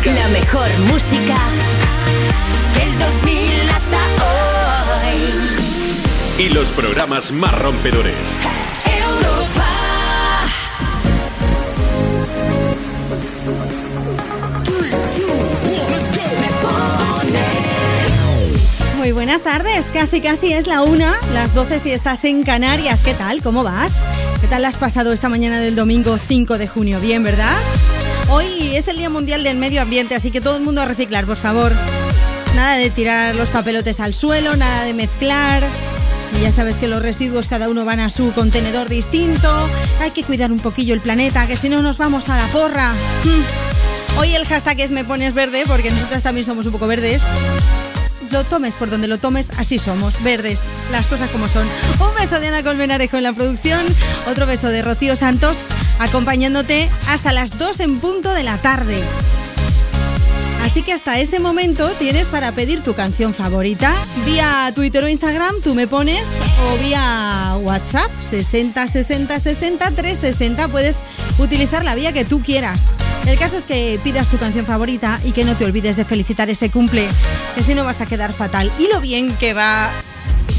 música. la mejor música del 2000 hasta hoy. Y los programas más rompedores. Europa. Muy buenas tardes, casi casi es la una, las 12 si estás en Canarias. ¿Qué tal? ¿Cómo vas? ¿Qué tal has pasado esta mañana del domingo 5 de junio? Bien, ¿verdad? Es el Día Mundial del Medio Ambiente, así que todo el mundo a reciclar, por favor. Nada de tirar los papelotes al suelo, nada de mezclar. Y ya sabes que los residuos cada uno van a su contenedor distinto. Hay que cuidar un poquillo el planeta, que si no nos vamos a la porra. Hmm. Hoy el hashtag es me pones verde, porque nosotras también somos un poco verdes. Lo tomes por donde lo tomes, así somos, verdes, las cosas como son. Un beso de Ana Colmenarejo en la producción, otro beso de Rocío Santos, acompañándote hasta las 2 en punto de la tarde. Así que hasta ese momento tienes para pedir tu canción favorita vía Twitter o Instagram, tú me pones, o vía WhatsApp 60 60 60 360. Puedes utilizar la vía que tú quieras. El caso es que pidas tu canción favorita y que no te olvides de felicitar ese cumple, que si no vas a quedar fatal. Y lo bien que va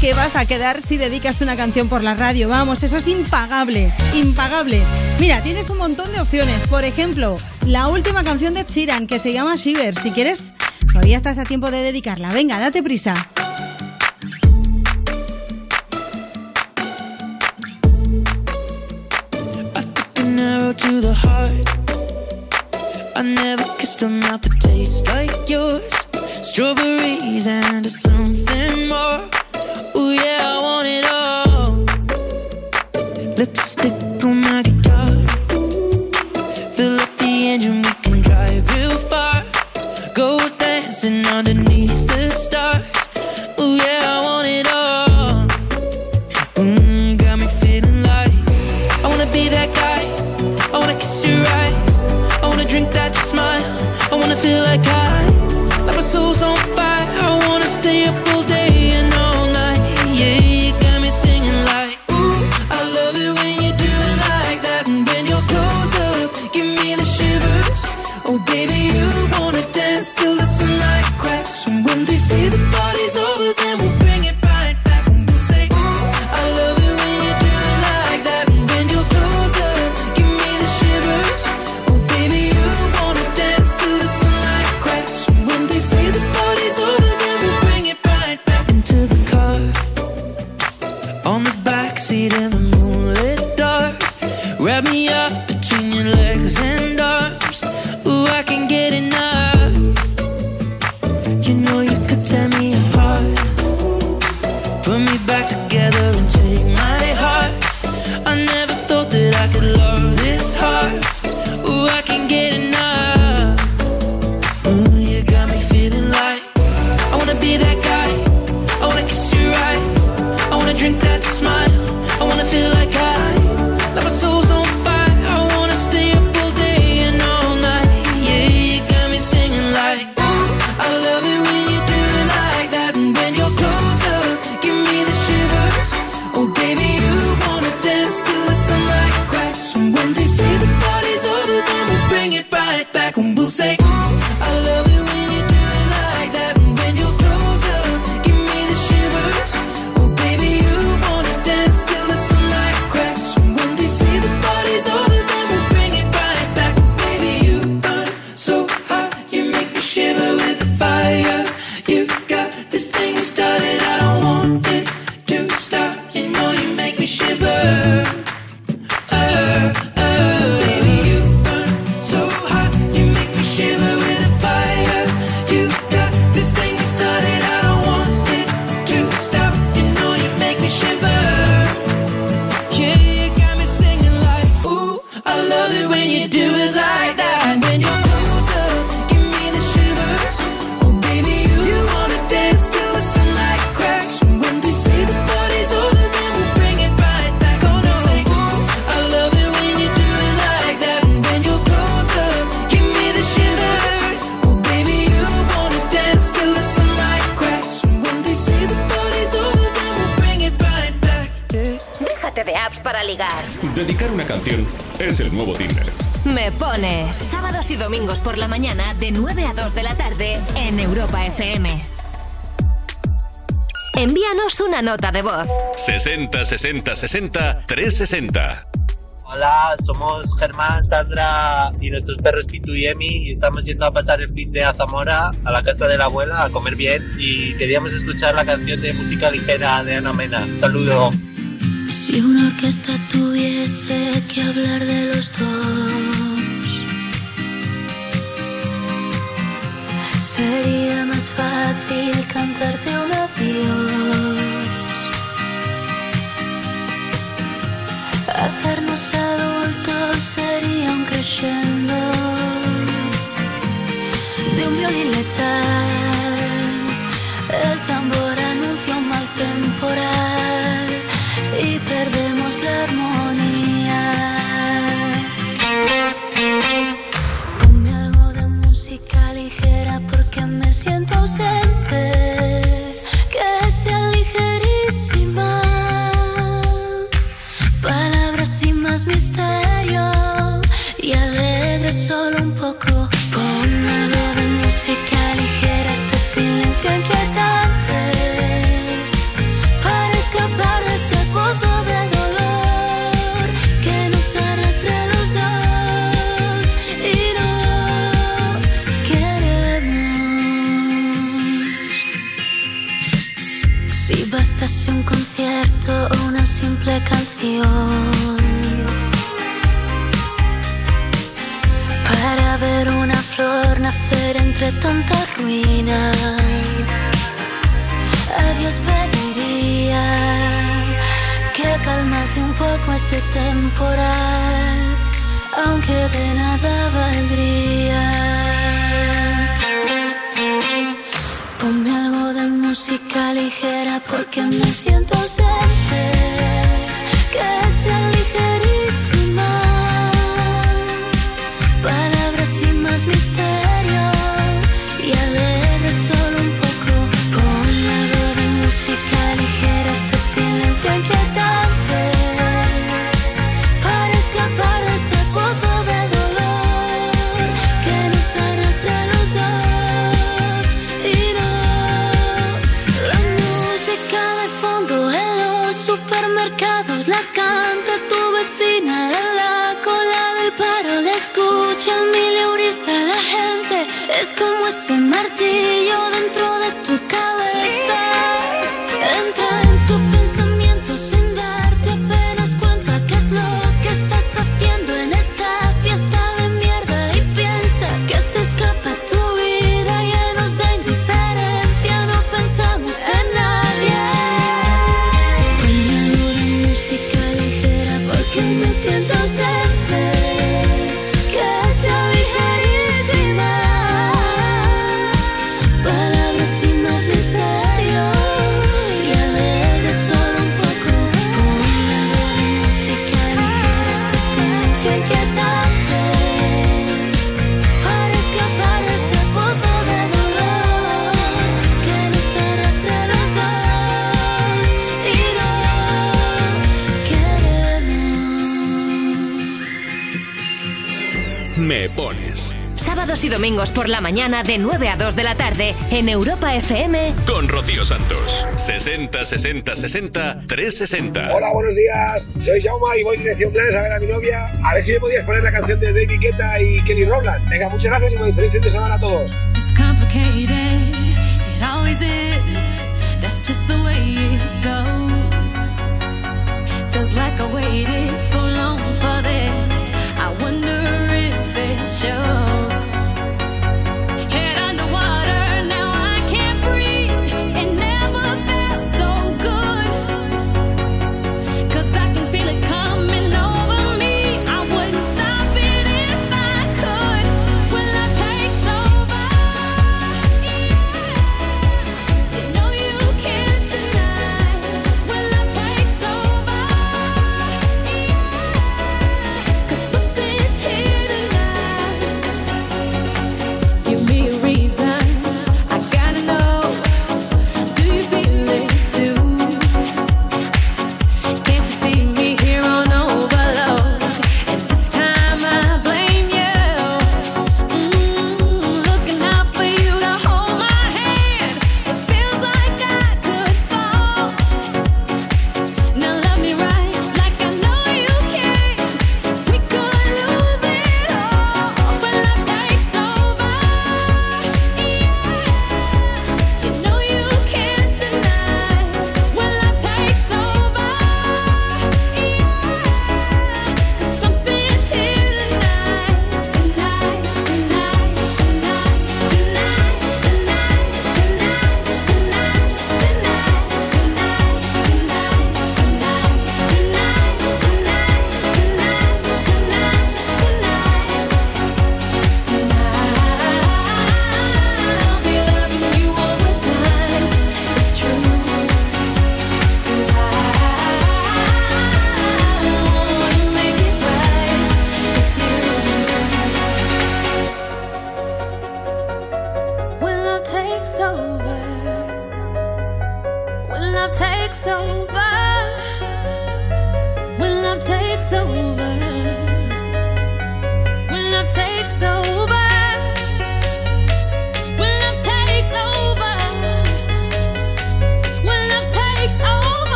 que vas a quedar si dedicas una canción por la radio. Vamos, eso es impagable, impagable. Mira, tienes un montón de opciones. Por ejemplo, la última canción de Chiran que se llama Shiver. Si quieres, todavía estás a tiempo de dedicarla. Venga, date prisa. Strawberries and something more. Ooh yeah, I want it all. Lipstick Nota de voz. 60 60 60 360. Hola, somos Germán, Sandra y nuestros perros Pitu y Emi y estamos yendo a pasar el fin de a a la casa de la abuela, a comer bien y queríamos escuchar la canción de música ligera de Ana Mena. Saludo. Si una orquesta tuviese que hablar de los dos, sería más fácil cantarte un adiós. Hacernos adultos sería un creyendo de un violín letal. para ver una flor nacer entre tanta ruina. A Dios pediría que calmase un poco este temporal, aunque de nada valdría. Ponme algo de música ligera porque me siento ausente. good. y domingos por la mañana de 9 a 2 de la tarde en Europa FM con Rocío Santos. 60 60 60 360. Hola, buenos días. Soy Jauma y voy en dirección planes a ver a mi novia. A ver si me podías poner la canción de David Guetta y Kelly Rowland. Venga, muchas gracias y muy feliz fin de semana a todos. It's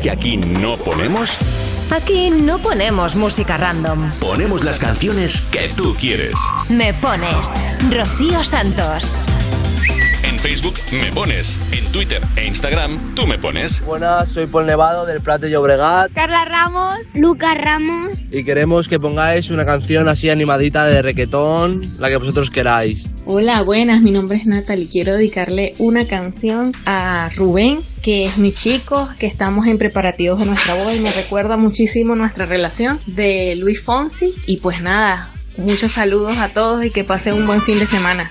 que aquí no ponemos? Aquí no ponemos música random. Ponemos las canciones que tú quieres. Me pones Rocío Santos. En Facebook me pones. En Twitter e Instagram tú me pones. Buenas, soy Paul Nevado del Prat de Llobregat Carla Ramos, Lucas Ramos. y queremos que pongáis una canción así animadita de requetón, la que vosotros queráis. Hola, buenas, mi nombre es Natalie. Quiero dedicarle una canción a Rubén, que es mi chico, que estamos en preparativos de nuestra boda y me recuerda muchísimo nuestra relación de Luis Fonsi. Y pues nada, muchos saludos a todos y que pasen un buen fin de semana.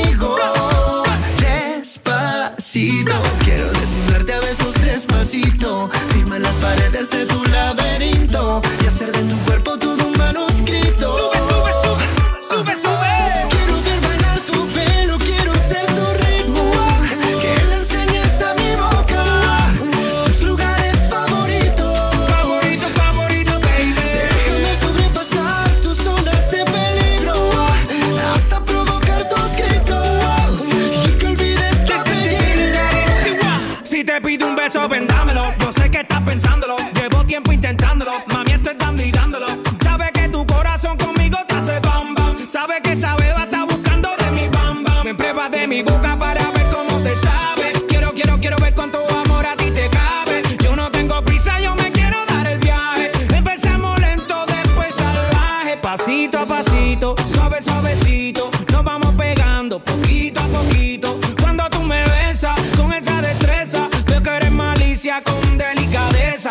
Sabe que esa beba está buscando de mi bam bam. Me pruebas de mi boca para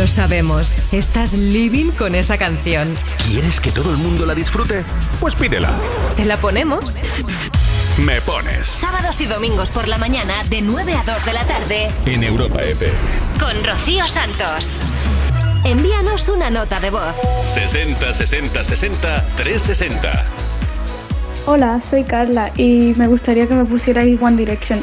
Lo sabemos, estás living con esa canción. ¿Quieres que todo el mundo la disfrute? Pues pídela. ¿Te la ponemos? Me pones Sábados y domingos por la mañana de 9 a 2 de la tarde en Europa FM. con Rocío Santos. Envíanos una nota de voz. 60 60 60 360. Hola, soy Carla y me gustaría que me pusierais One Direction.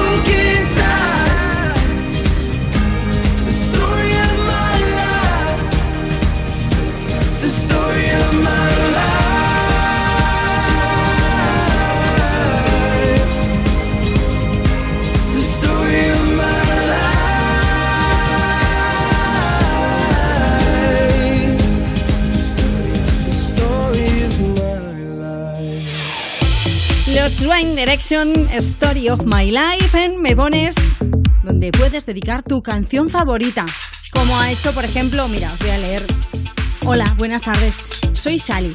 One Direction, Story of My Life en Me Pones, donde puedes dedicar tu canción favorita. Como ha hecho, por ejemplo, mira, os voy a leer. Hola, buenas tardes. Soy Sally.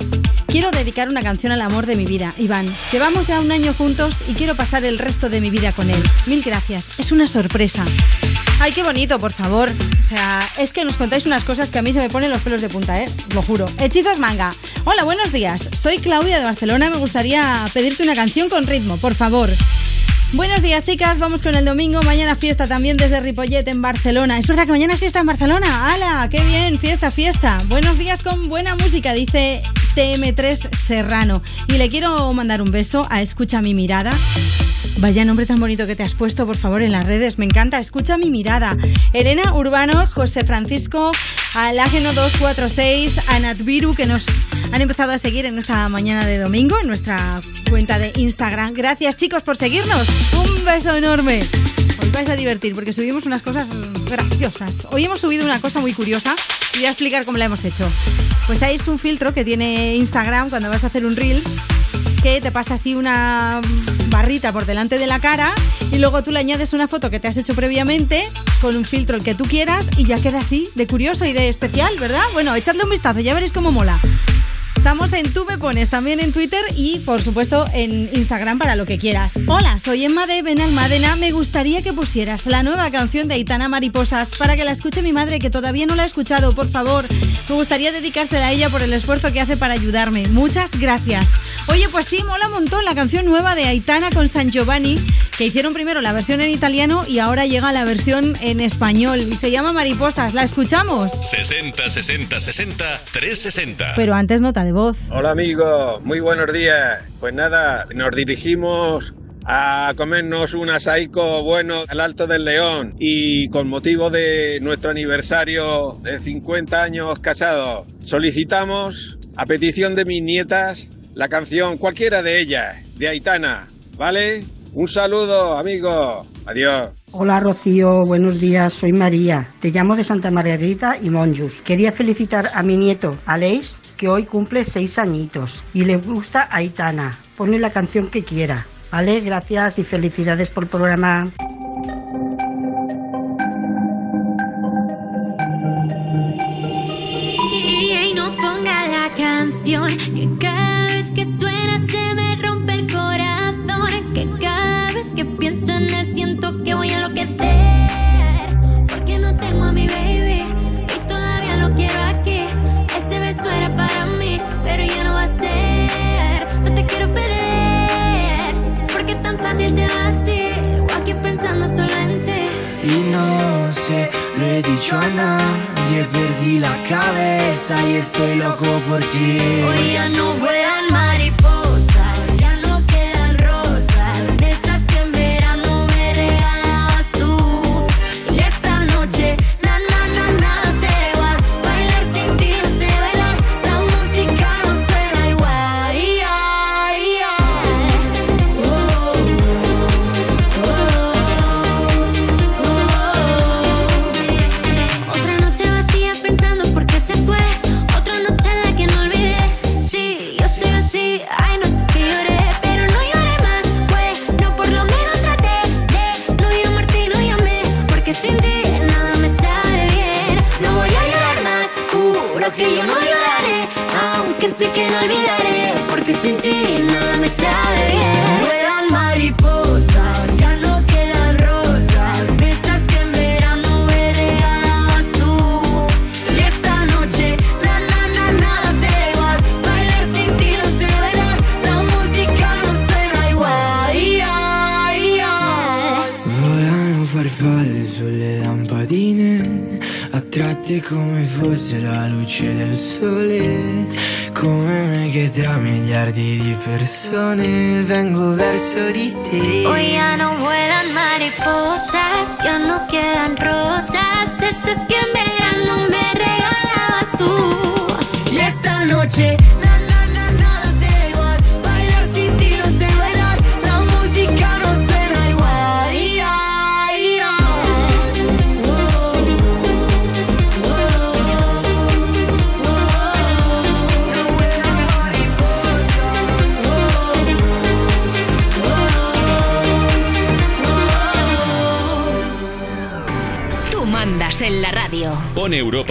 Quiero dedicar una canción al amor de mi vida, Iván. Llevamos ya un año juntos y quiero pasar el resto de mi vida con él. Mil gracias. Es una sorpresa. Ay, qué bonito, por favor. O sea, es que nos contáis unas cosas que a mí se me ponen los pelos de punta, ¿eh? Lo juro. Hechizos manga. Hola, buenos días. Soy Claudia de Barcelona. Me gustaría pedirte una canción con ritmo, por favor. Buenos días, chicas. Vamos con el domingo. Mañana fiesta también desde Ripollet en Barcelona. ¿Es verdad que mañana es fiesta en Barcelona? ¡Hala! ¡Qué bien! Fiesta, fiesta. Buenos días con buena música, dice TM3 Serrano. Y le quiero mandar un beso a Escucha mi mirada. Vaya nombre tan bonito que te has puesto, por favor, en las redes. Me encanta. Escucha mi mirada. Elena Urbano, José Francisco, Alágeno 246, Anatviru, que nos han empezado a seguir en esta mañana de domingo, en nuestra cuenta de Instagram. Gracias, chicos, por seguirnos. Un beso enorme. Os vais a divertir porque subimos unas cosas graciosas. Hoy hemos subido una cosa muy curiosa y voy a explicar cómo la hemos hecho. Pues ahí es un filtro que tiene Instagram cuando vas a hacer un Reels que te pasa así una barrita por delante de la cara y luego tú le añades una foto que te has hecho previamente con un filtro el que tú quieras y ya queda así de curioso y de especial, ¿verdad? Bueno, echadle un vistazo, ya veréis cómo mola. Estamos en Tú me pones también en Twitter y por supuesto en Instagram para lo que quieras. Hola, soy Emma de Benalmádena. Me gustaría que pusieras la nueva canción de Aitana Mariposas para que la escuche mi madre que todavía no la ha escuchado, por favor. Me gustaría dedicársela a ella por el esfuerzo que hace para ayudarme. Muchas gracias. Oye, pues sí, mola un montón la canción nueva de Aitana con San Giovanni, que hicieron primero la versión en italiano y ahora llega la versión en español. Y se llama Mariposas. ¿La escuchamos? 60 60 60 360. Pero antes nota de voz. Hola amigos, muy buenos días. Pues nada, nos dirigimos a comernos un asaico bueno al Alto del León y con motivo de nuestro aniversario de 50 años casados solicitamos a petición de mis nietas la canción cualquiera de ellas de Aitana, ¿vale? Un saludo amigos, adiós. Hola Rocío, buenos días, soy María. Te llamo de Santa Margarita y Monjus. Quería felicitar a mi nieto, Aleix, que hoy cumple seis añitos y le gusta Aitana. Ponle la canción que quiera. Vale, gracias y felicidades por el programa. Y no ponga la canción que cada vez que suena se me rompe el corazón. Que cada vez que pienso en él siento que voy a enloquecer. Dicho a nadie, perdí la cabeza y estoy loco por ti. Hoy ya no vuelan mariposas,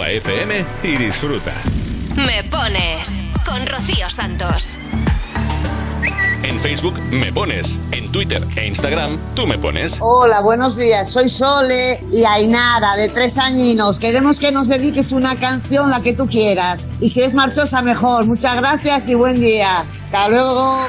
Europa FM y disfruta. Me pones con Rocío Santos. En Facebook me pones, en Twitter e Instagram tú me pones. Hola, buenos días. Soy Sole y Ainara, de tres añinos. Queremos que nos dediques una canción, la que tú quieras. Y si es marchosa, mejor. Muchas gracias y buen día. Hasta luego.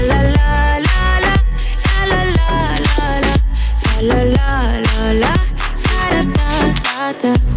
da da da da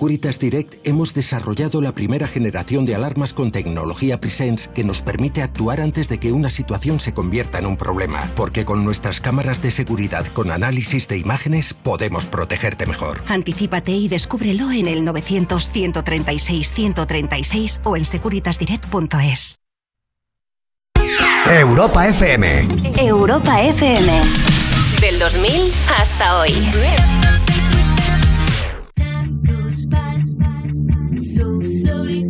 Securitas Direct hemos desarrollado la primera generación de alarmas con tecnología Presence que nos permite actuar antes de que una situación se convierta en un problema, porque con nuestras cámaras de seguridad con análisis de imágenes podemos protegerte mejor. Anticípate y descúbrelo en el 900 136 136 o en securitasdirect.es. Europa FM. Europa FM. Del 2000 hasta hoy. so slowly.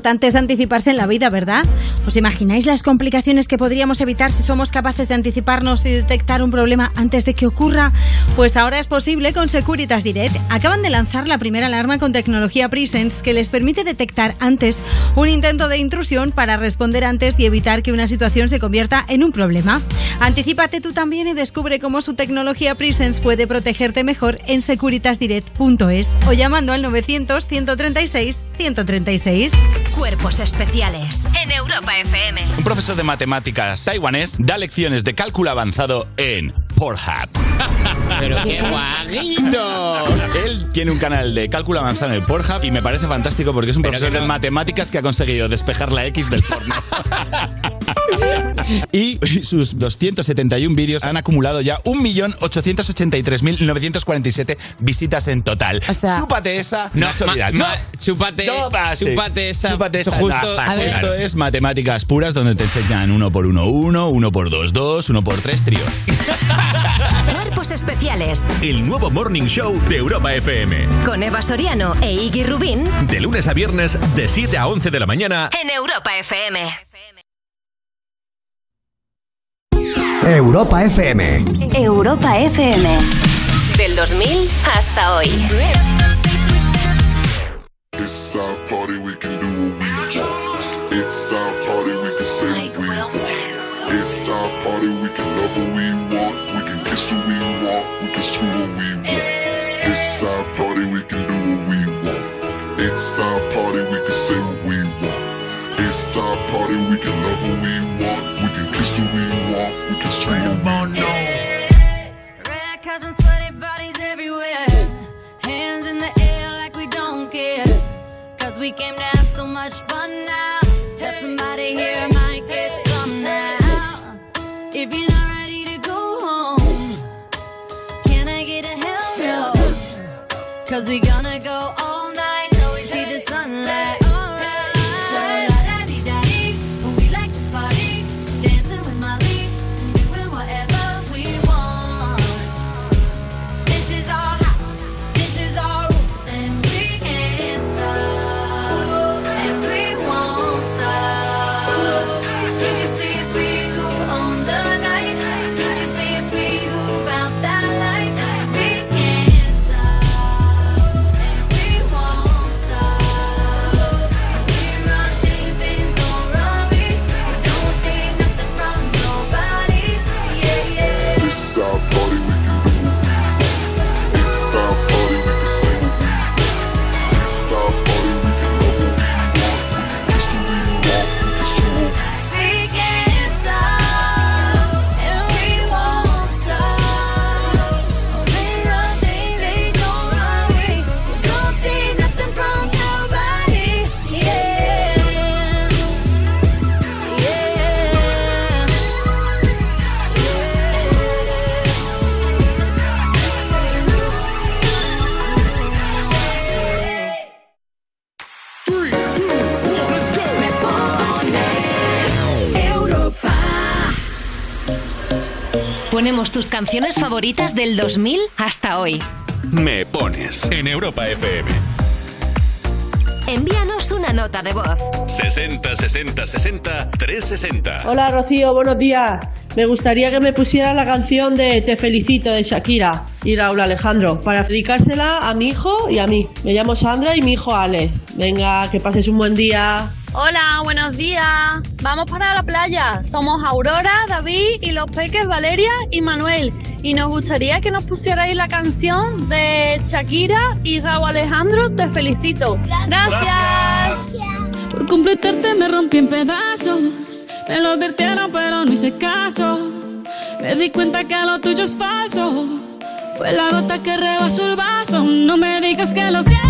Importante es anticiparse en la vida, ¿verdad? ¿Os imagináis las complicaciones que podríamos evitar si somos capaces de anticiparnos y detectar un problema antes de que ocurra? Pues ahora es posible con Securitas Direct. Acaban de lanzar la primera alarma con tecnología Presence que les permite detectar antes un intento de intrusión para responder antes y evitar que una situación se convierta en un problema. Anticípate tú también y descubre cómo su tecnología Presence puede protegerte mejor en securitasdirect.es o llamando al 900 136 136. Cuerpos especiales en Europa FM. Un profesor de matemáticas taiwanés da lecciones de cálculo avanzado en Pornhub. Pero qué guaguito. Él tiene un canal de cálculo avanzado en el Pornhub y me parece fantástico porque es un Pero profesor no- de matemáticas que ha conseguido despejar la X del porno. y sus 271 vídeos han acumulado ya 1.883.947 visitas en total. chúpate esa, No, Nacho ma- No, chúpate- no chúpate esa- Chúpate esa. justo- No, a ver. esto es matemáticas puras donde te enseñan uno por uno uno, uno por dos dos, uno por tres trío. Cuerpos especiales El nuevo Morning Show de Europa FM. con Eva Soriano e Iggy Rubín De lunes a viernes, de 7 a 11 de la mañana. en Europa FM. Europa FM. Europa FM. Del 2000 hasta hoy. It's our party, we can do what we want. It's our party, we can say what we want. It's our party, we can love what we want. Kiss who we want. We can screw what we want. It's our party, we can do what we want. It's our party, we can say what we want. It's our party, we can love what we want. We can kiss who we want. We can screw what we want. Bodies everywhere. Hands in the air like we don't care. Cause we came to have so much fun now. Cause we gonna go all Ponemos tus canciones favoritas del 2000 hasta hoy. Me pones en Europa FM. Envíanos una nota de voz. 60 60 60 360. Hola Rocío, buenos días. Me gustaría que me pusiera la canción de Te felicito de Shakira y Raúl Alejandro para dedicársela a mi hijo y a mí. Me llamo Sandra y mi hijo Ale. Venga, que pases un buen día. Hola, buenos días. Vamos para la playa. Somos Aurora, David y los peques Valeria y Manuel. Y nos gustaría que nos pusierais la canción de Shakira y Raúl Alejandro. Te felicito. Gracias. Por completarte me rompí en pedazos. Me lo advirtieron, pero no hice caso. Me di cuenta que lo tuyo es falso. Fue la gota que rebasó el vaso. No me digas que lo sientes.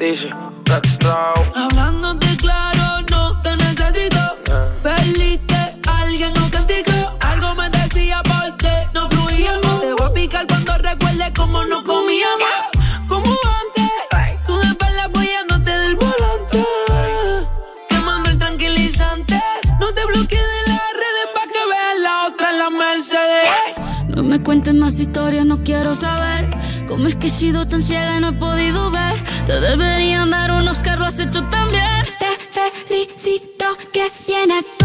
Dice, Hablándote claro, no te necesito. Perdiste alguien auténtico. Algo me decía porque no fluíamos. Te voy a picar cuando recuerde cómo no comíamos. Me cuentes más historias, no quiero saber. ¿Cómo es que he sido tan ciega y no he podido ver? Te deberían dar unos carros has hecho también. Te felicito que bien actúas.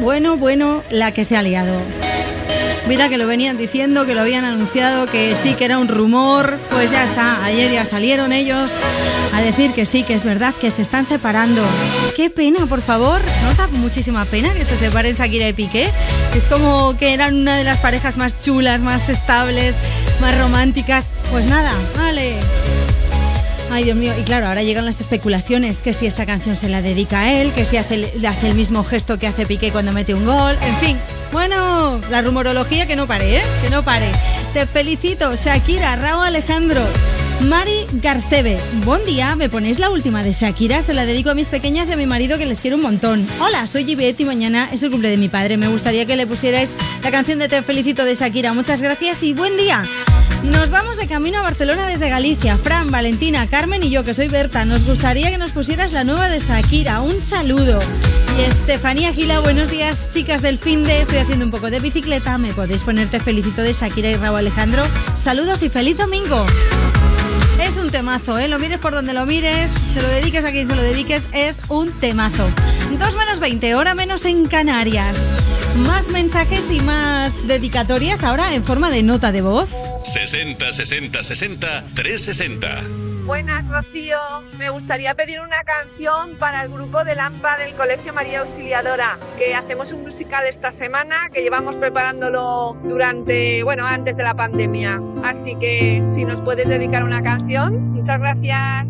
Bueno, bueno, la que se ha liado. Mira que lo venían diciendo, que lo habían anunciado, que sí que era un rumor. Pues ya está, ayer ya salieron ellos a decir que sí, que es verdad, que se están separando. Qué pena, por favor. ¿No da muchísima pena que se separen Shakira y Piqué? Es como que eran una de las parejas más chulas, más estables, más románticas. Pues nada, vale. Ay, Dios mío, y claro, ahora llegan las especulaciones, que si esta canción se la dedica a él, que si hace, le hace el mismo gesto que hace Piqué cuando mete un gol, en fin. Bueno, la rumorología que no pare, ¿eh? Que no pare. Te felicito, Shakira, Raúl Alejandro. Mari Garstebe, buen día, me ponéis la última de Shakira, se la dedico a mis pequeñas y a mi marido que les quiero un montón. Hola, soy Gibet y mañana es el cumple de mi padre, me gustaría que le pusierais la canción de Te felicito de Shakira, muchas gracias y buen día. Nos vamos de camino a Barcelona desde Galicia. Fran, Valentina, Carmen y yo, que soy Berta, nos gustaría que nos pusieras la nueva de Shakira. Un saludo. Y Estefanía Gila, buenos días, chicas del fin de. Estoy haciendo un poco de bicicleta. Me podéis ponerte felicito de Shakira y Raúl Alejandro. Saludos y feliz domingo. Es un temazo, ¿eh? Lo mires por donde lo mires, se lo dediques a quien se lo dediques, es un temazo. 2 menos 20, hora menos en Canarias. Más mensajes y más dedicatorias ahora en forma de nota de voz. 60 60 60 360. Buenas, Rocío. Me gustaría pedir una canción para el grupo de Lampa del Colegio María Auxiliadora, que hacemos un musical esta semana, que llevamos preparándolo durante, bueno, antes de la pandemia. Así que si nos puedes dedicar una canción, muchas gracias.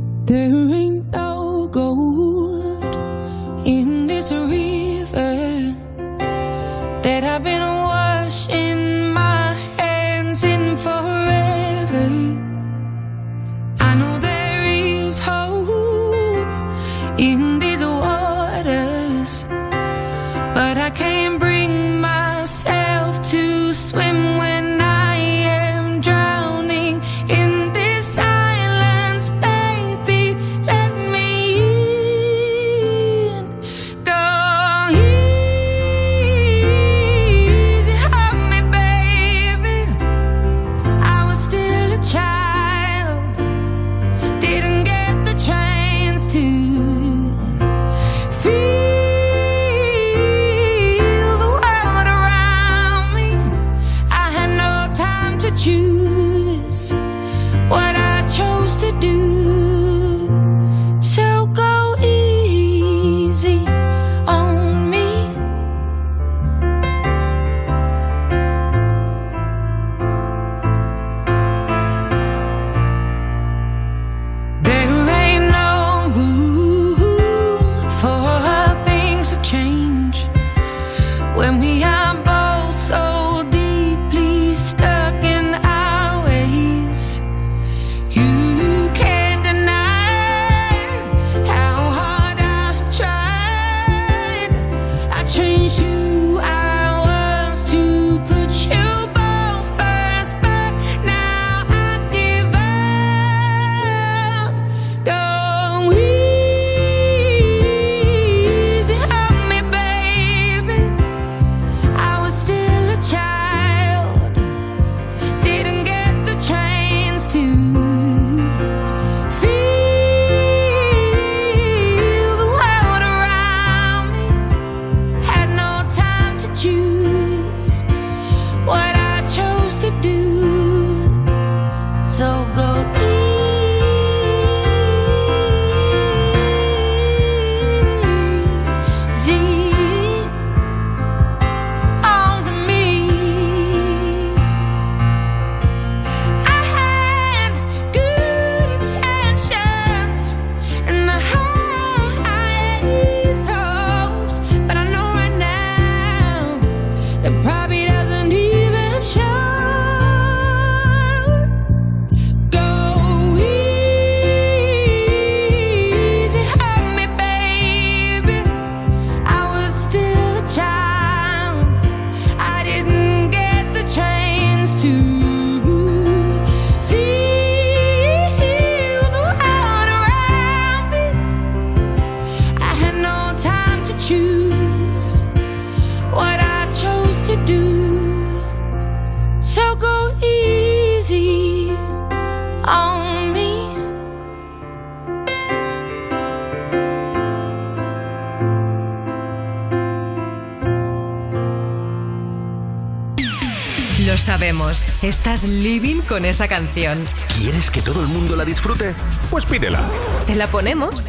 Estás living con esa canción. ¿Quieres que todo el mundo la disfrute? Pues pídela. ¿Te la ponemos?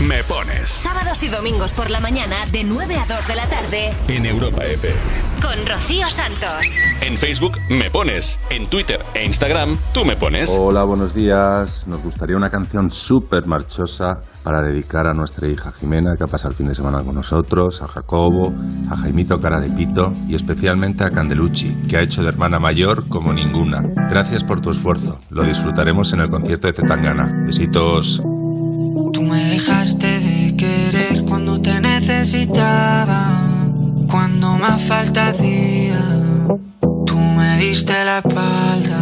Me pones Sábados y domingos por la mañana de 9 a 2 de la tarde en Europa FM. con Rocío Santos. En Facebook me pones, en Twitter e Instagram tú me pones. Hola, buenos días. Nos gustaría una canción súper marchosa para dedicar a nuestra hija Jimena, que ha pasado el fin de semana con nosotros, a Jacobo, a Jaimito Cara de Pito y especialmente a Candelucci, que ha hecho de hermana mayor como ninguna. Gracias por tu esfuerzo. Lo disfrutaremos en el concierto de Zetangana. Besitos. Tú me dejaste de querer cuando te necesitaba, cuando más falta hacía. Tú me diste la espalda.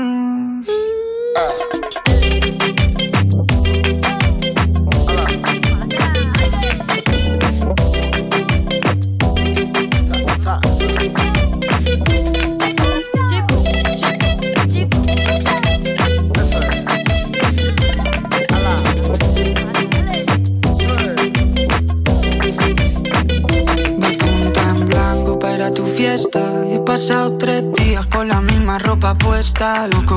Puesta. Loco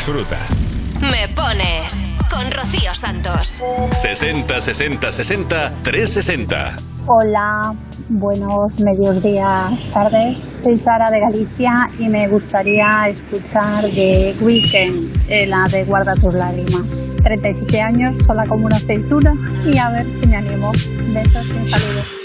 disfruta. Me pones con Rocío Santos. 60 60 60 360. Hola, buenos medios días, tardes. Soy Sara de Galicia y me gustaría escuchar de Weekend, eh, la de Guarda tus lágrimas. 37 años, sola como una aceituna y a ver si me animo. Besos y un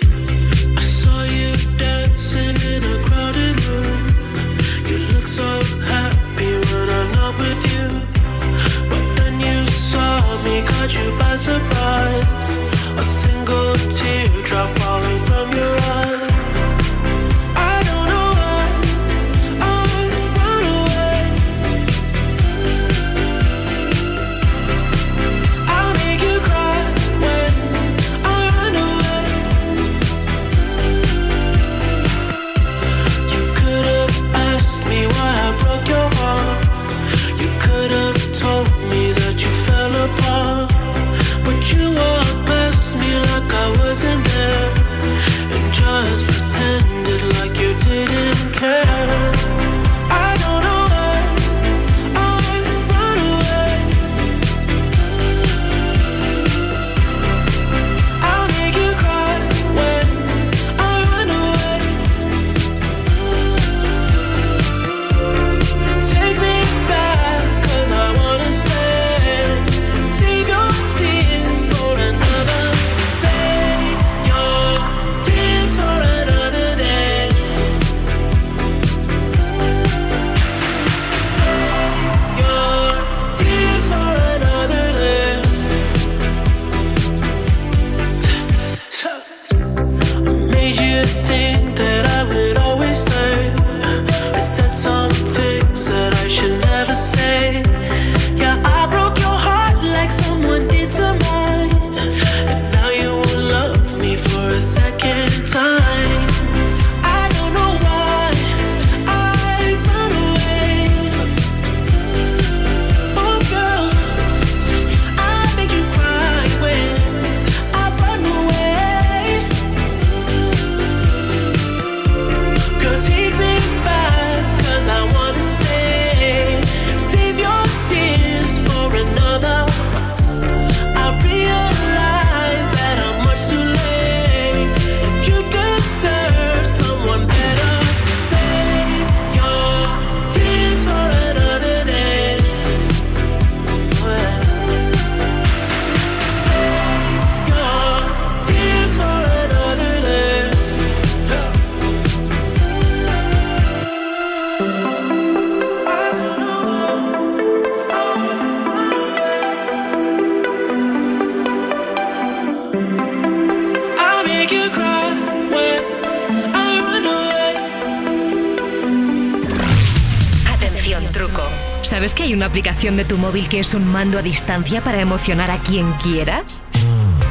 aplicación de tu móvil que es un mando a distancia para emocionar a quien quieras?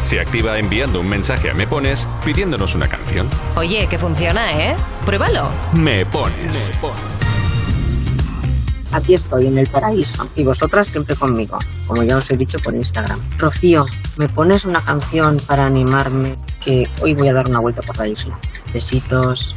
Se activa enviando un mensaje a Me Pones pidiéndonos una canción. Oye, que funciona, ¿eh? Pruébalo. Me Pones. Aquí estoy, en el paraíso, y vosotras siempre conmigo, como ya os he dicho por Instagram. Rocío, ¿me pones una canción para animarme? Que hoy voy a dar una vuelta por la isla. Besitos.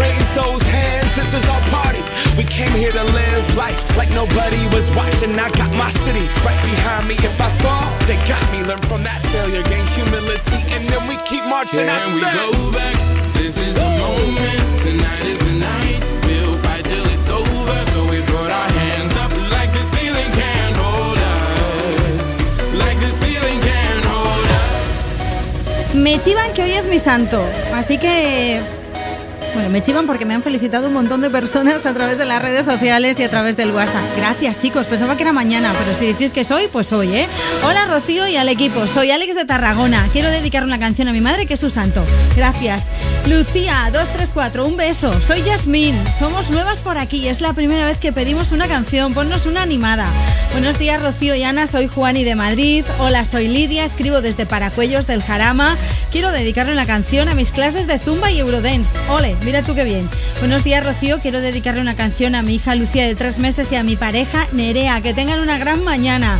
Raise those hands, this is our party. We came here to live life like nobody was watching. I got my city right behind me. If I fall, they got me. Learn from that failure, gain humility, and then we keep marching. I Can we go back? This is the moment. Tonight is the night. We'll fight till it's over. So we put our hands up like the ceiling can't hold us. Like the ceiling can't hold us. Me chivan que hoy es mi santo, así que... Bueno, me chivan porque me han felicitado un montón de personas a través de las redes sociales y a través del WhatsApp. Gracias, chicos. Pensaba que era mañana, pero si decís que soy, pues hoy, ¿eh? Hola, Rocío y al equipo. Soy Alex de Tarragona. Quiero dedicar una canción a mi madre, que es su santo. Gracias. Lucía, 234, un beso. Soy Yasmín. Somos nuevas por aquí. Es la primera vez que pedimos una canción. Ponnos una animada. Buenos días, Rocío y Ana. Soy Juani de Madrid. Hola, soy Lidia. Escribo desde Paracuellos del Jarama. Quiero dedicarle una canción a mis clases de Zumba y Eurodance. Ole, mira tú qué bien. Buenos días, Rocío. Quiero dedicarle una canción a mi hija Lucía de tres meses y a mi pareja Nerea. Que tengan una gran mañana.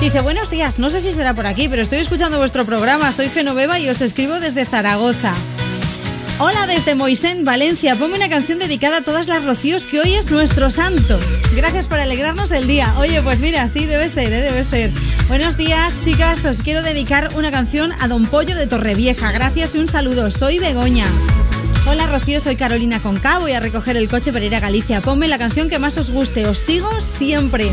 Dice, buenos días, no sé si será por aquí, pero estoy escuchando vuestro programa. Soy Genoveva y os escribo desde Zaragoza. Hola desde Moisén, Valencia. Ponme una canción dedicada a todas las rocíos que hoy es nuestro santo. Gracias por alegrarnos el día. Oye, pues mira, sí, debe ser, ¿eh? debe ser. Buenos días, chicas. Os quiero dedicar una canción a Don Pollo de Torrevieja. Gracias y un saludo. Soy Begoña. Hola Rocío, soy Carolina Conca. Voy a recoger el coche para ir a Galicia. Ponme la canción que más os guste. Os sigo siempre.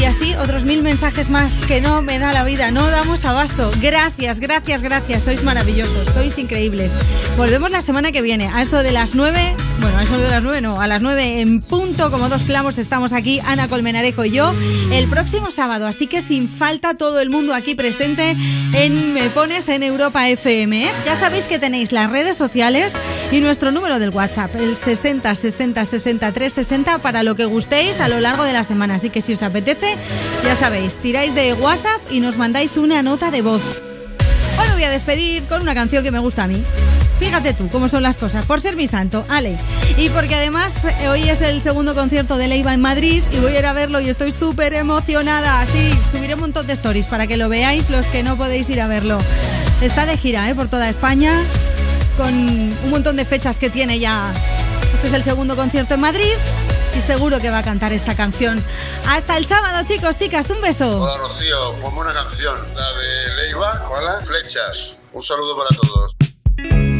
Y así otros mil mensajes más que no me da la vida. No damos abasto. Gracias, gracias, gracias. Sois maravillosos. Sois increíbles. Volvemos la semana que viene. A eso de las nueve. Bueno, a eso de las nueve no. A las nueve en punto, como dos clavos, estamos aquí, Ana Colmenarejo y yo, el próximo sábado. Así que sin falta todo el mundo aquí presente en Me Pones en Europa FM. ¿eh? Ya sabéis que tenéis las redes sociales y nuestro número del WhatsApp, el 60 60 63 60 para lo que gustéis a lo largo de la semana. Así que si os apetece, ya sabéis, tiráis de WhatsApp y nos mandáis una nota de voz. Hoy me voy a despedir con una canción que me gusta a mí. Fíjate tú cómo son las cosas, por ser mi santo, Ale. Y porque además eh, hoy es el segundo concierto de Leiva en Madrid y voy a ir a verlo y estoy súper emocionada. Sí, subiré un montón de stories para que lo veáis los que no podéis ir a verlo. Está de gira ¿eh? por toda España con un montón de fechas que tiene ya. Este es el segundo concierto en Madrid y seguro que va a cantar esta canción. Hasta el sábado, chicos, chicas, un beso. Hola Rocío, ponme una canción, la de Leiva, ¿cuál? Flechas. Un saludo para todos.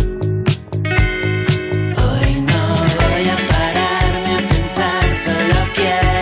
Solo quiero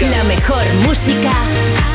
la mejor música del 2000.